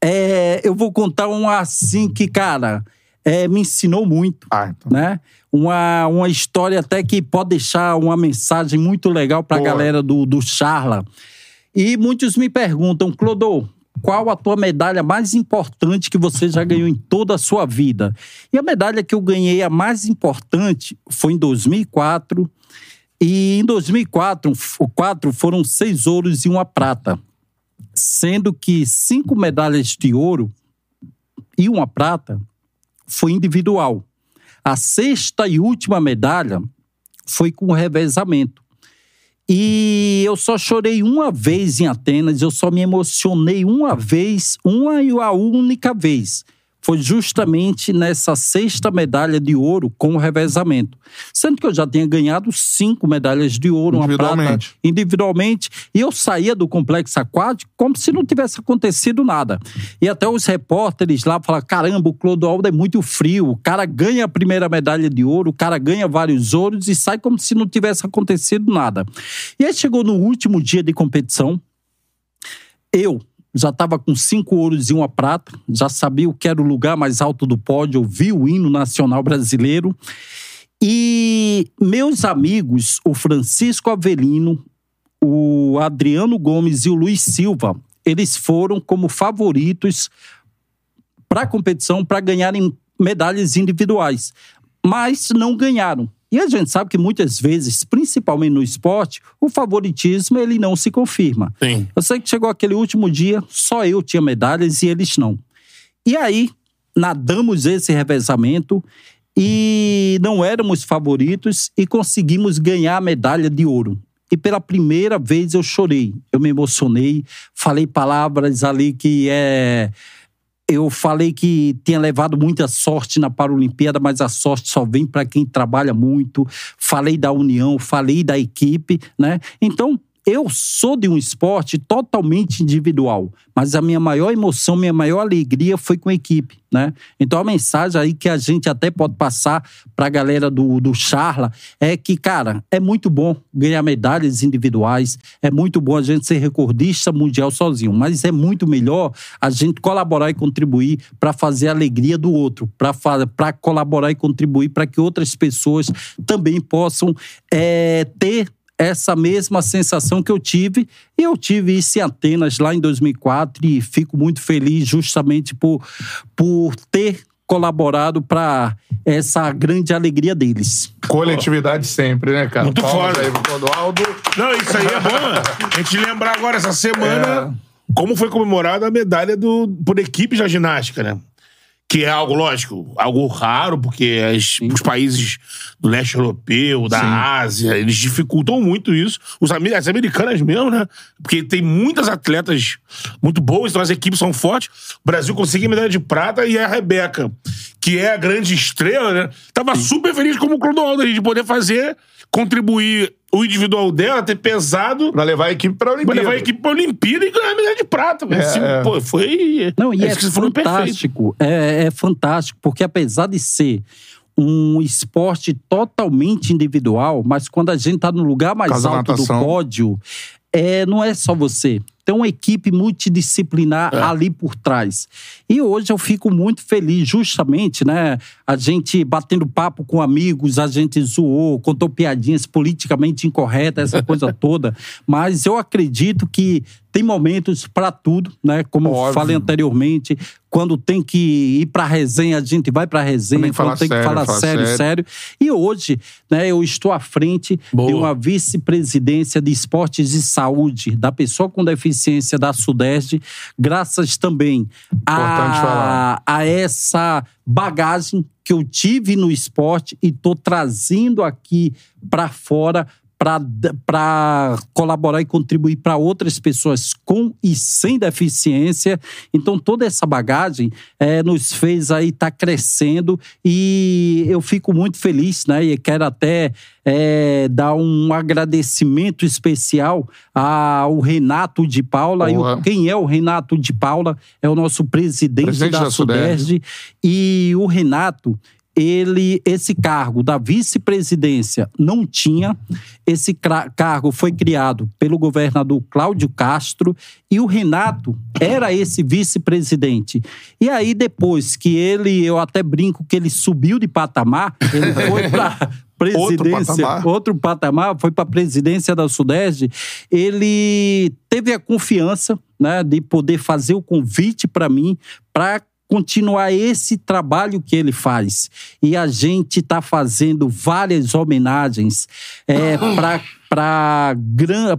é, eu vou contar um assim que, cara, é, me ensinou muito. Ah, então. Né? Uma, uma história até que pode deixar uma mensagem muito legal pra Boa. galera do, do Charla. E muitos me perguntam, Clodô, qual a tua medalha mais importante que você já ganhou em toda a sua vida? E a medalha que eu ganhei, a mais importante, foi em 2004. E em 2004 f- quatro foram seis ouros e uma prata. Sendo que cinco medalhas de ouro e uma prata foi individual. A sexta e última medalha foi com revezamento. E eu só chorei uma vez em Atenas, eu só me emocionei uma vez, uma e a única vez. Foi justamente nessa sexta medalha de ouro com o revezamento. Sendo que eu já tinha ganhado cinco medalhas de ouro, uma prata Individualmente. individualmente, e eu saía do complexo aquático como se não tivesse acontecido nada. E até os repórteres lá falaram: caramba, o Clodoaldo é muito frio, o cara ganha a primeira medalha de ouro, o cara ganha vários ouros e sai como se não tivesse acontecido nada. E aí chegou no último dia de competição, eu já estava com cinco ouros e uma prata, já sabia o que era o lugar mais alto do pódio, ouvi o hino nacional brasileiro. E meus amigos, o Francisco Avelino, o Adriano Gomes e o Luiz Silva, eles foram como favoritos para a competição para ganharem medalhas individuais, mas não ganharam. E a gente sabe que muitas vezes, principalmente no esporte, o favoritismo ele não se confirma. Sim. Eu sei que chegou aquele último dia, só eu tinha medalhas e eles não. E aí, nadamos esse revezamento e não éramos favoritos e conseguimos ganhar a medalha de ouro. E pela primeira vez eu chorei, eu me emocionei, falei palavras ali que é. Eu falei que tinha levado muita sorte na Paralimpíada, mas a sorte só vem para quem trabalha muito. Falei da união, falei da equipe, né? Então, eu sou de um esporte totalmente individual, mas a minha maior emoção, minha maior alegria foi com a equipe, né? Então a mensagem aí que a gente até pode passar para a galera do, do Charla é que, cara, é muito bom ganhar medalhas individuais, é muito bom a gente ser recordista mundial sozinho, mas é muito melhor a gente colaborar e contribuir para fazer a alegria do outro, para colaborar e contribuir para que outras pessoas também possam é, ter essa mesma sensação que eu tive. E eu tive isso em Atenas lá em 2004 e fico muito feliz justamente por, por ter colaborado para essa grande alegria deles. Coletividade sempre, né, cara? Muito Palmas foda. aí pro Clodoaldo. Não, isso aí é bom. A gente lembrar agora, essa semana, como foi comemorada a medalha do, por equipes da ginástica, né? Que é algo, lógico, algo raro, porque as- os países do leste europeu, da Ásia, eles dificultam muito isso. Os, as americanas mesmo, né? Porque tem muitas atletas muito boas, então as equipes são fortes. O Brasil conseguiu medalha de prata e a Rebeca, que é a grande estrela, né? Tava super feliz como o Clodoaldo de poder fazer, contribuir o individual dela, ter pesado Pra levar a equipe pra Pra Olimpíada. levar a equipe pra Olimpíada e ganhar a medalha de prata. velho. É, Assim, é. Pô, foi. Não, e é, perfeito. fantástico. É, é fantástico, porque apesar de ser um esporte totalmente individual, mas quando a gente tá no lugar mais Caso alto do pódio, é, não é só você. Tem uma equipe multidisciplinar É. ali por trás. E hoje eu fico muito feliz, justamente, né? A gente batendo papo com amigos, a gente zoou, contou piadinhas politicamente incorretas, essa coisa (laughs) toda. Mas eu acredito que tem momentos para tudo, né? Como eu Óbvio. falei anteriormente, quando tem que ir pra resenha, a gente vai pra resenha, quando tem que falar falar sério, sério. sério. E hoje, né, eu estou à frente Boa. de uma vice-presidência de esportes e saúde da pessoa com deficiência da Sudeste, graças também a, a essa bagagem que eu tive no esporte e estou trazendo aqui para fora para colaborar e contribuir para outras pessoas com e sem deficiência. Então, toda essa bagagem eh, nos fez aí estar crescendo e eu fico muito feliz, né? E quero até eh, dar um agradecimento especial ao Renato de Paula. E quem é o Renato de Paula? É o nosso presidente, Presidente da, da. Sudeste. E o Renato, ele esse cargo da vice-presidência não tinha. Esse cargo foi criado pelo governador Cláudio Castro e o Renato era esse vice-presidente. E aí depois que ele, eu até brinco que ele subiu de patamar, ele foi para (laughs) presidência, patamar. outro patamar, foi para a presidência da Sudeste, ele teve a confiança né, de poder fazer o convite para mim para continuar esse trabalho que ele faz. E a gente está fazendo várias homenagens é, para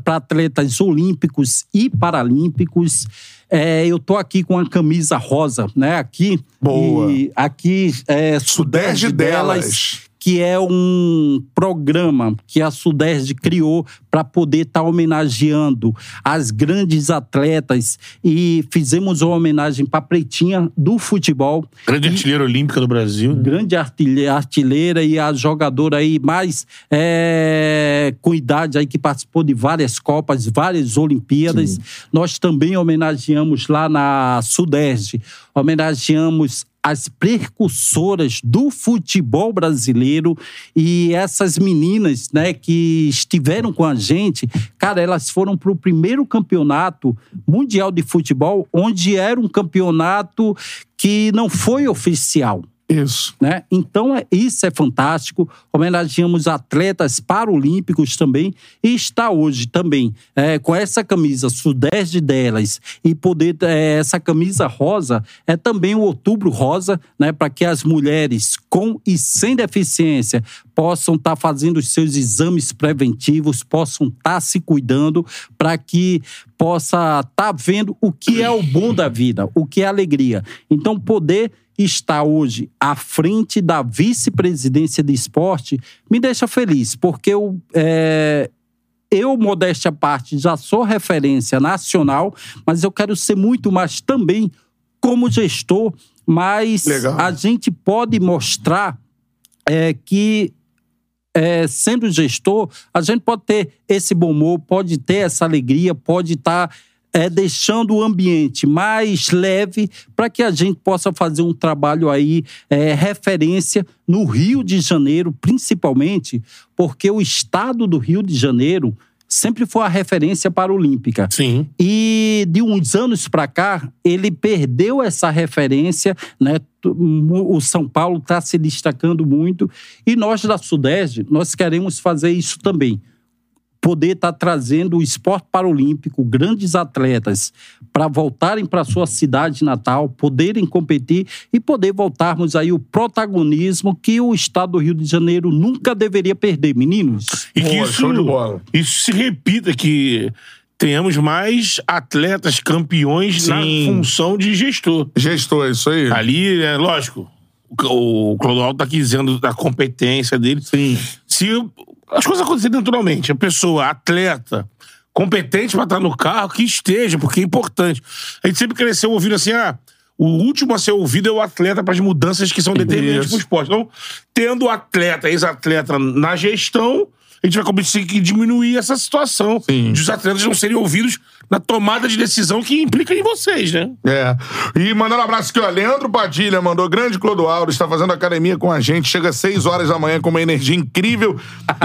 atletas olímpicos e paralímpicos. É, eu tô aqui com a camisa rosa, né? Aqui. Boa. E aqui é Sudeste delas. Que é um programa que a Sudeste criou para poder estar homenageando as grandes atletas e fizemos uma homenagem para a Pretinha do futebol, Grande artilheira olímpica do Brasil. né? grande artilhe- artilheira e a jogadora aí mais é, com idade aí que participou de várias Copas, várias Olimpíadas. Nós também homenageamos lá na Sudeste, homenageamos as precursoras do futebol brasileiro e essas meninas, né, que estiveram com a gente, cara, elas foram para o primeiro campeonato mundial de futebol, onde era um campeonato que não foi oficial Isso. né? Então, é- isso é fantástico. Homenageamos atletas paralímpicos também. E está hoje também é, com essa camisa sudeste delas e poder é, essa camisa rosa é também o outubro rosa, né? Para que as mulheres com e sem deficiência possam estar fazendo os seus exames preventivos, possam estar se cuidando para que possa estar vendo o que é o bom da vida, o que é alegria. Então, poder estar hoje à frente da vice-presidência de esporte me deixa feliz, porque eu, é, eu, modéstia à parte, já sou referência nacional, mas eu quero ser muito mais também como gestor, mas Legal. a gente pode mostrar é, que é, sendo gestor, a gente pode ter esse bom humor, pode ter essa alegria, pode estar é, deixando o ambiente mais leve para que a gente possa fazer um trabalho aí, é, referência no Rio de Janeiro, principalmente, porque o estado do Rio de Janeiro sempre foi a referência para a Olímpica. Sim. E de uns anos para cá, ele perdeu essa referência, né? O São Paulo está se destacando muito e nós da Sudeste, nós queremos fazer isso também. Poder estar trazendo o esporte paralímpico, grandes atletas, para voltarem para sua cidade natal, poderem competir e poder voltarmos aí o protagonismo que o estado do Rio de Janeiro nunca deveria perder, meninos. E que Boa, isso, show de bola. isso se repita, que tenhamos mais atletas campeões na Sim. função de gestor. Gestor, isso aí. Ali, é lógico, o, Clodoaldo tá aqui dizendo da competência dele. Sim. Se as coisas acontecerem naturalmente, a pessoa, atleta, competente pra estar no carro, que esteja, porque é importante. A gente sempre cresceu ouvindo assim, ah, o último a ser ouvido é o atleta para as mudanças que são determinantes Isso. pro esporte. Então, tendo o atleta, ex-atleta na gestão, a gente vai conseguir diminuir essa situação Sim. de os atletas não serem ouvidos na tomada de decisão que implica em vocês, né? É. E mandando um abraço aqui, ó. Leandro Padilha mandou grande Clodoaldo, está fazendo academia com a gente, chega às 6 horas da manhã com uma energia incrível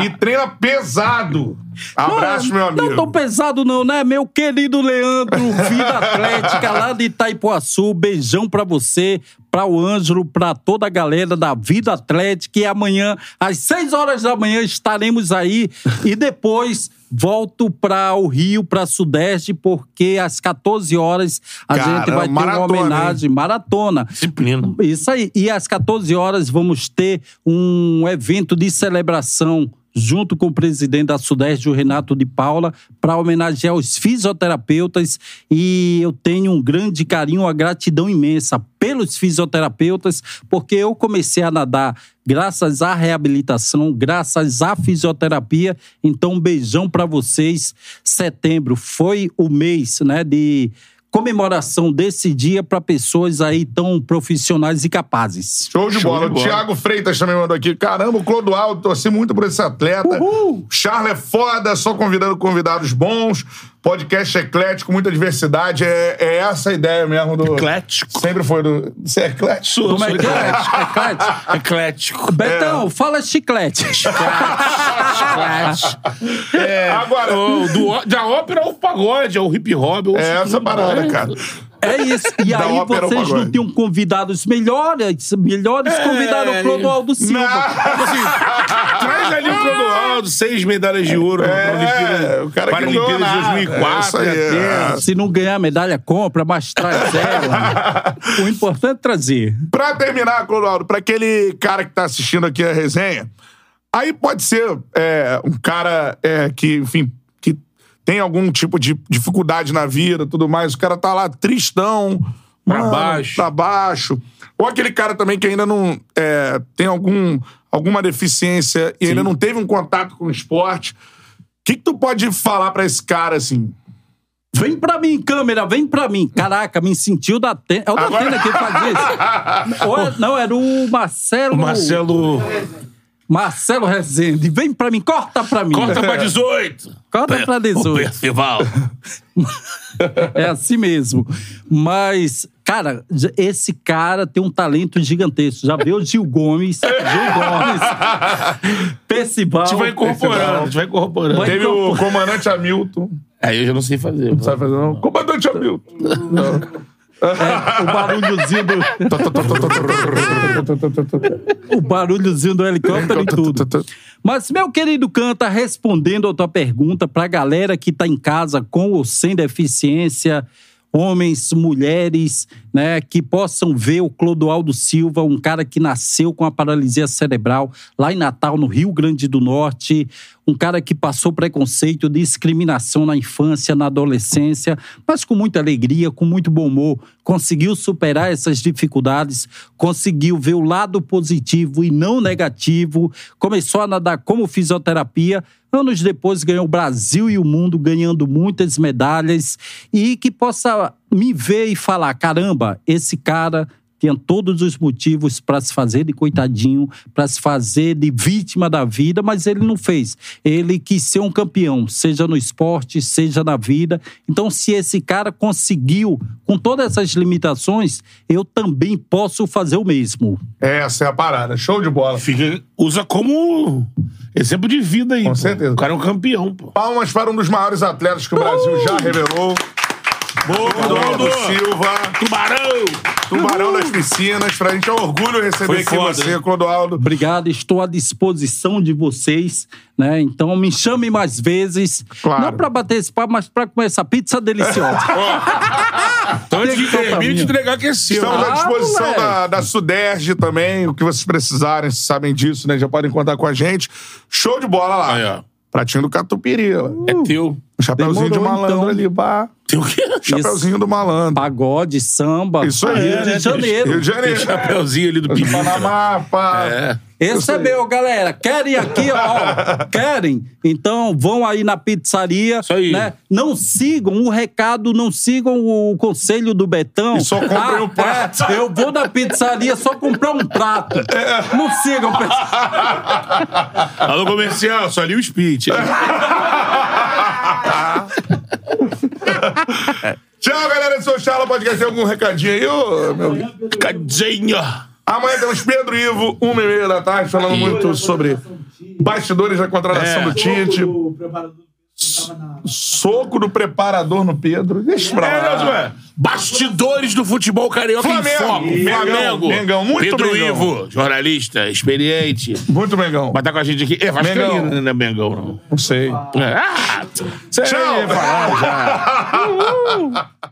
e (laughs) treina pesado. Abraço, Não, meu amigo. Não tão pesado não, né? Meu querido Leandro, Vida (laughs) Atlética lá de Itaipuaçu, beijão pra você, pra o Ângelo, pra toda a galera da Vida Atlética e amanhã, às 6 horas da manhã, estaremos aí e depois volto pra o Rio, pra Sudeste, porque às 14 horas a Cara, gente vai ter maratona, uma homenagem, maratona. Disciplina. Isso aí. E às 14 horas vamos ter um evento de celebração junto com o presidente da Sudeste, o Renato de Paula, para homenagear os fisioterapeutas. E eu tenho um grande carinho, uma gratidão imensa pelos fisioterapeutas, porque eu comecei a nadar graças à reabilitação, graças à fisioterapia. Então, um beijão para vocês. Setembro foi o mês, né, de comemoração desse dia para pessoas aí tão profissionais e capazes. Show de Show bola. de O bola. Thiago Freitas também mandou aqui. Caramba, o Clodoaldo, torci muito por esse atleta. Uhul. Charles é foda, só convidando convidados bons. Podcast eclético, muita diversidade. É, é essa a ideia mesmo do. Eclético. Sempre foi do. Você é eclético? Sou, Como é é? eclético. (laughs) Eclético? Eclético. Betão, fala chiclete. É, Agora- o- do, da ópera ao pagode, ao hip hop. É essa parada, cara. É isso. E (laughs) Da aí vocês não tinham convidados melhores, melhores É, convidaram o Clodoaldo Silva. Tipo assim, (laughs) traz ali o Clodoaldo, seis medalhas de ouro É, na Olimpíada, o cara que não Paralimpíada ganhou de nada. 2004. É, isso aí, até. é. Se não ganhar medalha, compra, mas traz ela. (laughs) o importante é trazer. Pra terminar, Clodoaldo, pra aquele cara que tá assistindo aqui a resenha, aí pode ser é, um cara é, que, enfim, tem algum tipo de dificuldade na vida tudo mais, o cara tá lá tristão, Pra mano, baixo. Pra baixo. Ou aquele cara também que ainda não é, tem algum, alguma deficiência e ainda não teve um contato com o esporte. O que, que tu pode falar pra esse cara, assim? Vem pra mim, câmera, vem pra mim. Caraca, me sentiu da Atena. É o da Agora- Atena que fazia isso. (laughs) Ou é- não, era o Marcelo. O Marcelo Marcelo Rezende. Vem pra mim, corta pra mim. corta pra 18. Corta pra 18. O Percival. (laughs) É assim mesmo. Mas, cara, esse cara tem um talento gigantesco. Já viu o Gil Gomes? Gil Gomes. (laughs) Percival. A gente vai incorporando, a gente vai incorporando. Teve o comandante Hamilton. Aí eu já não sei fazer. Não sabe fazer, não? Comandante Hamilton. É, o barulhozinho do. o barulhozinho do helicóptero e tudo. Mas, meu querido Canta, respondendo a tua pergunta pra galera que tá em casa com ou sem deficiência, homens, mulheres, né, que possam ver o Clodoaldo Silva, um cara que nasceu com a paralisia cerebral lá em Natal, no Rio Grande do Norte, um cara que passou preconceito, discriminação na infância, na adolescência, mas com muita alegria, com muito bom humor, conseguiu superar essas dificuldades, conseguiu ver o lado positivo e não negativo, começou a nadar como fisioterapia, anos depois ganhou o Brasil e o mundo ganhando muitas medalhas e que possa me ver e falar, caramba, esse cara tinha todos os motivos para se fazer de coitadinho, para se fazer de vítima da vida, mas ele não fez. Ele quis ser um campeão, seja no esporte, seja na vida. Então, se esse cara conseguiu, com todas essas limitações, eu também posso fazer o mesmo. Essa é a parada. Show de bola. Fica, usa como exemplo de vida aí. Com pô. certeza. O cara é um campeão, pô. Palmas para um dos maiores atletas que o Brasil já revelou. Boa, Clodoaldo Clodoaldo. Silva, Tubarão! tubarão das piscinas. Pra gente é um orgulho receber Foi aqui foda, você, hein? Clodoaldo. Obrigado, estou à disposição de vocês, né? Então me chame mais vezes. Claro. Não pra bater esse papo, mas pra comer essa pizza deliciosa. (laughs) Então, antes de terminar, te entregar que é seu. Estamos à Ah, disposição da, da Suderge também. O que vocês precisarem, vocês sabem disso, né? Já podem contar com a gente. Show de bola lá. Aí, ó. Pratinho do Catupiry. ó. É teu. Chapeuzinho de Demorou, malandro então. ali, pá. Teu o quê? Chapeuzinho do malandro. Pagode, samba. Isso aí, Rio né? de Janeiro. Rio de Janeiro. Chapeuzinho ali do De Pilintra. Panamá, pá. É. Esse é meu, galera. Querem aqui, ó. (laughs) Querem? Então vão aí na pizzaria. Isso aí. Né? Não sigam o recado, não sigam o conselho do Betão. E só comprem o prato. é, eu vou na pizzaria só comprar um prato. Não sigam. Alô, comercial, só ali o speech. (laughs) (laughs) Tchau, galera. Eu sou o Charla. Podcast. Tem algum recadinho aí, ô, meu? Cadinho. Amanhã temos Pedro e Ivo, uma e meia da tarde, falando muito sobre bastidores da contratação É. do Tite. Soco do preparador no Pedro. Deixa pra É, lá. ué. Bastidores do futebol carioca Flamengo. em foco. Mengão, Flamengo. Mengão, muito Pedro Mengão. Ivo, jornalista, experiente. Muito Mengão. Vai estar com a gente aqui. É, Vascaíno, não é Mengão, não. Não sei. É. Ah, Tchau. já. (laughs)